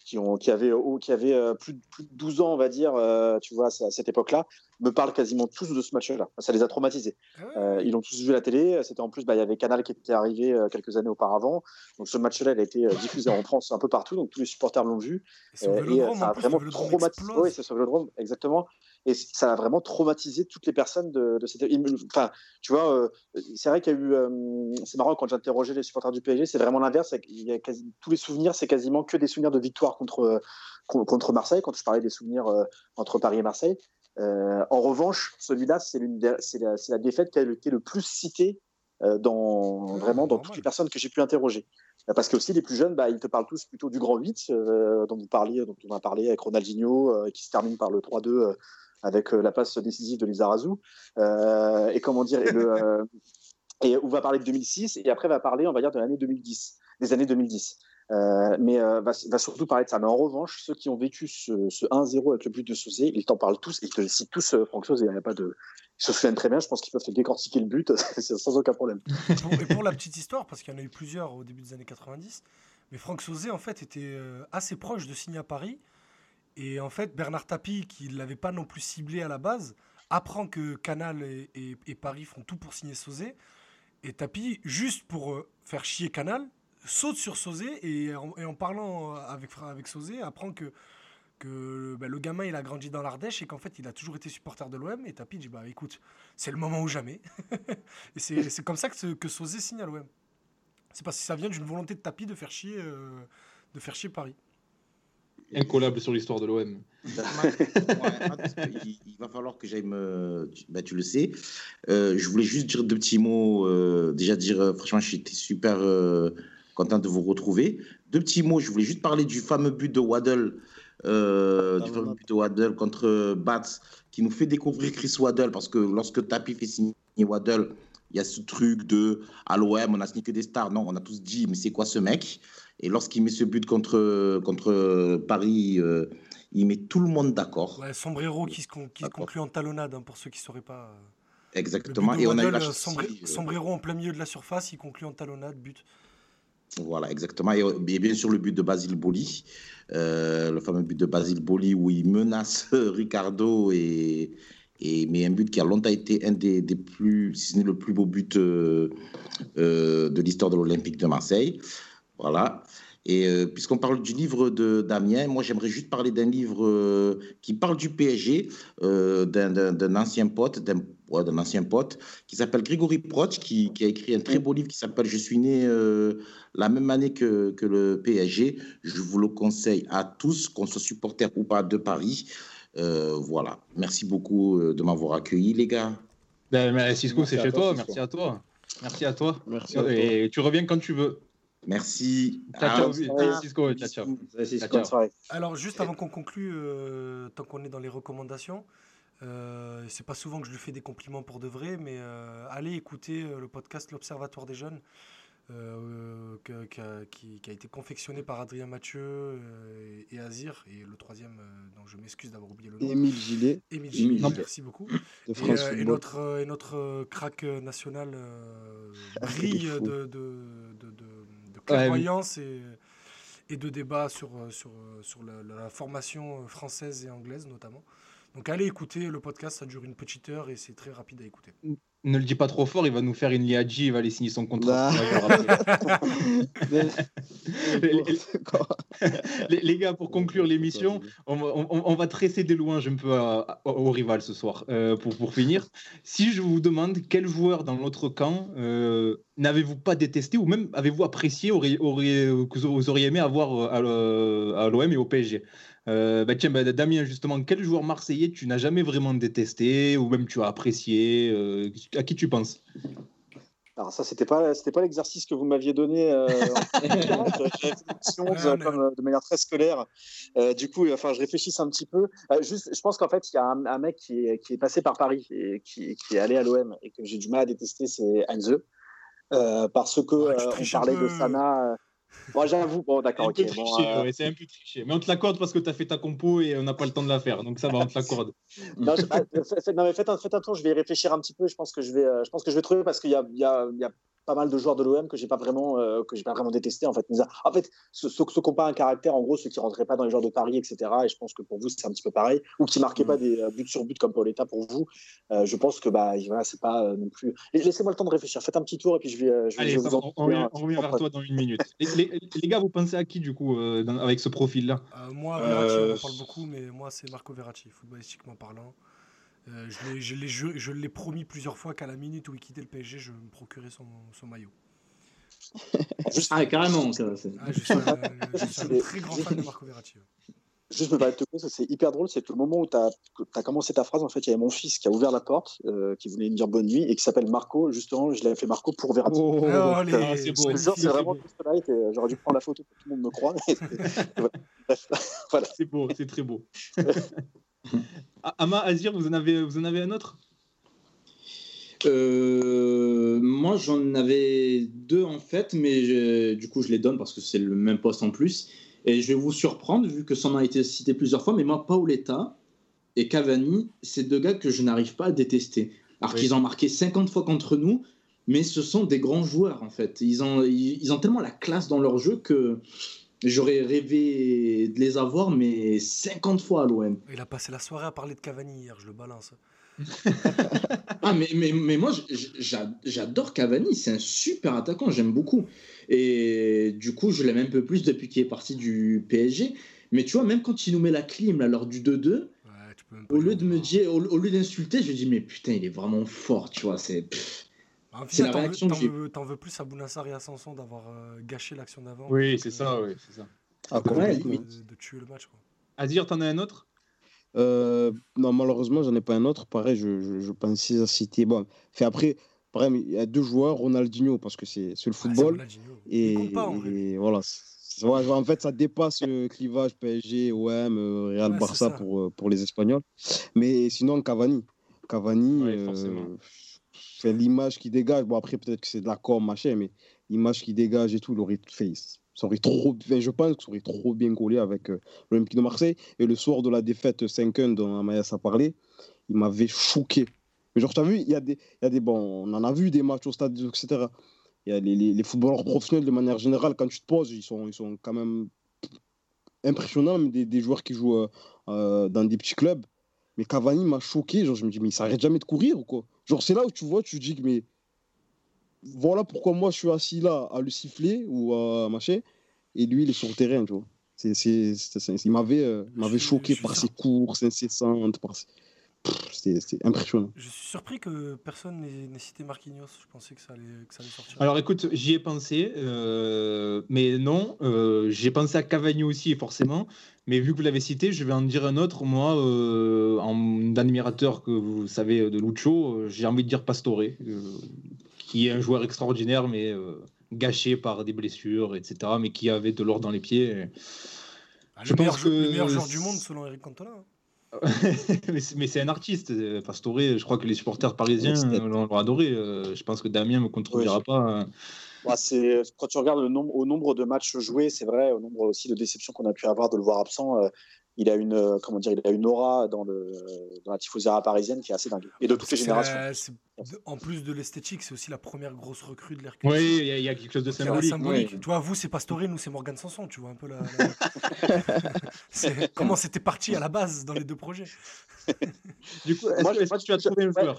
qui ont, qui avaient, qui avaient euh, plus, de- plus de 12 ans, on va dire, euh, tu vois, à cette époque-là, me parlent quasiment tous de ce match-là. Ça les a traumatisés. Ah Euh, ils l'ont tous vu à la télé. C'était en plus, bah, il y avait Canal qui était arrivé quelques années auparavant. Donc ce match-là, il a été diffusé en France un peu partout. Donc tous les supporters l'ont vu. Et Euh, et ça a vraiment traumatisé. Oui, c'est sur le Vélodrome, exactement. Et ça a vraiment traumatisé toutes les personnes de, de cette. il Enfin, tu vois, euh, c'est vrai qu'il y a eu. euh, c'est marrant quand j'interrogeais les supporters du PSG, c'est vraiment l'inverse. qu'il y a quasi- tous les souvenirs, c'est quasiment que des souvenirs de victoire contre euh, con- contre Marseille. Quand je parlais des souvenirs entre Paris et Marseille. En revanche, celui-là, c'est la, défaite qui a été le plus citée dans vraiment dans normal. toutes les personnes que j'ai pu interroger. Euh, Parce que aussi les plus jeunes, bah, ils te parlent tous plutôt du grand 8 euh, dont vous parliez, dont on a parlé avec Ronaldinho, euh, qui se termine par le 3-2 euh, avec euh, la passe décisive de Lizarazu. Euh, et comment dire, et, le, euh, et on va parler de 2006 et après va parler, on va dire, de l'année 2010, des années 2010. Euh, mais euh, va, va surtout parler de ça. Mais en revanche, ceux qui ont vécu ce, ce 1-0 avec le but de Sauzé, ils t'en parlent tous, ils te citent tous euh, Franck Sauzé. Il n'y a pas de, ils se souviennent très bien. Je pense qu'ils peuvent te décortiquer le but sans aucun problème. et pour la petite histoire, parce qu'il y en a eu plusieurs au début des années 90, mais Franck Sauzé, en fait, était assez proche de signer à Paris. Et en fait, Bernard Tapie, qui ne l'avait pas non plus ciblé à la base, apprend que Canal et, Paris font tout pour signer Sauzé. Et Tapie, juste pour euh, faire chier Canal, saute sur Sauzé et en, parlant avec, avec Sauzé, apprend que, bah, le gamin, il a grandi dans l'Ardèche et qu'en fait, il a toujours été supporter de l'OM. Et Tapie dit, bah écoute, c'est le moment ou jamais. et c'est comme ça que, que signe à l'OM. C'est parce que ça vient d'une volonté de Tapie de faire chier, euh, de faire chier Paris. Incollable sur l'histoire de l'OM. Il, il va falloir que j'aille me. tu- bah, tu le sais. Euh, je voulais juste dire deux petits mots. euh, déjà dire, euh, franchement, j'étais super euh, content de vous retrouver. Deux petits mots. Je voulais juste parler du fameux but de Waddle. euh, du fameux but de Waddle contre Bats, qui nous fait découvrir Chris Waddle, parce que lorsque Tapi fait signer Waddle, il y a ce truc de à l'OM, on a signé que des stars. Non, on a tous dit, mais c'est quoi ce mec? Et lorsqu'il met ce but contre, contre Paris, euh, il met tout le monde d'accord. Ouais, Sombrero qui, se con- qui se D'accord. conclut en talonnade, hein, pour ceux qui ne sauraient pas. euh. Exactement. Et on a eu la chance Sombre- aussi, euh, Sombrero en plein milieu de la surface, il conclut en talonnade, but. Voilà, exactement. Et, et bien sûr, le but de Basile Boli, euh, le fameux but de Basile Boli où il menace Ricardo et, et mais un but qui a longtemps été un des, des plus, si ce n'est le plus beau but euh, euh, de l'histoire de l'Olympique de Marseille. Voilà. Et euh, puisqu'on parle du livre de Damien, moi j'aimerais juste parler d'un livre euh, qui parle du PSG, euh, d'un- ancien pote, d'un ouais, ancien pote, qui s'appelle Grégory Proch, qui, qui a écrit un très beau livre qui s'appelle Je suis né euh, la même année que, que le PSG. Je vous le conseille à tous, qu'on soit supporter ou pas de Paris. Euh, voilà. Merci beaucoup de m'avoir accueilli, les gars. Ben, Cisco, c'est chez toi. Merci à toi. Merci à toi. Merci à toi. Et tu reviens quand tu veux. Merci. Ciao, Ah, ciao, Ah. Ciao, ciao. Alors, juste avant qu'on conclue, euh, tant qu'on est dans les recommandations, euh, c'est pas souvent que je lui fais des compliments pour de vrai, mais euh, allez écouter euh, le podcast L'Observatoire des jeunes, euh, que- que- qui, qui a été confectionné par Adrien Mathieu euh, et, et Azir, et le troisième, euh, dont je m'excuse d'avoir oublié le nom, Émile Gilet Émile Gillet, Gillet. merci beaucoup. de Et, France euh, et Football. notre, euh, et notre euh, crack national euh, brille de, de, de, et, et de débat sur, euh, sur, euh, sur la, la formation euh, française et anglaise notamment. Donc allez écouter le podcast, ça dure une petite heure et c'est très rapide à écouter. Ne le dis pas trop fort, il va nous faire une Liadji, il va aller signer son contrat. Bah. Les, les gars, pour conclure l'émission, on, va- on- on va tresser des louanges un peu à- à- au rival ce soir. Euh, pour, pour finir, si je vous demande quel joueur dans l'autre camp euh, n'avez-vous pas détesté ou même avez-vous apprécié, auriez- auriez- que vous auriez aimé avoir euh, à l'OM et au PSG Euh, bah tiens, bah, Damien, justement, quel joueur marseillais tu n'as jamais vraiment détesté ou même tu as apprécié euh, À qui tu penses? Alors ça, c'était pas, c'était pas l'exercice que vous m'aviez donné. Euh, mais- comme, euh, de manière très scolaire. Euh, du coup, enfin, je réfléchisse un petit peu. Euh, juste, je pense qu'en fait, il y a un, un mec qui est, qui est passé par Paris et qui, qui est allé à l'OM et que j'ai du mal à détester, c'est Heinze. Euh, parce que Ouais, euh, on parlait de peu. Bon, j'avoue, bon, C'est d'accord, un bon, euh, ouais, c'est un peu triché. Mais on te l'accorde parce que tu as fait ta compo et on n'a pas le temps de la faire. Donc ça va, on te l'accorde. non, je- bah, non, mais faites un, faites un tour, je vais y réfléchir un petit peu. Je pense que je vais, euh, je pense que je vais trouver parce qu'il y y a pas mal de joueurs de l'OM que j'ai pas vraiment, euh, que j'ai pas vraiment détesté en fait. Mais, En fait, ceux, ceux, ceux qui n'ont pas un caractère, en gros, ceux qui rentraient pas dans les joueurs de Paris, etc. Et je pense que pour vous c'est un petit peu pareil, ou qui marquaient pas des euh, buts sur but comme Pauletta pour vous. euh, je pense que bah voilà, c'est pas euh, non plus. Laissez-moi le temps de réfléchir. Faites un petit tour et puis je vais, je vais, Allez, je vous en on, revient, vers toi dans une minute. Les, les- les gars, vous pensez à qui du coup euh, dans- avec ce profil-là? Euh, moi, Verratti, on en parle beaucoup, mais moi, c'est Marco Verratti, footballistiquement parlant. Euh, je l'ai- promis plusieurs fois qu'à la minute où il quittait le PSG, je me procurais son, son maillot. Juste, Ah, carrément. ça, Ah, je suis un, je suis un très grand fan de Marco Verratti. ouais. Juste me permettre de te couper, c'est hyper drôle, c'est que le moment où tu as, commencé ta phrase, en fait, il y avait mon fils qui a ouvert la porte, euh, qui voulait me dire bonne nuit, et qui s'appelle Marco. Justement, je l'avais fait Marco pour Verratti. Oh, Ah, ah, c'est beau. C'est vraiment que j'aurais dû prendre la photo pour que tout le monde me croit. mais- voilà. C'est beau, c'est très beau. Ah, Ama, Azir, vous en avez, vous en avez un autre? Euh, moi, j'en avais deux en fait, mais je- du coup, je les donne parce que c'est le même poste en plus. Et je vais vous surprendre, vu que ça en a été cité plusieurs fois, mais moi, Paoletta et Cavani, c'est deux gars que je n'arrive pas à détester. Alors Oui. qu'ils ont marqué 50 fois contre nous, mais ce sont des grands joueurs en fait. Ils ont, ils, ils ont tellement la classe dans leur jeu que j'aurais rêvé de les avoir, mais 50 fois à l'OM. Il a passé la soirée à parler de Cavani hier, je le balance. Ah, mais, mais, mais moi, j'adore Cavani, c'est un super attaquant, j'aime beaucoup. Et du coup, je l'aime un peu plus depuis qu'il est parti du PSG. Mais tu vois, même quand il nous met la clim là, lors du 2-2, Ouais, tu peux même pas au lieu de me vouloir. dire, au, au lieu d'insulter, je dis, mais putain, il est vraiment fort, tu vois. C'est. En t'en veux- réaction que t'en j'ai- veux, t'en veux plus à Bounassar et à Sanson d'avoir euh, gâché l'action d'avant. Oui, c'est que ça, oui, c'est ça. Ah, de- complètement. de, de tuer le match. Quoi. Azir, t'en as un autre? Euh, non, malheureusement, j'en ai pas un autre. Pareil, je, je, je pensais à citer. Bon, fait après, pareil, il y a deux joueurs, Ronaldinho, parce que c'est c'est le Ah, c'est football. Ronaldinho. et, pas, en et voilà. C'est- ouais, en fait, ça dépasse le clivage PSG, OM, euh, Real Ouais, Barça ça. pour, pour les Espagnols. Mais sinon, Cavani. Cavani, Ouais, euh, fait l'image qui dégage. Bon, après, peut-être que c'est de la com, machin, mais l'image qui dégage et tout, il aurait fait. Ça aurait trop, enfin, je pense que ça aurait trop bien collé avec euh, l'Olympique de Marseille. Et le soir de la défaite 5-1 dont Amayas a parlé, il m'avait choqué. Mais genre, tu as vu, il y, a des, y a des. Bon, on en a vu des matchs au stade, etc. Y a les, les, footballeurs professionnels de manière générale, quand tu te poses, ils sont, ils sont quand même impressionnants, mais des, des joueurs qui jouent euh, euh, dans des petits clubs. Mais Cavani m'a choqué. Genre, je me dis, mais il s'arrête jamais de courir ou quoi? Genre, c'est là où tu vois, tu dis que, mais voilà pourquoi moi je suis assis là à le siffler ou à machin, et lui il est sur le terrain, tu vois. C'est, c'est, c'est- il m'avait, euh, m'avait choqué par ses courses incessantes, par ses- C'était impressionnant. Je suis surpris que personne n'ait cité Marquinhos. Je pensais que ça allait, que ça allait sortir. Alors écoute, j'y ai pensé, euh, mais non, euh, j'ai pensé à Cavani aussi, forcément. Mais vu que vous l'avez cité, je vais en dire un autre. Moi, euh, en admirateur que vous savez de Lucho, euh, j'ai envie de dire Pastore, euh, qui est un joueur extraordinaire, mais euh, gâché par des blessures, etc., mais qui avait de l'or dans les pieds. Ah, je le, meilleur, pense jou- le que- meilleur joueur du monde selon Eric Cantona. mais c'est un artiste, euh, Pastore. Je crois que les supporters parisiens euh, l'ont adoré. Euh, Je pense que Damien me contredira je- pas. hein. Bah, quand tu regardes le nombre, au nombre de matchs joués, c'est vrai, au nombre aussi de déceptions qu'on a pu avoir de le voir absent. euh, il a une, euh, comment dire, il a une aura dans le dans la tifoseria parisienne qui est assez dingue et de toutes les générations. la- en plus de l'esthétique, c'est aussi la première grosse recrue de l'air. Oui, il y, a- il y a quelque chose de Donc, il y a la symbolique. symbolique. vois, vous, c'est Pastore, nous, c'est Morgan Sanson. Tu vois un peu la. Comment c'était parti à la base dans les deux projets Du coup, est-ce Moi, que, je- que tu as trouvé un ouais.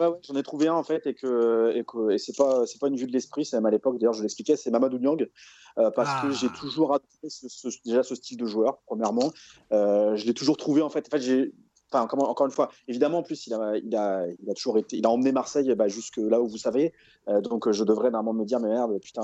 Joueur Ouais, ouais, j'en ai trouvé un en fait et que et, que, et c'est pas c'est pas une vue de l'esprit, c'est même à l'époque d'ailleurs je l'expliquais, c'est Mamadou Niang euh, parce Ah. que j'ai toujours adoré ce, ce- déjà ce style de joueur premièrement, Euh, je l'ai toujours trouvé en fait, en fait j'ai enfin, encore une fois, évidemment, en plus, il a, toujours été, il a emmené Marseille bah, jusque là où vous savez. Euh, donc, euh, je devrais normalement me dire, mais merde, putain,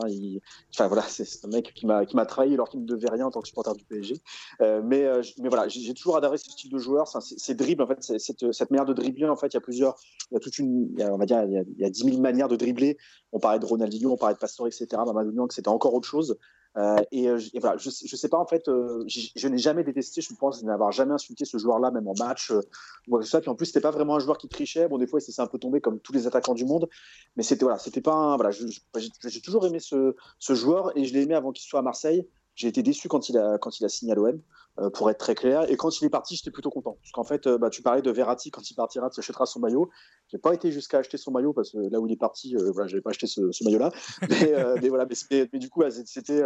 enfin voilà, c'est un mec qui m'a, trahi alors qu'il ne devait rien en tant que supporter du PSG. Euh, mais, voilà, j'ai toujours adoré ce style de joueur. Enfin, c'est c'est dribble, en fait, cette, cette manière de dribbler, en fait, il y a plusieurs, il y a toute une, on va dire, il y a, il y a 10 000 manières de dribbler. On parlait de Ronaldinho, on parlait de Pastore, etc. Mamadou Niang, c'était encore autre chose. Euh, et, euh, et voilà, je, je sais pas, en fait, euh, je n'ai jamais détesté, je pense, n'avoir jamais insulté ce joueur-là, même en match. Euh, ou soit. Puis en plus, c'était pas vraiment un joueur qui trichait. Bon, des fois, il s'est un peu tombé comme tous les attaquants du monde. Mais c'était voilà, c'était pas un, voilà, j'ai toujours aimé ce, ce joueur et je l'ai aimé avant qu'il soit à Marseille. J'ai été déçu quand il a, quand il a signé à l'OM, euh, pour être très clair. Et quand il est parti, j'étais plutôt content. Parce qu'en fait, euh, bah, tu parlais de Verratti, quand il partira, tu achèteras son maillot. J'ai pas été jusqu'à acheter son maillot parce que là où il est parti, euh, voilà, j'avais pas acheté ce, maillot-là. Mais, euh, mais voilà, mais, du coup, c'était,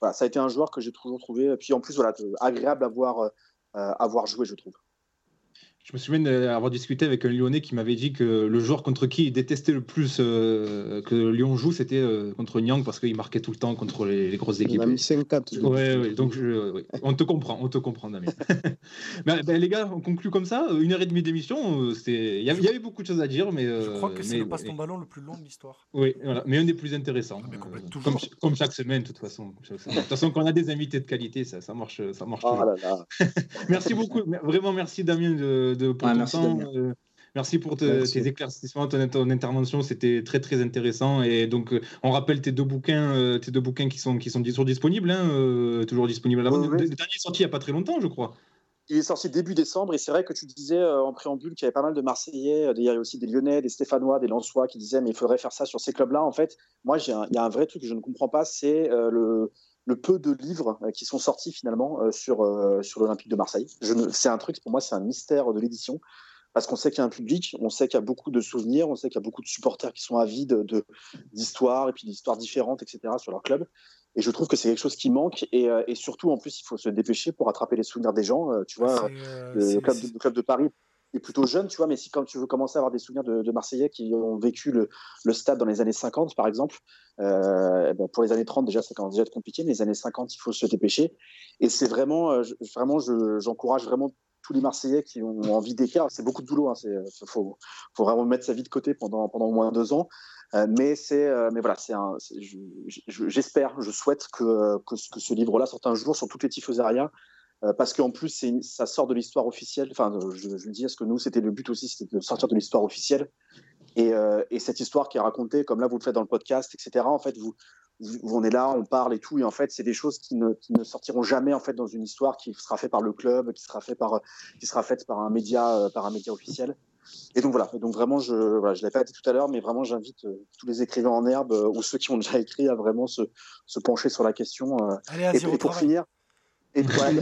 voilà, ça a été un joueur que j'ai toujours trouvé. Et puis en plus, voilà, agréable à voir, à voir jouer, je trouve. Je me souviens d'avoir discuté avec un Lyonnais qui m'avait dit que le joueur contre qui il détestait le plus euh, que Lyon joue, c'était euh, contre Nyang parce qu'il marquait tout le temps contre les, les grosses Il équipes. a mis 5-4. Ouais, ouais, donc je- ouais. on te comprend, on te comprend, Damien. Ben, ben, les gars, on conclut comme ça, une heure et demie d'émission. euh, c'était- Il y, avait- il y avait beaucoup de choses à dire, mais. Je euh, crois que c'est le passe ton ballon le plus long de l'histoire. Oui, voilà, mais un des plus intéressants. Ah, Euh, comme, comme chaque semaine, de toute façon. De toute façon, quand on a des invités de qualité, ça, ça marche, ça marche Oh toujours. là là. Merci beaucoup, vraiment merci Damien de, de- pour Ouais, ton merci, temps. Damien. euh, merci pour te- Merci. tes éclaircissements, ton, ton intervention, c'était très très intéressant. Et donc, euh, on rappelle tes deux bouquins, euh, tes deux bouquins qui sont qui sont toujours disponibles, hein, toujours disponibles à la vente. Oui, oui. Le dernier est sorti il n'y a pas très longtemps, je crois. Il est sorti début décembre et c'est vrai que tu disais euh, en préambule qu'il y avait pas mal de Marseillais, il y avait aussi des Lyonnais, des Stéphanois, des Lensois qui disaient mais il faudrait faire ça sur ces clubs-là. En fait, moi, il y a un vrai truc que je ne comprends pas, c'est euh, le, le peu de livres euh, qui sont sortis finalement euh, sur, euh, sur l'Olympique de Marseille. C'est un truc, pour moi, c'est un mystère de l'édition. Parce qu'on sait qu'il y a un public, on sait qu'il y a beaucoup de souvenirs, on sait qu'il y a beaucoup de supporters qui sont avides de- d'histoires et puis d'histoires différentes, etc. sur leur club. Et je trouve que c'est quelque chose qui manque. Et, et surtout, en plus, il faut se dépêcher pour rattraper les souvenirs des gens. Tu vois, C'est, le, c'est- club de, c'est- le club de Paris est plutôt jeune, tu vois, mais si quand tu veux commencer à avoir des souvenirs de, de Marseillais qui ont vécu le, stade dans les années 50, par exemple, euh, ben, pour les années 30, déjà, ça commence déjà à être compliqué, mais les années 50, il faut se dépêcher. Et c'est vraiment, euh, vraiment, je- j'encourage vraiment tous les Marseillais qui ont envie d'écart. C'est beaucoup de boulot, il faut, faut vraiment mettre sa vie de côté pendant, pendant au moins deux ans. Euh, mais c'est, mais voilà, c'est j'espère, je souhaite que, que, ce- livre-là sorte un jour sur toutes les tifosarias euh, parce qu'en plus, ça sort de l'histoire officielle. Enfin, euh, je, je le dis parce que nous, c'était le but aussi, c'était de sortir de l'histoire officielle? Et, euh, et cette histoire qui est racontée, comme là, vous le faites dans le podcast, etc., en fait, vous, vous- on est là, on parle et tout, et en fait, c'est des choses qui ne, qui ne sortiront jamais, en fait, dans une histoire qui sera faite par le club, qui sera faite par, qui sera faite par un média, euh, par un média officiel. Et donc voilà. Donc vraiment, je, voilà, je l'ai pas dit tout à l'heure, mais vraiment, j'invite euh, tous les écrivains en herbe euh, ou ceux qui ont déjà écrit à vraiment se, se pencher sur la question. euh, Allez, à et, et pour travail. finir, et, ouais.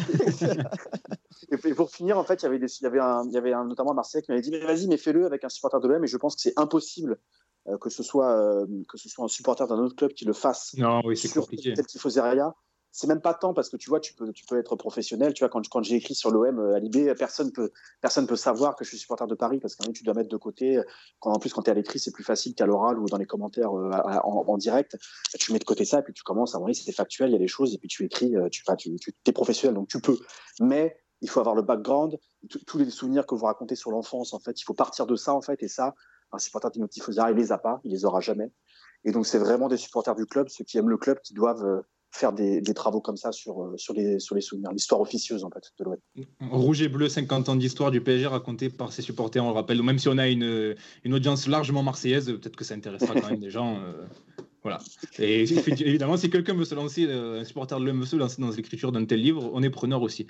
et, et pour finir, en fait, il y avait, des, il y avait, un, il y avait un, notamment un Marseillais qui m'avait dit Mais vas-y, mais fais-le avec un supporter de l'OM. Et je pense que c'est impossible euh, que, ce soit, euh, que ce soit un supporter d'un autre club qui le fasse Non, oui, c'est compliqué. tel Tifoseria. C'est même pas tant parce que tu vois, tu peux, être professionnel. Tu vois, quand, quand j'ai écrit sur l'OM euh, à Libé, personne peut, peut savoir que je suis supporter de Paris parce qu'en tu dois mettre de côté. Quand, en plus, quand tu es à l'écrit, c'est plus facile qu'à l'oral ou dans les commentaires euh, en, direct. Tu mets de côté ça et puis tu commences à voir, c'était factuel, il y a des choses et puis tu écris, euh, tu, es professionnel donc tu peux. Mais il faut avoir le background, tous- les souvenirs que vous racontez sur l'enfance, en fait, il faut partir de ça, en fait, et ça, un supporter de Tifoseria, il les a pas, il les aura jamais. Et donc, c'est vraiment des supporters du club, ceux qui aiment le club, qui doivent euh, faire des, des travaux comme ça sur, euh, sur, les, sur les souvenirs, l'histoire officieuse, en fait, de l'OM. Rouge et bleu, 50 ans d'histoire du PSG raconté par ses supporters, on le rappelle. Même si on a une, une audience largement marseillaise, peut-être que ça intéressera quand même des gens. euh, voilà. Et évidemment, si quelqu'un veut se lancer, euh, un supporter de l'OM veut se lancer dans l'écriture d'un tel livre, on est preneur aussi.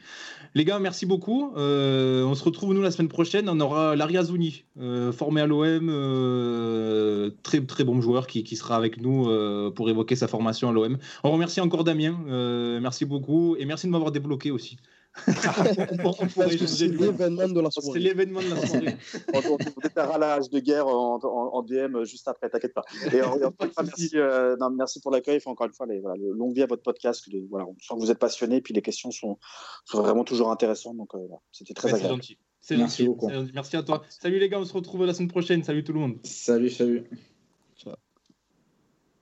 Les gars, merci beaucoup. Euh, on se retrouve nous la semaine prochaine. On aura Larry Azouni, euh, formé à l'OM, euh, très très bon joueur qui, qui sera avec nous pour évoquer sa formation à l'OM. On remercie encore Damien. merci beaucoup et merci de m'avoir débloqué aussi. on, pourrait c'est l'événement de la c'est soirée. l'événement de la soirée. On, la hache de guerre en, en, en DM juste après, t'inquiète pas. Et, merci, euh, non, merci pour l'accueil. Enfin, encore une fois, les, voilà, le longue vie à votre podcast. que voilà, on sent que vous êtes passionné, puis les questions sont, sont vraiment toujours intéressantes. Donc, euh, c'était très Ouais, c'est agréable. gentil. C'est Merci gentil. beaucoup. C'est gentil. Merci à toi. Salut les gars, on se retrouve la semaine prochaine. Salut tout le monde. Salut, salut.